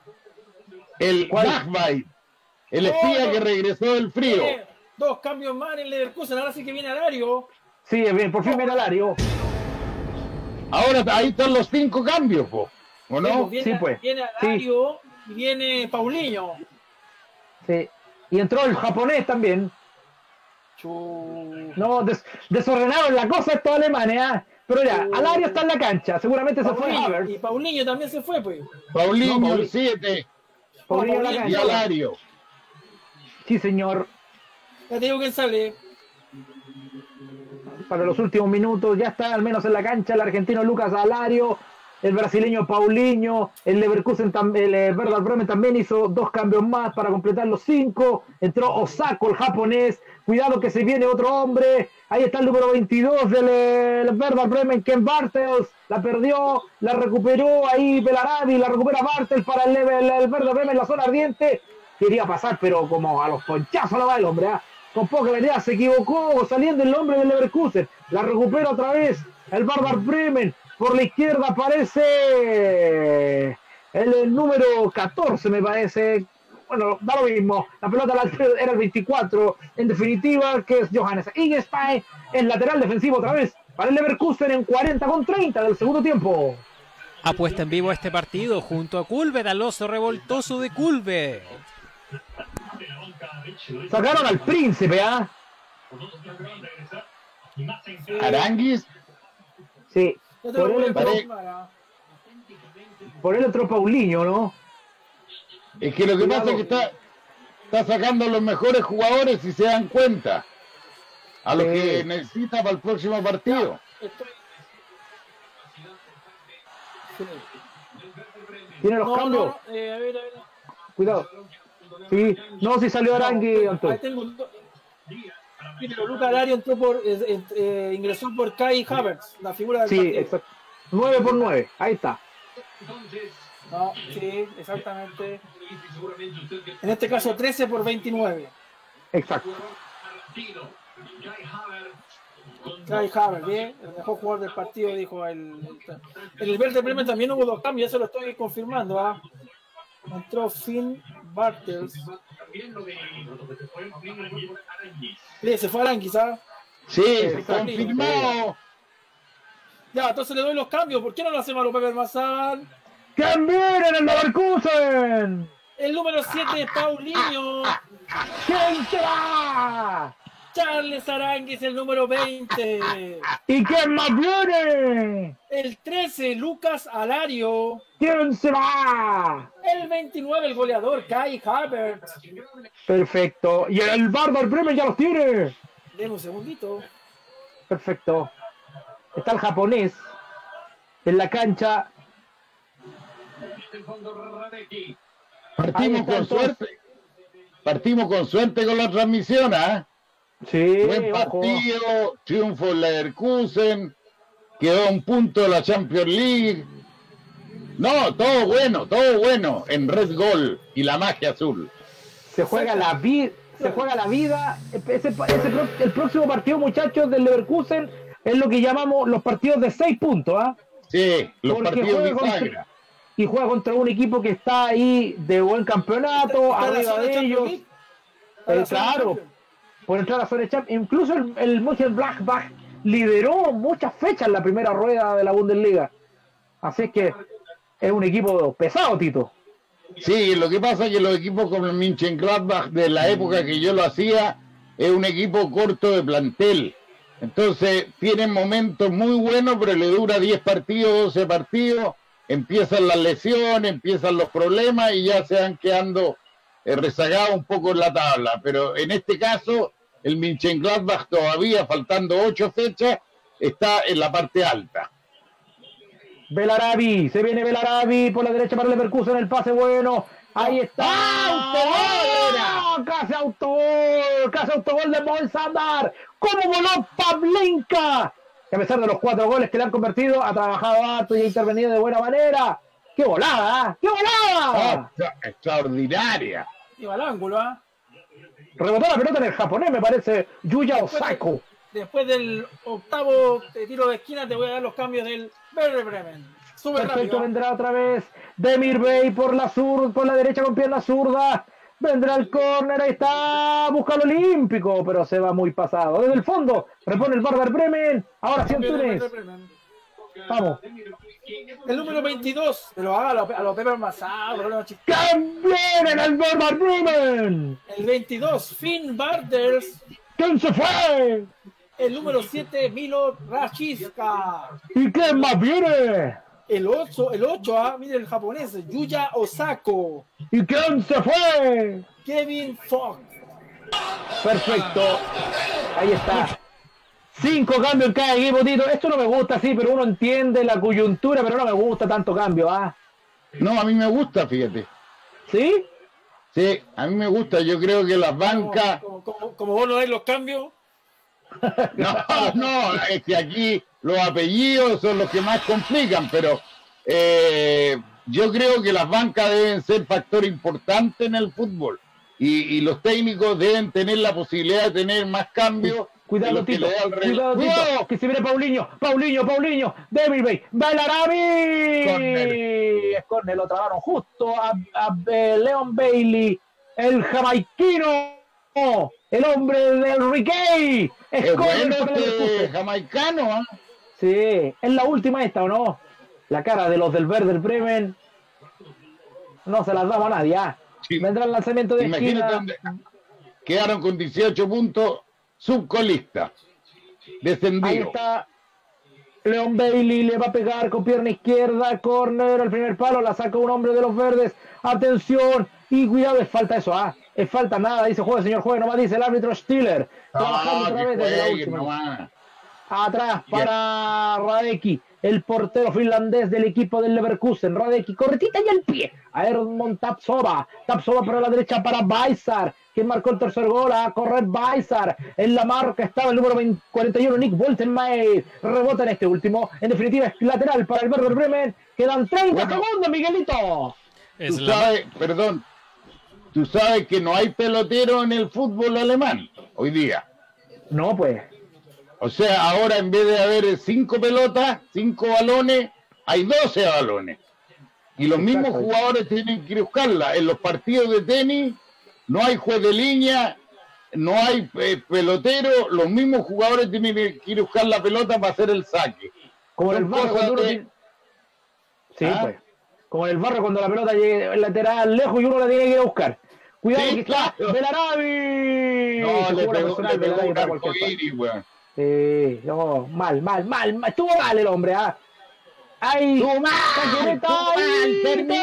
el. Nachbay, el No, espía no. que regresó del frío. Tiene dos cambios más en el Leverkusen, ahora sí que viene Alario. Sí, bien, por fin viene Alario. Ahora ahí están los cinco cambios, po. ¿O no? viene, Sí, pues. viene Sí. Alario y viene Paulinho. Sí. Y entró el japonés también. Chu. No, des- desordenaron la cosa estos alemanes, ¿ah? Pero ya, Uh. Alario está en la cancha, seguramente se fue Havertz. y Paulinho también se fue, pues. Paulinho, No, el Pauli- 7, Paulinho en la y. Alario. Sí, señor. Ya te digo quién sale. Para los últimos minutos, ya está al menos en la cancha el argentino Lucas Alario, el brasileño Paulinho, el Leverkusen, el eh, Werder Bremen también hizo dos cambios más para completar los cinco. Entró Osako, el japonés. Cuidado que se viene otro hombre. Ahí está el número 22 del eh, Werder Bremen, Ken Bartels. La perdió, la recuperó ahí Belarabi, la recupera Bartels para el, el, el Werder Bremen, la zona ardiente. Quería pasar, pero como a los ponchazos la va el hombre, ¿ah? con poca claridad, se equivocó saliendo el hombre del Leverkusen. La recupera otra vez el Werder Bremen. Por la izquierda aparece el, número 14, me parece. Bueno, da lo mismo. La pelota era el 24. En definitiva, que es Johannes Ingestein, el lateral defensivo otra vez para el Leverkusen en 40 con 30 del segundo tiempo. Apuesta en vivo este partido junto a Culver, al oso revoltoso de Culver. Sacaron al príncipe, ¿ah? Aranguis, Sí. Por él, entró, por él entró Paulinho, ¿no? es que lo que Cuidado. pasa es que está, está sacando a los mejores jugadores si se dan cuenta. A los Sí. que necesita para el próximo partido. Estoy- Sí. Tiene los No, cambios. no, no, eh, a ver, a ver. Cuidado. Sí, no, si salió Arangui, Ahí Antonio. tengo un do- Sí, pero Luca Alario entró por, eh, ingresó por Kai Havertz, la figura del Sí, partido. exacto. 9 por 9, ahí está. No, sí, exactamente. En este caso 13 por 29. Exacto. Kai Havertz, bien, el mejor jugador del partido, dijo el. En el Verde Bremen también hubo dos cambios, eso lo estoy confirmando. ¿ah? Entró Finn Bartels. Sí, se fue Aranguis, ¿ah? Sí, Exacto. confirmado. Ya, entonces le doy los cambios. ¿Por qué no lo hacemos a los Pepe Mazán? ¡También en el Leverkusen! El número 7 es Paulinho. ¿Quién será? Charles Aranguis, el número 20. ¿Y quién más viene? El 13, Lucas Alario. ¿Quién será? El 29, el goleador, Kai Havertz. Perfecto. Y el Bardar Bremen ya los tiene. Deme un segundito. Perfecto. Está el japonés en la cancha. Partimos con suerte. Partimos con suerte con la transmisión, ¿ah? Sí, Buen ojo. partido, triunfo en Leverkusen, quedó un punto de la Champions League. No, todo bueno, todo bueno en Red Gol y la magia azul. Se juega la vida. Se juega la vida. Ese, ese pro- el próximo partido, muchachos, del Leverkusen es lo que llamamos los partidos de seis puntos, ¿ah? Sí, los Porque partidos juega bisagra. contra, y juega contra un equipo que está ahí de buen campeonato, arriba de ellos, Eh, claro, Champions. Por entrar a Champions. Incluso el, el Mönchengladbach lideró muchas fechas la primera rueda de la Bundesliga. Así es que es un equipo pesado, Tito. Sí, lo que pasa es que los equipos como el Mönchengladbach de la época que yo lo hacía es un equipo corto de plantel. Entonces tienen momentos muy buenos, pero le dura 10 partidos, 12 partidos, empiezan las lesiones, empiezan los problemas y ya se van quedando eh, rezagados un poco en la tabla. Pero en este caso, el Mönchengladbach todavía, faltando 8 fechas, está en la parte alta. Belarabi, se viene Belarabi por la derecha para Leverkusen, el pase bueno. Ahí está. ¡Autogol! Casi autogol, casi autogol de Bolsandar. ¿Cómo voló Pavlenka? Que a pesar de los cuatro goles que le han convertido, ha trabajado harto y ha intervenido de buena manera. ¡Qué volada! ¿ah? ¡Qué volada! Extra- extraordinaria. Iba al ángulo, ¿ah? Rebotó la pelota en el japonés, me parece. Yuya Osako. Después del octavo tiro de esquina te voy a dar los cambios del Werder Bremen. Sube Perfecto, rápido. vendrá otra vez Demir Bey por la sur, por la derecha con pierna zurda. Vendrá el córner, ahí está, busca el olímpico, pero se va muy pasado. Desde el fondo, repone el Bárbaro Bremen. Ahora sí Bremen. Vamos. El número 22, pero haga a los, a los Pepe Masado, no, chicos. ¡También en el Bárbaro Bremen! El 22, Finn Bartels. ¿Quién se fue? El número 7, Milo Rashiska. ¿Y quién más viene? El 8, el 8, ah, mire el japonés, Yuya Osako. ¿Y quién se fue? Kevin Fogg. Perfecto. Ahí está. Cinco cambios en cada equipo, Tito. Esto no me gusta, sí, pero uno entiende la coyuntura, pero no me gusta tanto cambio, ¿ah? No, a mí me gusta, fíjate. ¿Sí? Sí, a mí me gusta. Yo creo que las bancas. Como, como, como vos no dais los cambios, <laughs> No, no, es que aquí los apellidos son los que más complican, pero eh, yo creo que las bancas deben ser factor importante en el fútbol y, y los técnicos deben tener la posibilidad de tener más cambios. Cuidado, Tito. Cuidado, Tito. Que se viene Paulinho. Paulinho, Paulinho. David Bay. Belarabi. Córner. Es córner. Lo trabaron justo a, a eh, Leon Bailey. El jamaiquino. El hombre del Riquey. Es córner bueno este jamaicano, ¿ah? Sí. Es la última esta, ¿o no? la cara de los del Werder Bremen no se las damos a nadie. Sí. Vendrá el lanzamiento de Imagínate esquina. quedaron con 18 puntos, subcolista, Ahí descendido. está Leon Bailey, le va a pegar con pierna izquierda, corner, al primer palo, la saca un hombre de los verdes, atención, y cuidado, es falta eso, ah, es falta nada, dice juegue señor juegue, nomás dice el árbitro Stiller, trabajando Ah, otra desde la última. nomás. Atrás para Radecki, el portero finlandés del equipo del Leverkusen. Radecki, corretita y al pie. A Edmond Tapsova. Tapsova para la derecha para Baisar, que marcó el tercer gol. A correr Baisar. En la marca estaba el número 20 41, Nick Woltenmeier. Rebota en este último. En definitiva, es lateral para el Werder Bremen. Quedan 30 Bueno. segundos, Miguelito. Es Tú la- sabes, perdón, tú sabes que no hay pelotero en el fútbol alemán hoy día. No, pues. O sea, ahora en vez de haber cinco pelotas, cinco balones, hay 12 balones. Y los mismos jugadores tienen que buscarla. En los partidos de tenis no hay juez de línea, no hay eh, pelotero, los mismos jugadores tienen que ir a buscar la pelota para hacer el saque. Como en el barrio cuando uno de- tiene- Sí, ¿Ah? pues. Como en el barrio cuando la pelota llega lateral lejos y uno la tiene que ir a buscar. Cuidado Sí, que está claro. Belarabi. No, le pegó, le pegó un parte. arcoíris, weón. Sí, no, mal, mal, mal, mal. Estuvo mal el hombre, ¿ah? ¡Ay! Estuvo mal, terminó.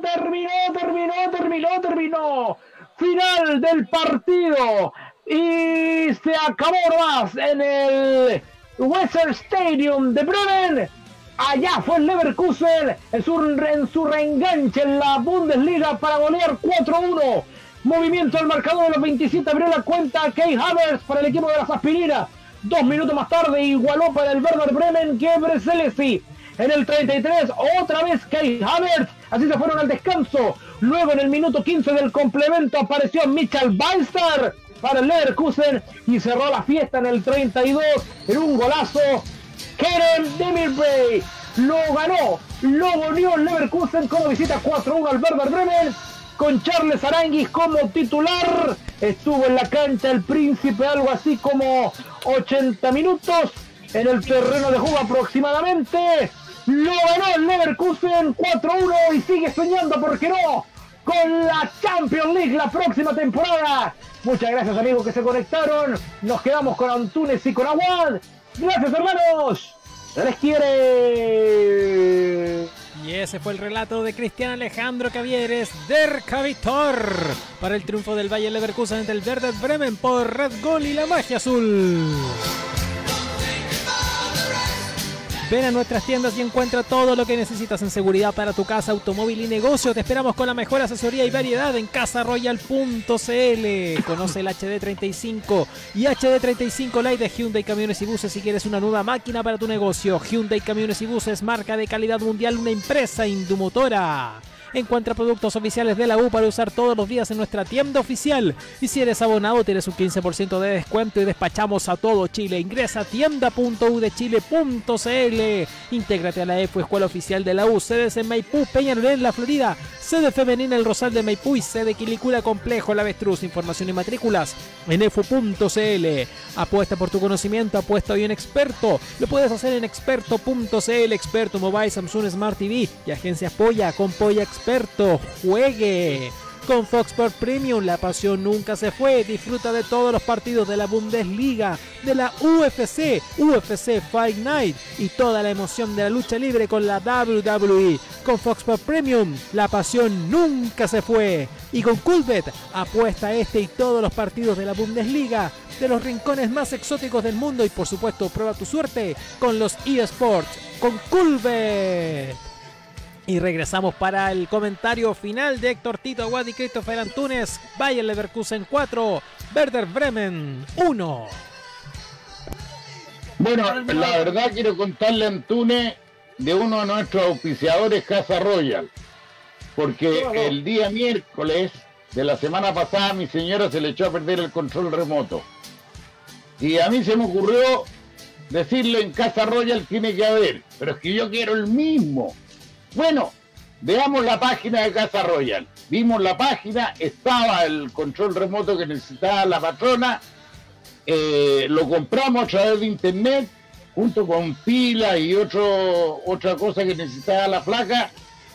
terminó, terminó, terminó, terminó. Final del partido. Y se acabó nomás en el Western Stadium de Bremen. Allá fue el Leverkusen en su, en su reenganche en la Bundesliga para golear 4-1. Movimiento del marcador de los 27 abrió la cuenta Key Havertz para el equipo de las aspirinas. Dos minutos más tarde igualó para el Werder Bremen Gebre Selassie. En el 33 otra vez Key Havertz. Así se fueron al descanso. Luego en el minuto 15 del complemento apareció Michael Beistar para el Leverkusen y cerró la fiesta en el 32 en un golazo Kerem Demirbay lo ganó, lo goleó el Leverkusen como visita 4-1 al Werder Bremen con Charles Aranguis como titular. Estuvo en la cancha el príncipe algo así como 80 minutos en el terreno de juego aproximadamente. Lo ganó el Leverkusen 4-1 y sigue soñando, ¿por qué no? Con la Champions League la próxima temporada. Muchas gracias amigos que se conectaron. Nos quedamos con Antunes y con Aguad. Gracias hermanos. Les quiere. Y ese fue el relato de Cristian Alejandro Cavieres, Derka Vitor, para el triunfo del Valle Leverkusen ante el Werder Bremen por Red Gol y la magia azul. Ven a nuestras tiendas y encuentra todo lo que necesitas en seguridad para tu casa, automóvil y negocio. Te esperamos con la mejor asesoría y variedad en casaroyal.cl. Conoce el HD35 y HD35 Lite de Hyundai Camiones y Buses si quieres una nueva máquina para tu negocio. Hyundai Camiones y Buses, marca de calidad mundial, una empresa indumotora. Encuentra productos oficiales de la U para usar todos los días en nuestra tienda oficial. Y si eres abonado, tienes un 15% de descuento y despachamos a todo Chile. Ingresa a tienda.udechile.cl. Intégrate a la EFU Escuela Oficial de la U. Sedes en Maipú, Peñalolén, La Florida. Sede femenina El Rosal de Maipú y sede Quilicura Complejo La Avestruz. Información y matrículas en efu.cl. Apuesta por tu conocimiento, apuesta hoy en experto. Lo puedes hacer en experto.cl, experto mobile, Samsung Smart TV y agencias Polla con Polla. Juegue. Con Fox Sport Premium la pasión nunca se fue. Disfruta de todos los partidos de la Bundesliga, de la UFC, UFC Fight Night y toda la emoción de la lucha libre con la WWE. Con Fox Sport Premium la pasión nunca se fue. Y con Coolbet apuesta este y todos los partidos de la Bundesliga de los rincones más exóticos del mundo y por supuesto prueba tu suerte con los eSports con Coolbet. Y regresamos para el comentario final de Héctor Tito Aguad y Christopher Antunes. Bayern Leverkusen 4, Werder Bremen 1. Bueno, la verdad quiero contarle a Antunes de uno de nuestros auspiciadores, Casa Royal. Porque el día miércoles de la semana pasada mi señora se le echó a perder el control remoto. Y a mí se me ocurrió decirle en Casa Royal tiene que haber, pero es que yo quiero el mismo. Bueno, veamos la página de Casa Royal. Vimos la página, estaba el control remoto que necesitaba la patrona, eh, lo compramos a través de internet, junto con pila y otra cosa que necesitaba la flaca.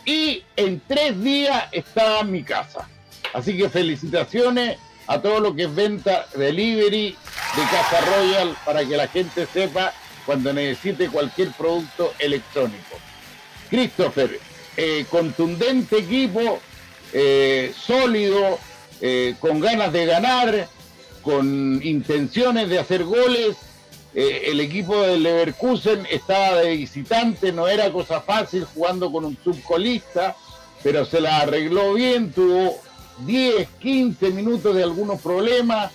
Y en tres días estaba en mi casa. Así que felicitaciones a todo lo que es venta delivery de Casa Royal para que la gente sepa cuando necesite cualquier producto electrónico. Christopher, eh, contundente equipo, eh, sólido, eh, con ganas de ganar, con intenciones de hacer goles. el equipo del Leverkusen estaba de visitante, no era cosa fácil jugando con un subcolista, pero se la arregló bien, tuvo 10, 15 minutos de algunos problemas,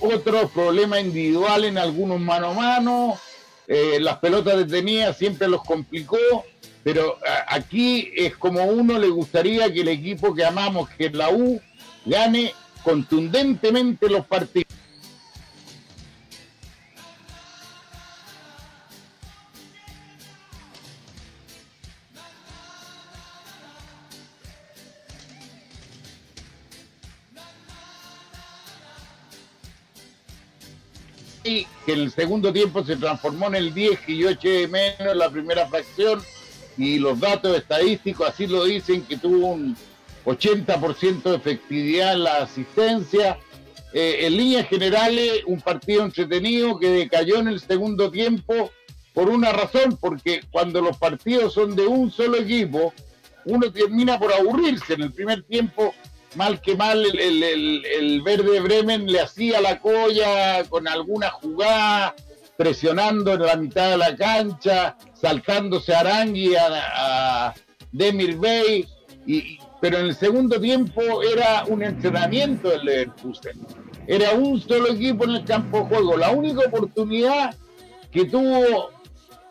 otros problemas individuales en algunos mano a mano, las pelotas detenidas siempre los complicó pero aquí es como uno le gustaría que el equipo que amamos, que es la U, gane contundentemente los partidos. y que el segundo tiempo se transformó en el 10 y yo eché menos en la primera fracción y los datos estadísticos así lo dicen, que tuvo un 80% de efectividad en la asistencia. Eh, en líneas generales, un partido entretenido que decayó en el segundo tiempo por una razón, porque cuando los partidos son de un solo equipo, uno termina por aburrirse. En el primer tiempo, mal que mal, el, el verde Bremen le hacía la colla con alguna jugada presionando en la mitad de la cancha, saltándose a Arangui, a, Demir Bey, y, pero en el segundo tiempo era un entrenamiento del Leverkusen. Era un solo equipo en el campo de juego. La única oportunidad que tuvo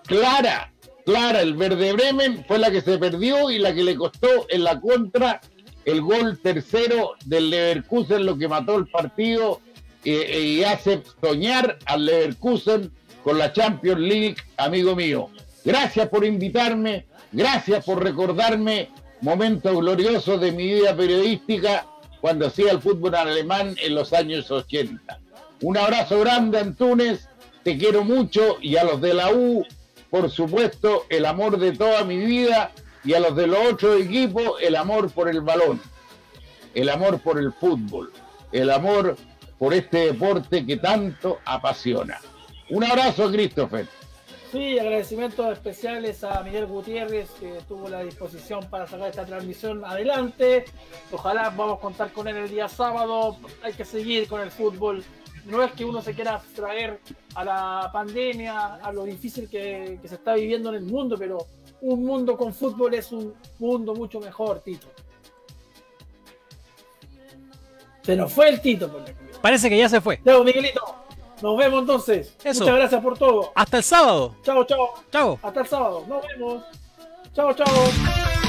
clara, clara el Verde Bremen fue la que se perdió y la que le costó en la contra el gol tercero del Leverkusen, lo que mató el partido y hace soñar al Leverkusen con la Champions League, amigo mío. Gracias por invitarme, gracias por recordarme momentos gloriosos de mi vida periodística cuando hacía el fútbol alemán en los años 80. Un abrazo grande, Antunes, te quiero mucho y a los de la U, por supuesto, el amor de toda mi vida y a los de los otros equipos, el amor por el balón, el amor por el fútbol, el amor por este deporte que tanto apasiona. Un abrazo, Christopher. Sí, agradecimientos especiales a Miguel Gutiérrez que tuvo la disposición para sacar esta transmisión adelante. Ojalá vamos a contar con él el día sábado. Hay que seguir con el fútbol. No es que uno se quiera abstraer a la pandemia, a lo difícil que, se está viviendo en el mundo, pero un mundo con fútbol es un mundo mucho mejor, Tito. Se nos fue el Tito. Por Parece que ya se fue. Chao, Miguelito. Nos vemos entonces. Muchas gracias por todo. Hasta el sábado. Chao, chao. Chao. Hasta el sábado. Nos vemos. Chao, chao.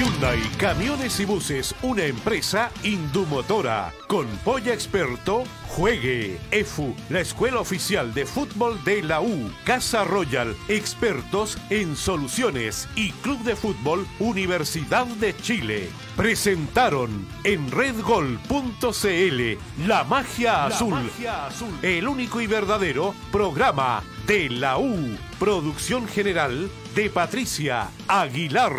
Hyundai Camiones y Buses, una empresa indumotora. Con Polla Experto, juegue. EFU, la escuela oficial de fútbol de la U. Casa Royal, expertos en soluciones. Y Club de Fútbol Universidad de Chile. Presentaron en redgol.cl La Magia Azul. Magia Azul. El único y verdadero programa de la U. Producción general de Patricia Aguilar.